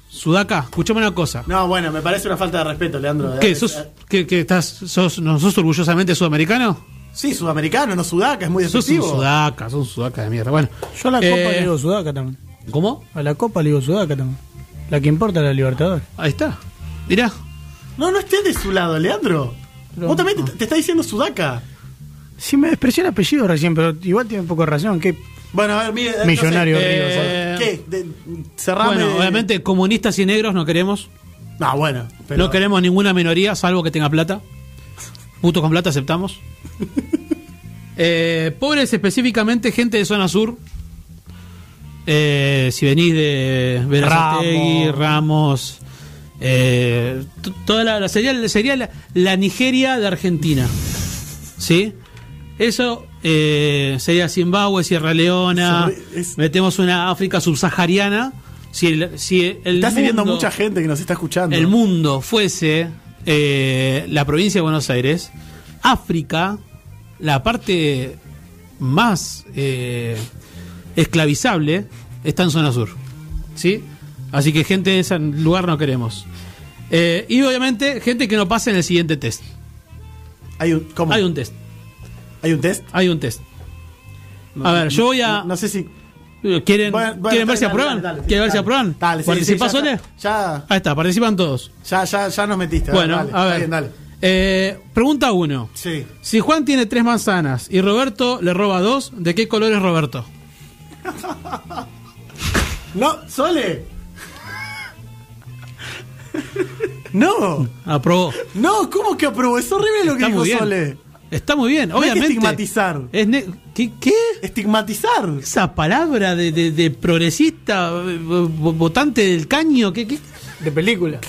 Sudaca, escuchame una cosa. No, bueno, me parece una falta de respeto, Leandro. ¿Qué? Eh, ¿Sos, eh, qué, qué estás, sos, ¿No sos orgullosamente sudamericano? Sí, sudamericano, no sudaca, es muy Sos un despectivo. sudaca, sos un sudaca de mierda. Bueno, Yo a la Eh, Copa le digo Sudaca también. ¿cómo? A la Copa le digo Sudaca también. La que importa es la Libertadores. Ahí está. Mirá. No, no estés de su lado, Leandro. Pero- Vos también te, te está diciendo sudaca. Sí, me expresé el apellido recién, pero igual tiene un poco de razón. ¿Qué? Bueno, a ver, Millonario eh, ¿Qué? De- cerrame. Bueno, obviamente comunistas y negros no queremos. No, bueno. Pero, No queremos ninguna minoría, salvo que tenga plata. Putos con plata aceptamos. *laughs* Eh, pobres específicamente, gente de zona sur. Eh, si venís de Verazategui, Ramos. Ramos, eh, toda la, la- sería, sería la, la Nigeria de Argentina. ¿Sí? Eso eh, sería Zimbabue, Sierra Leona. Es- Metemos una África subsahariana. Si el, si el Está mundo- mucha gente que nos está escuchando. el mundo fuese eh, la provincia de Buenos Aires, África, la parte más esclavizable, está en zona sur. ¿Sí? Así que gente de ese lugar no queremos. Eh, y obviamente, gente que no pase en el siguiente test. Hay un, ¿cómo? Hay un test. ¿Hay un test? Hay un test. A ver, yo voy a. No, no sé si. ¿Quieren, Bueno, bueno, ¿quieren ver si aprueban? ¿Quieren ver si aprueban? ¿Participás, sí, ya, Sole? Ya, Ahí está, participan todos. ya, ya, ya nos metiste. Bueno, dale, a ver. está bien, dale. Eh, pregunta uno. Sí. Si Juan tiene tres manzanas y Roberto le roba dos, ¿de qué color es Roberto? *laughs* No, Sole. No, Aprobó. no, ¿cómo que aprobó? Es horrible lo que Está dijo muy bien. Sole. Está muy bien, No hay que obviamente. estigmatizar. Es ne- ¿Qué? qué? Estigmatizar. Esa palabra de, de- de progresista, eh, vo- votante del caño, ¿qué? qué? De película.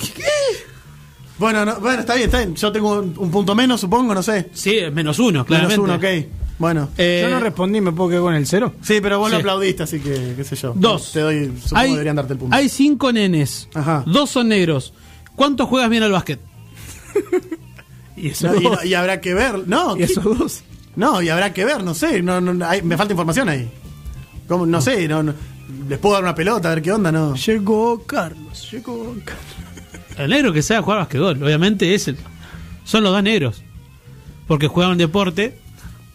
Bueno, no, bueno, está bien, está bien. Yo tengo un, un punto menos, supongo, no sé. Sí, es menos uno, claramente. Menos uno, ok. Bueno. Eh, Yo no respondí, ¿me puedo quedar con el cero? sí, pero vos lo aplaudiste, así que, qué sé yo. Dos. Te doy, supongo hay, deberían darte el punto. hay cinco nenes. Ajá. Dos son negros. ¿Cuántos juegas bien al básquet? *laughs* Y eso No, y, no- y habrá que ver. No, Y ¿qué- esos dos. no, y habrá que ver, no sé. No, no, hay- me falta información ahí. ¿Cómo? No sé, no, no- les puedo dar una pelota, a ver qué onda, ¿no? Llegó Carlos, llegó Carlos. El negro que sabe jugar basquetbol, obviamente es el. Son los dos negros. Porque juegan un deporte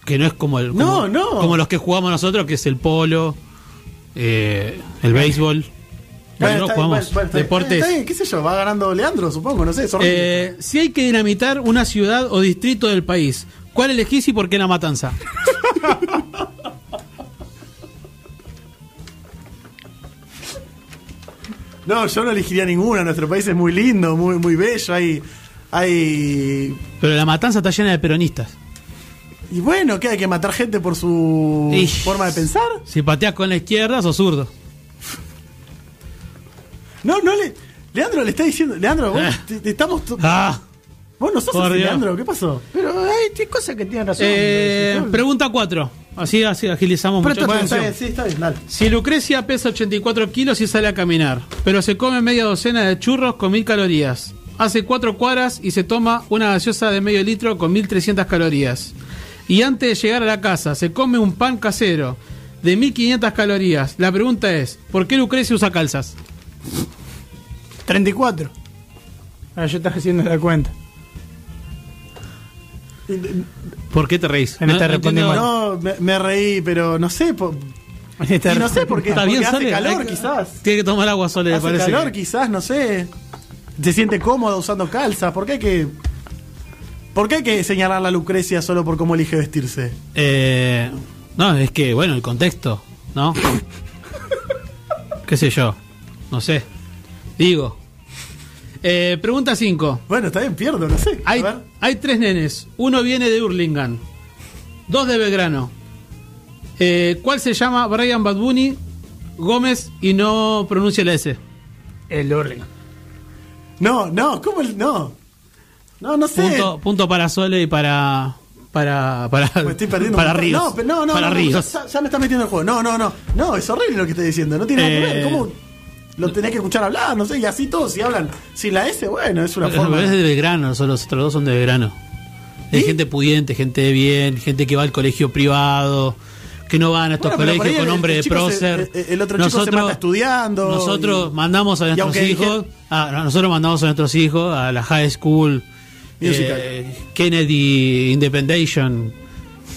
que no es como el. Como, no. Como los que jugamos nosotros, que es el polo, eh, el béisbol. Bueno, bien, jugamos bueno, bien. deportes. Está bien, qué sé yo, va ganando Leandro, supongo, no sé. Eh, si hay que dinamitar una ciudad o distrito del país, ¿cuál elegís y por qué la matanza? *laughs* No, yo no elegiría ninguna, nuestro país es muy lindo, muy, muy bello, hay... hay Pero la matanza está llena de peronistas. Y bueno, ¿qué hay que matar gente por su Y- forma de pensar? Si pateas con la izquierda, sos zurdo. No, no le... Leandro le está diciendo... Leandro, vos Eh. te- te estamos... Ah. Vos no sos así. Leandro, ¿qué pasó? Pero hay cosas que tienen razón. Eh, pregunta 4. Así, así agilizamos mucho. Bueno, está atención. bien, sí, está bien, dale. Si Lucrecia pesa 84 kilos y sale a caminar, pero se come media docena de churros con 1000 calorías, hace 4 cuadras y se toma una gaseosa de medio litro con 1300 calorías, y antes de llegar a la casa se come un pan casero de 1500 calorías, la pregunta es, ¿por qué Lucrecia usa calzas? 34. Ahora yo estás haciendo la cuenta. ¿Por qué te reís? En esta respondí entiendo- mal. No, me, me reí, pero no sé. po- *laughs* y no sé por qué. Está porque bien, hace Sole, calor, hay quizás. Tiene que tomar agua, Sole, me Hace parece. calor, que- quizás, no sé. Se siente cómodo usando calzas. ¿Por qué hay que.? ¿Por qué hay que señalar a Lucrecia solo por cómo elige vestirse? Eh, no, es que, bueno, el contexto, ¿no? *laughs* ¿Qué sé yo? No sé. Digo. Eh, pregunta 5. Bueno, está bien, pierdo, no sé. Hay, tres nenes. Uno viene de Hurlingham. Dos de Belgrano. Eh, ¿Cuál se llama Brian Bad Bunny Gómez y no pronuncia la S? El orden. No, no, ¿cómo el.? No. No, no sé. Punto, punto para Sole y para. Para. Para, Me estoy perdiendo. para. Ríos. No, pero no, no. para no, Ríos. Ya, ya me está metiendo en el juego. No, no, no. No, es horrible lo que estoy diciendo. No tiene nada que Eh, ver. ¿Cómo.? Lo tenés que escuchar hablar, no sé, y así todos, si hablan sin la S, bueno, es una Pero forma. es de Belgrano, son los otros dos son de Belgrano. Hay gente pudiente, gente de bien, gente que va al colegio privado, que no van a estos Bueno, pero colegios con nombre de chico se- prócer. el- otro chico se mata estudiando Nosotros y- mandamos a nuestros hijos, dije- a- nosotros mandamos a nuestros hijos a la high school, Musical. eh, Kennedy Independation,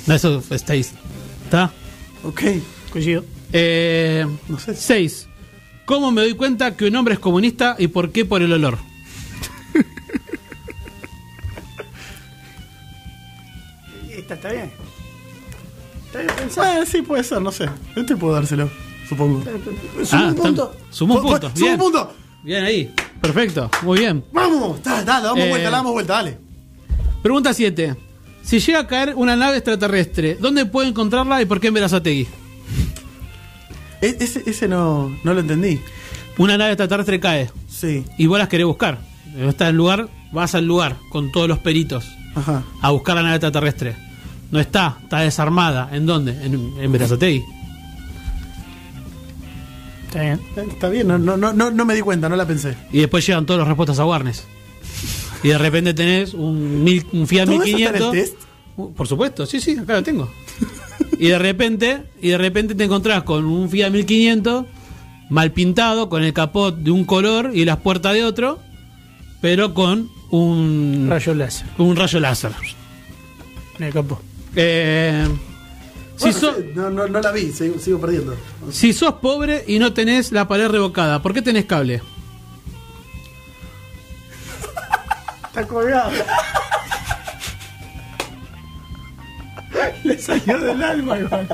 no, eso estáis, ¿está? Ok. Coincido. Eh, No sé. Seis. ¿Cómo me doy cuenta que un hombre es comunista y por qué por el olor? *laughs* Esta está bien. Está bien pensado. Bueno, sí, puede ser, no sé. Este puedo dárselo, supongo. Suma Ah, un punto. Suma un Pu- pu- punto. suma un punto. Bien ahí. Perfecto. Muy bien. Vamos, dale, dale, damos Eh, vuelta, damos vuelta, dale. Pregunta 7. Si llega a caer una nave extraterrestre, ¿dónde puedo encontrarla y por qué en Verazategui? E- ese, ese no, no lo entendí. Una nave extraterrestre cae Sí, y vos las querés buscar. Está en el lugar, vas al lugar con todos los peritos ajá. a buscar la nave extraterrestre. No está, está desarmada. ¿En dónde? En, en Verazategui. Está bien. Está bien, no, no, no, no, me di cuenta, no la pensé. Y después llegan todas las respuestas a Warnes. Y de repente tenés un, mil, un Fiat ¿Todo eso está en el 1500. test? Uh, Por supuesto, sí, sí, acá lo tengo. y de repente, y de repente te encontrás con un Fiat 1500 mal pintado, con el capot de un color y las puertas de otro, pero con un Rayo láser. un rayo láser. En el campo. Eh, si, so- no, no, no la vi, sigo, sigo perdiendo. si sos pobre y no tenés la pared revocada, ¿por qué tenés cable? Está colgado. Le salió del alma, Iván.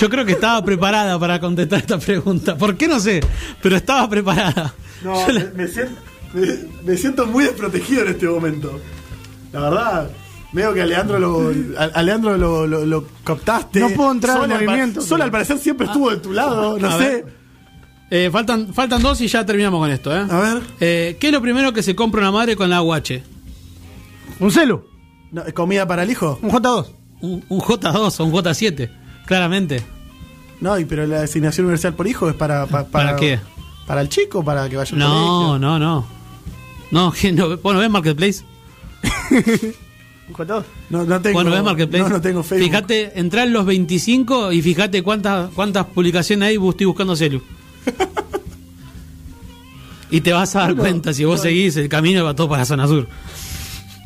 Yo creo que estaba preparada para contestar esta pregunta. ¿Por qué no sé? Pero estaba preparada. No, Yo la- me, me siento, me, me siento muy desprotegido en este momento. La verdad, veo que a Leandro lo, a, a Leandro lo, lo, lo captaste. No puedo entrar en al movimiento, Sol al parecer siempre estuvo de tu lado, no a sé. ver. Eh, faltan, faltan dos y ya terminamos con esto. ¿eh? A ver. Eh, ¿Qué es lo primero que se compra una madre con la UH? Un celu. No, ¿Comida para el hijo? Un J2. Un, un J2 o un J7, claramente. No, y pero la asignación universal por hijo es para... pa- ¿Para qué? Para el chico, para que vaya al No, colegio. no, no. No, *laughs* no, ¿vos no ves Marketplace? *laughs* No, no tengo. Bueno, ves Marketplace. No, no tengo Facebook. Fíjate, entra en los 25 y fíjate cuántas cuántas publicaciones hay. Estoy buscando celu. *laughs* y te vas a dar cuenta si vos seguís el camino va todo para la zona sur.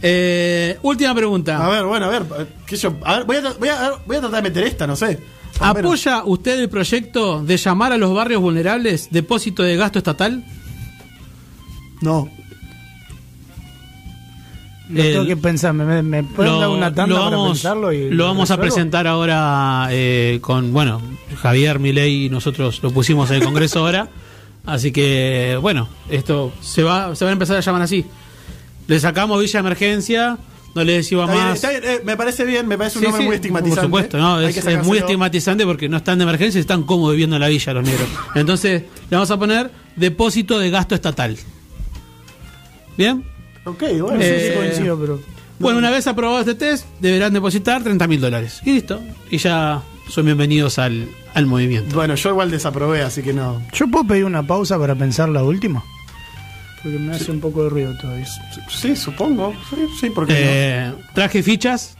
Eh, última pregunta. A ver, bueno, a ver. ¿qué yo? A ver, voy a, voy, a, voy a tratar de meter esta, no sé. ¿Apoya usted el proyecto de llamar a los barrios vulnerables depósito de gasto estatal? No. Lo El- tengo que pensar, me, me, dar una tanda lo para vamos, pensarlo y lo vamos a presentar ahora eh, con, bueno, Javier Milei y nosotros lo pusimos en el Congreso ahora. Así que, bueno, esto se va, se va a empezar a llamar así. Le sacamos Villa Emergencia, no le decimos Está bien, más. está bien, eh, me parece bien, me parece un Sí, nombre sí, muy estigmatizante. Por supuesto, no, es, es muy estigmatizante porque no están de emergencia y están cómodos viviendo en la villa los negros. Entonces, le vamos a poner depósito de gasto estatal. ¿Bien? Ok, bueno, Sí, sí, sí, Eh, coincido, pero. Bueno, una vez aprobado este test, deberán depositar 30 mil dólares. Y listo. Y ya son bienvenidos al, al movimiento. Bueno, yo igual desaprobé, así que no. ¿Yo puedo pedir una pausa para pensar la última? Porque me hace un poco de ruido todavía. Sí, supongo. Sí, sí porque Eh, traje fichas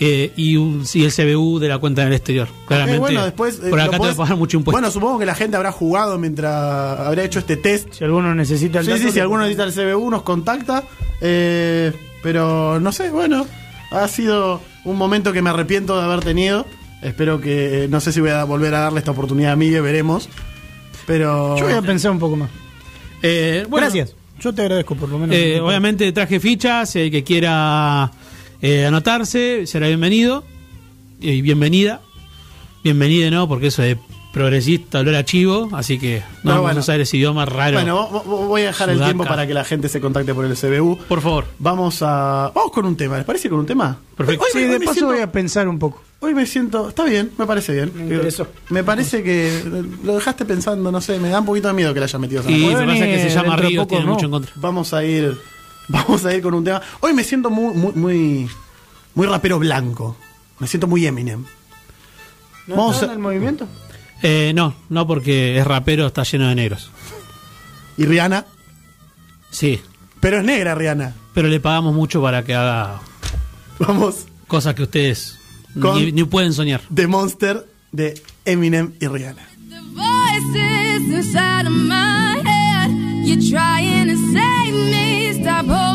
eh, y, un, y el CBU de la cuenta en el exterior. Claramente. bueno, después. eh, por acá te podés- a pagar mucho impuesto. Bueno, supongo que la gente habrá jugado mientras habrá hecho este test. Si alguno necesita el Sí, dato, sí, si alguno necesita el CBU nos contacta. Eh, pero no sé, bueno, ha sido un momento que me arrepiento de haber tenido. Espero que, no sé si voy a volver a darle esta oportunidad a Miguel, veremos. Pero... Yo voy a pensar un poco más. Eh, bueno, Gracias. Yo te agradezco por lo menos. eh, obviamente traje fichas. El que quiera eh, anotarse será bienvenido. Y bienvenida. Bienvenida, ¿no? Porque eso de progresista, olor a chivo. Así que no vamos bueno. a usar ese idioma raro. Bueno, vo- vo- voy a dejar el tiempo para que la gente se contacte por el CBU. por favor. Vamos a... Vamos con un tema, ¿les parece con un tema? Perfecto. Hoy, Sí, hoy de paso siento- voy a pensar un poco. Hoy me siento. Está bien, me parece bien. Me. Me parece que lo dejaste pensando, no sé, me da un poquito de miedo que la hayas metido. Y Zanahoria. me pasa que se llama Río, poco, tiene ¿no? mucho en contra. Vamos a ir. *laughs* Vamos a ir con un tema. Hoy me siento muy, muy, muy, muy rapero blanco. Me siento muy Eminem. ¿No Vamos está a- en el movimiento? Eh, no, no porque es rapero, está lleno de negros. Y Rihanna. Sí, Pero es negra Rihanna. pero le pagamos mucho para que haga Vamos. cosas que ustedes Con- ni, ni pueden soñar. The Monster de Eminem y Rihanna. The voices inside of my head. You're trying to save me.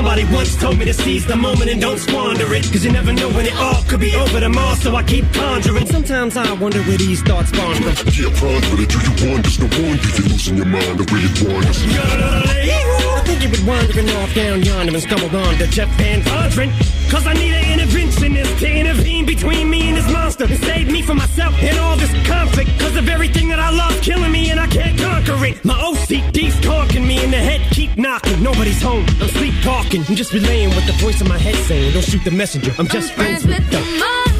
somebody once told me to seize the moment and don't squander it. Cause you never know when it all could be over tomorrow, so I keep conjuring. Sometimes I wonder where these thoughts spawn from. Yeah, ponder it. Do you want? There's no wonder you're losing your mind the way it wanders. I think you've been wandering off down yonder and stumbled on to Jeff Van Vondren. Cause I need an interventionist to intervene between me and this monster and save me from myself and all this conflict. Cause of everything that I love killing me and I can't conquer it. My OCD's talking me in the head, keep knocking. Nobody's home, I'm sleepwalking. I'm just relaying what the voice in my head saying. Don't shoot the messenger, I'm just friends with the them.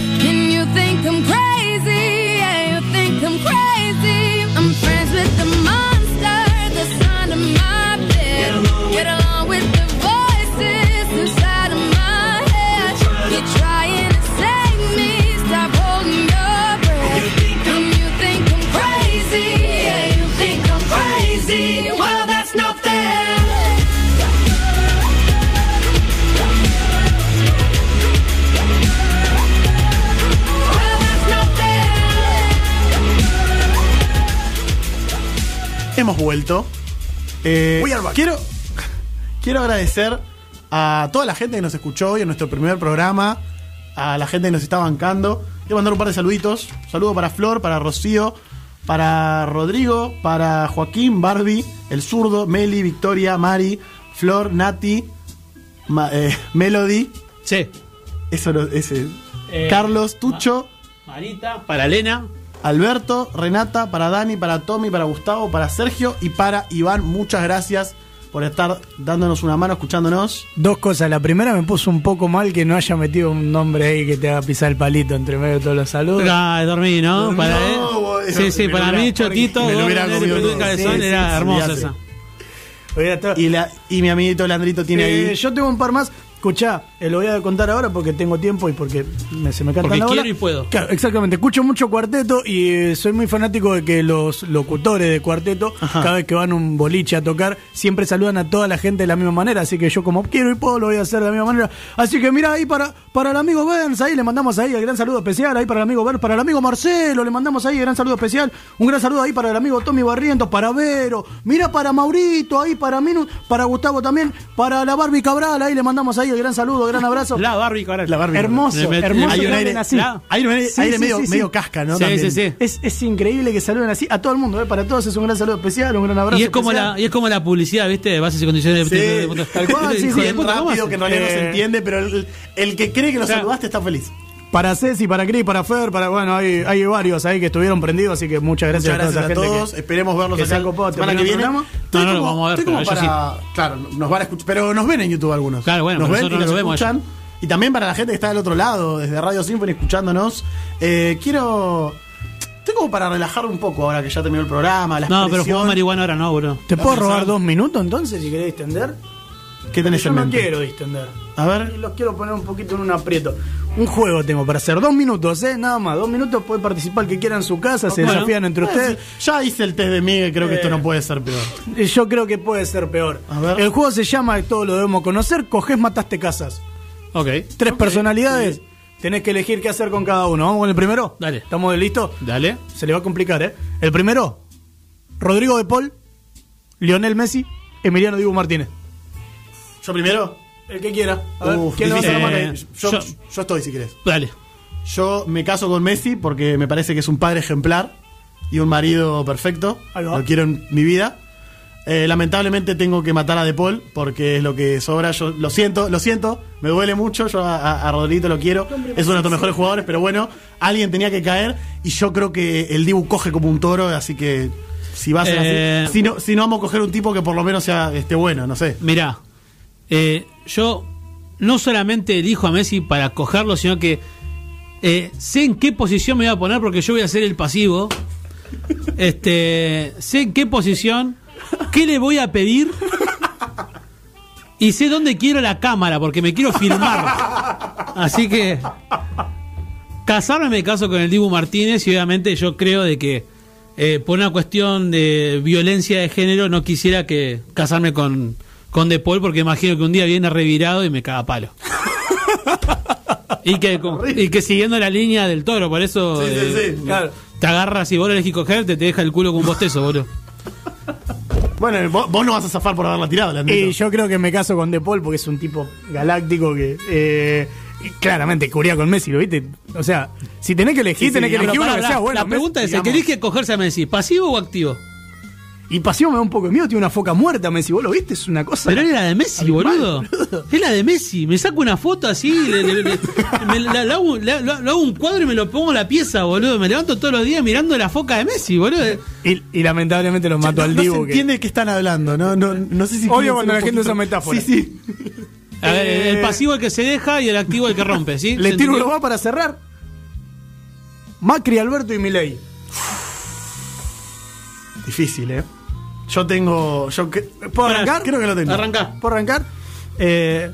Hemos vuelto. Eh, We are back. quiero, quiero agradecer a toda la gente que nos escuchó hoy en nuestro primer programa, a la gente que nos está bancando. Quiero mandar un par de saluditos. Saludo para Flor, para Rocío, para Rodrigo, para Joaquín, Barbie, El Zurdo, Meli, Victoria, Mari, Flor, Nati, Ma- eh, Melody, Sí. eso no- ese, Eh, Carlos, Tucho, Marita, para Elena. Alberto, Renata, para Dani, para Tommy, para Gustavo, para Sergio y para Iván. Muchas gracias por estar dándonos una mano, escuchándonos. Dos cosas. La primera me puso un poco mal que no haya metido un nombre ahí que te haga pisar el palito entre medio de todos los saludos. Ah, dormí, ¿no? Dormí, para no, él. Sí, sí, para mí, Chotito. Cabezón, era hermosa esa. Y, la, y mi amiguito Landrito tiene Eh, ahí. Yo tengo un par más. Escuchá, eh, lo voy a contar ahora porque tengo tiempo y porque me- se me canta Porque quiero y puedo. Claro, exactamente. Escucho mucho cuarteto y eh, soy muy fanático de que los locutores de cuarteto, Ajá. cada vez que van un boliche a tocar, siempre saludan a toda la gente de la misma manera. Así que yo, como quiero y puedo, lo voy a hacer de la misma manera. Así que mira, ahí para, para el amigo Burns, ahí le mandamos ahí el gran saludo especial. Ahí para el amigo Burns, para el amigo Marcelo, le mandamos ahí el gran saludo especial. Un gran saludo ahí para el amigo Tommy Barrientos, para Vero. Mira para Maurito, ahí para Minu, para Gustavo también, para la Barbie Cabral, ahí le mandamos ahí el gran saludo, gran abrazo. La Barbie, ahora. La Barbie. Hermoso, Le hermoso. le Hay un aire, así. la- hay un aire, Sí, aire sí, medio, sí, sí. medio casca, ¿no? Sí, También. sí, sí. Es, es increíble que saluden así a todo el mundo, ¿eh? para todos es un gran saludo especial, un gran abrazo. Y es como la, y es como la publicidad, ¿viste? De bases y condiciones Sí, de, de- de- tal cual, sí, sí, de Bien puta, ¿cómo rápido que no se Eh, entiende, pero el, el que cree que lo Claro. saludaste está feliz. Para Ceci, para Cris, para Fer, para bueno, hay, hay varios ahí que estuvieron prendidos, así que muchas gracias, Muchas gracias a a toda esa todos. gente. que- Esperemos verlos que acá ha copado semana que viene. No, no como- vamos a ver, estoy como pero para, Claro, nos van a escuchar, pero nos ven en YouTube algunos. Claro, bueno, nos ven y nos no lo vemos escuchan. Y también para la gente que está del otro lado, desde Radio Symphony escuchándonos. Eh, quiero. Estoy como para relajar un poco ahora que ya terminó el programa. La No, pero fumar marihuana ahora no, bro. ¿Te puedo robar dos minutos entonces si querés distender? ¿Qué tenés Yo en no mente? quiero distender. A ver. Los quiero poner un poquito en un aprieto. Un juego tengo para hacer. Dos minutos, ¿eh? Nada más. Dos minutos puede participar el que quiera en su casa. Se Bueno. desafían entre ustedes. Ya hice el test de Miguel, creo que esto Eh. no puede ser peor. Eh, Yo creo que puede ser peor. A ver. El juego se llama, todos lo debemos conocer, Cogés, Mataste, Casas. Ok. Tres personalidades. Tenés que elegir qué hacer con cada uno. ¿Vamos con el primero? Dale. ¿Estamos listos? Dale. Se le va a complicar, ¿eh? El primero, Rodrigo de Paul, Lionel Messi, Emiliano Dibu Martínez. ¿Yo primero? El que quiera. A ver, Uf, ¿quién le va a hacer la difícil. mano? Eh, yo, yo- yo estoy si querés. Dale. Yo me caso con Messi porque me parece que es un padre ejemplar y un marido perfecto. Lo quiero en mi vida. Eh, lamentablemente tengo que matar a De Paul porque es lo que sobra. Yo lo siento, lo siento, me duele mucho. Yo a, Rodriguito lo quiero. Es uno de nuestros mejores jugadores, pero bueno, alguien tenía que caer y yo creo que el Dibu coge como un toro, así que si va a ser Eh. así. Si no, si no vamos a coger un tipo que por lo menos sea este bueno, no sé. Mirá, eh, yo no solamente elijo a Messi para cogerlo, sino que eh, sé en qué posición me voy a poner porque yo voy a ser el pasivo. Este, sé en qué posición, qué le voy a pedir y sé dónde quiero la cámara porque me quiero filmar. Así que casarme me caso con el Dibu Martínez y obviamente yo creo de que eh, por una cuestión de violencia de género no quisiera que casarme con, con De Paul porque imagino que un día viene revirado y me caga palo. Y que, *laughs* y que siguiendo la línea del toro, por eso Sí, sí, eh, sí, claro. te agarras y vos lo elegís cogerte, te deja el culo con un bostezo, boludo. Bueno, vos, vos no vas a zafar por haberla tirado, Leandrito. Y yo creo que me caso con De Paul porque es un tipo galáctico que eh, claramente cubría con Messi, ¿lo viste? O sea, si tenés que elegir, Sí, tenés sí, que elegir uno que sea la- bueno. la pregunta Messi, es, ¿el que cogerse a Messi, pasivo o activo? Y pasivo me da un poco de miedo, tiene una foca muerta Messi, ¿vos lo viste? Es una cosa... Pero era la de Messi, Animal, boludo. Es la de Messi. Me saco una foto así, le, le- le- me la- la hago, la- la- lo hago un cuadro y me lo pongo en la pieza, boludo. Me levanto todos los días mirando la foca de Messi, boludo. Y, y lamentablemente los mató no, al no Dibu. se que- entiende de qué están hablando, no, no, no sé si quieren cuando la gente usa metáforas. Sí, sí. A ver, el- el Eh, pasivo el que se deja y el activo el que rompe, ¿sí? Le ¿Se tiro uno más para cerrar. Macri, Alberto y Milei. Difícil, ¿eh? Yo tengo. Yo que- ¿Puedo arrancar? Creo que lo tengo. Arrancá. ¿Puedo arrancar? Eh,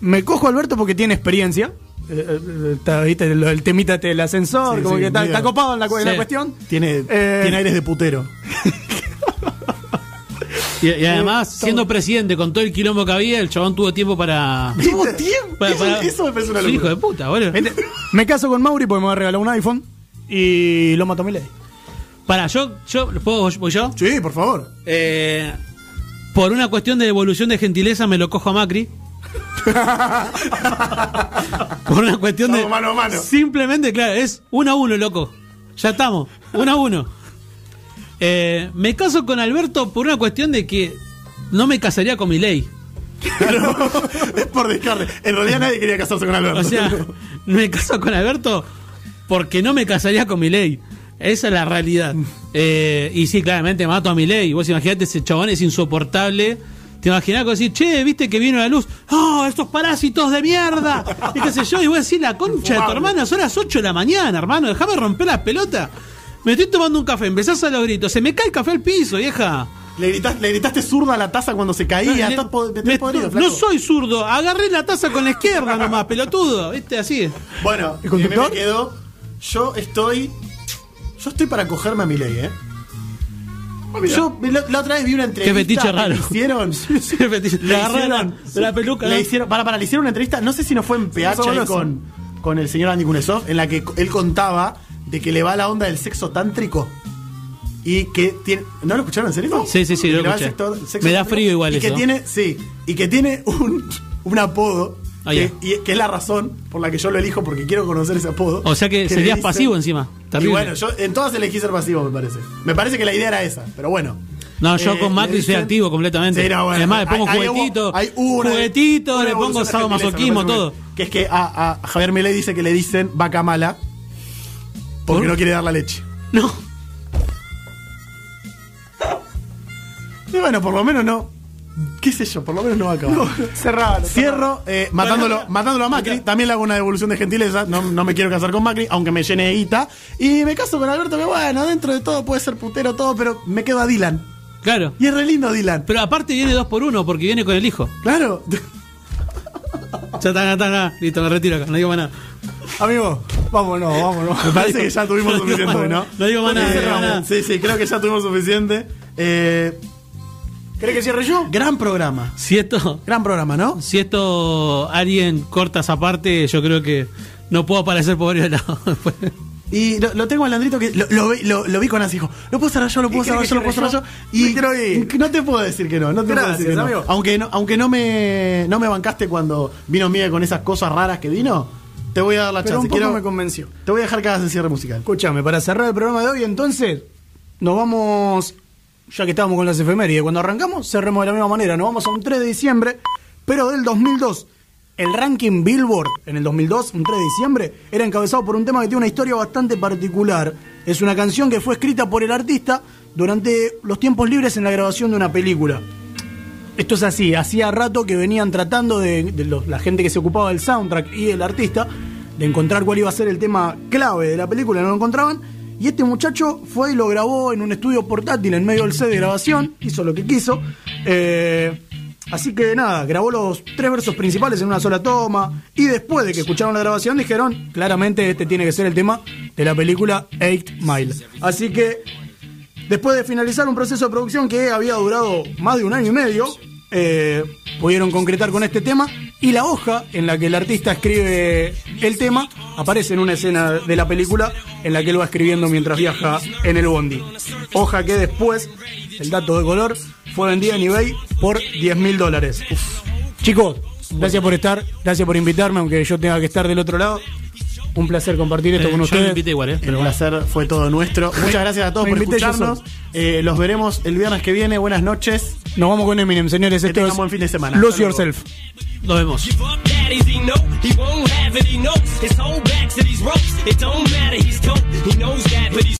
me cojo a Alberto porque tiene experiencia. Eh, eh, ¿viste? Lo- el temita del ascensor, Sí, como sí, que está, está copado en la, en cuestión. Tiene, Eh, tiene aires de putero. Y, y además, Eh, siendo presidente con todo el quilombo que había, el chabón tuvo tiempo para. ¿Tuvo tiempo? para- Eso, para- eso me parece una Sí, locura. hijo de puta, boludo. ¿Viste? Me caso con Mauri porque me va a regalar un iPhone. Y lo mato a Milei. Para, yo, yo, ¿puedo voy yo? Sí, por favor. Eh, por una cuestión de evolución de gentileza me lo cojo a Macri. *laughs* por una cuestión de. Mano a mano. Simplemente, claro, es uno a uno, loco. Ya estamos, uno a uno. Eh, me caso con Alberto por una cuestión de que no me casaría con mi ley. Claro, *laughs* es por descarte. En realidad nadie quería casarse con Alberto. O sea, me caso con Alberto porque no me casaría con mi ley. Esa es la realidad. Eh, y sí, claramente mato a mi ley. Vos imaginate, ese chabón es insoportable. Te imaginás que decir, che, viste que vino la luz. ¡Oh, estos parásitos de mierda! Y qué sé yo, y voy a decir, la concha de tu hermana, son las 8 de la mañana, hermano, déjame romper la pelota. Me estoy tomando un café, empezás a los gritos, se me cae el café al piso, vieja. Le, gritas- le gritaste zurda a la taza cuando se caía. Po- me- podrido, flaco. no soy zurdo, agarré la taza con la izquierda nomás, pelotudo, viste, así. Bueno, ¿El y a mí me conductor? quedó. Yo estoy. Yo estoy para cogerme a mi ley, ¿eh? Yo la, la otra vez vi una entrevista. fetiche que raro. Le hicieron. *laughs* Qué fetiche. Le agarré la- de la peluca, Le hicieron, para, para, le hicieron una entrevista, no sé si no fue en PH ahí con, con el señor Andy Kunesov, en la que él contaba de que le va la onda del sexo tántrico. Y que tiene. ¿No lo escucharon en serio? Sí, sí, sí, Que lo escuché. sexo- sexo Me da frío igual y que tiene, sí, y que tiene un, un apodo. Ah, que, y, que es la razón por la que yo lo elijo, porque quiero conocer ese apodo. O sea que serías dicen- pasivo encima. Y Terrible. bueno, yo en todas elegí ser pasivo, me parece. Me parece que la idea era esa, pero bueno. No, yo Eh, con Macri le soy dicen- activo completamente. Sí, no, bueno, Además, le pongo hay- juguetito, hay una- juguetito, una le pongo sadomasoquismo, todo. Que es que a, a Javier Milei dice que le dicen vaca mala porque ¿Por? no quiere dar la leche. No. Y bueno, por lo menos no. ¿Qué sé yo? Por lo menos no va a acabar. Cerrado. Cierro eh, matándolo, matándolo a Macri. También le hago una devolución de gentileza. No, no me quiero casar con Macri, aunque me llene de guita. Y me caso con Alberto, que bueno, dentro de todo puede ser putero todo, pero me quedo a Dylan. Claro. Y es re lindo Dylan. Pero aparte viene dos por uno porque viene con el hijo. Claro. Ya está, ya está, ya. Listo, me retiro acá, no digo más nada. Amigo, vámonos, vámonos. Me parece que ya tuvimos *laughs* suficiente, ¿no? No digo más nada, no digo más nada. Sí, sí, creo que ya tuvimos suficiente. Eh, ¿Querés que cierre yo? gran programa. Si esto, Gran programa, ¿no? si esto alguien corta esa parte, yo creo que no puedo aparecer por varios *laughs* lados después. Y lo, lo tengo al Landrito que lo, lo, vi- lo- lo vi con así, dijo, lo puedo cerrar yo, lo puedo ¿Y cerrar yo, lo puedo cerrar yo. yo? Y Me quiero ir. *laughs* no te puedo decir que no, no te puedo Gracias, decir que no. amigo. Aunque no, aunque no me, no me bancaste cuando vino Miguel con esas cosas raras que vino, te voy a dar la Pero chance. un poco Quiero- me convenció. te voy a dejar que hagas el cierre musical. Escúchame, para cerrar el programa de hoy, entonces, nos vamos, ya que estábamos con las efemérides, cuando arrancamos, cerremos de la misma manera, nos vamos a un 3 de diciembre, pero del 2002. El ranking Billboard en el 2002, un 3 de diciembre, era encabezado por un tema que tiene una historia bastante particular. Es una canción que fue escrita por el artista durante los tiempos libres en la grabación de una película. Esto es así, hacía rato que venían tratando de, la gente que se ocupaba del soundtrack y el artista de encontrar cuál iba a ser el tema clave de la película, no lo encontraban. Y este muchacho fue y lo grabó en un estudio portátil en medio del set de grabación, hizo lo que quiso. Eh, así que nada, grabó los tres versos principales en una sola toma. Y después de que escucharon la grabación, dijeron: claramente este tiene que ser el tema de la película Eight Mile. Así que Después de finalizar un proceso de producción que había durado más de un año y medio, eh, pudieron concretar con este tema y la hoja en la que el artista escribe el tema aparece en una escena de la película en la que él va escribiendo mientras viaja en el bondi. Hoja que después, el dato de color, fue vendida en eBay por 10 mil dólares. Chicos, gracias por estar, gracias por invitarme, aunque yo tenga que estar del otro lado. Un placer compartir esto Eh, con yo ustedes. invité igual, ¿eh? El Pero bueno. placer fue todo nuestro. *laughs* Muchas gracias a todos por escucharnos. Eh, los veremos el viernes que viene. Buenas noches. Nos vamos con Eminem, señores. Que Esto tengan es buen fin de semana. Lose. Yourself. Nos vemos. Give up, daddies, he know he won't have it. He knows his whole back to these ropes. It don't matter, he's dope. He knows that, but he's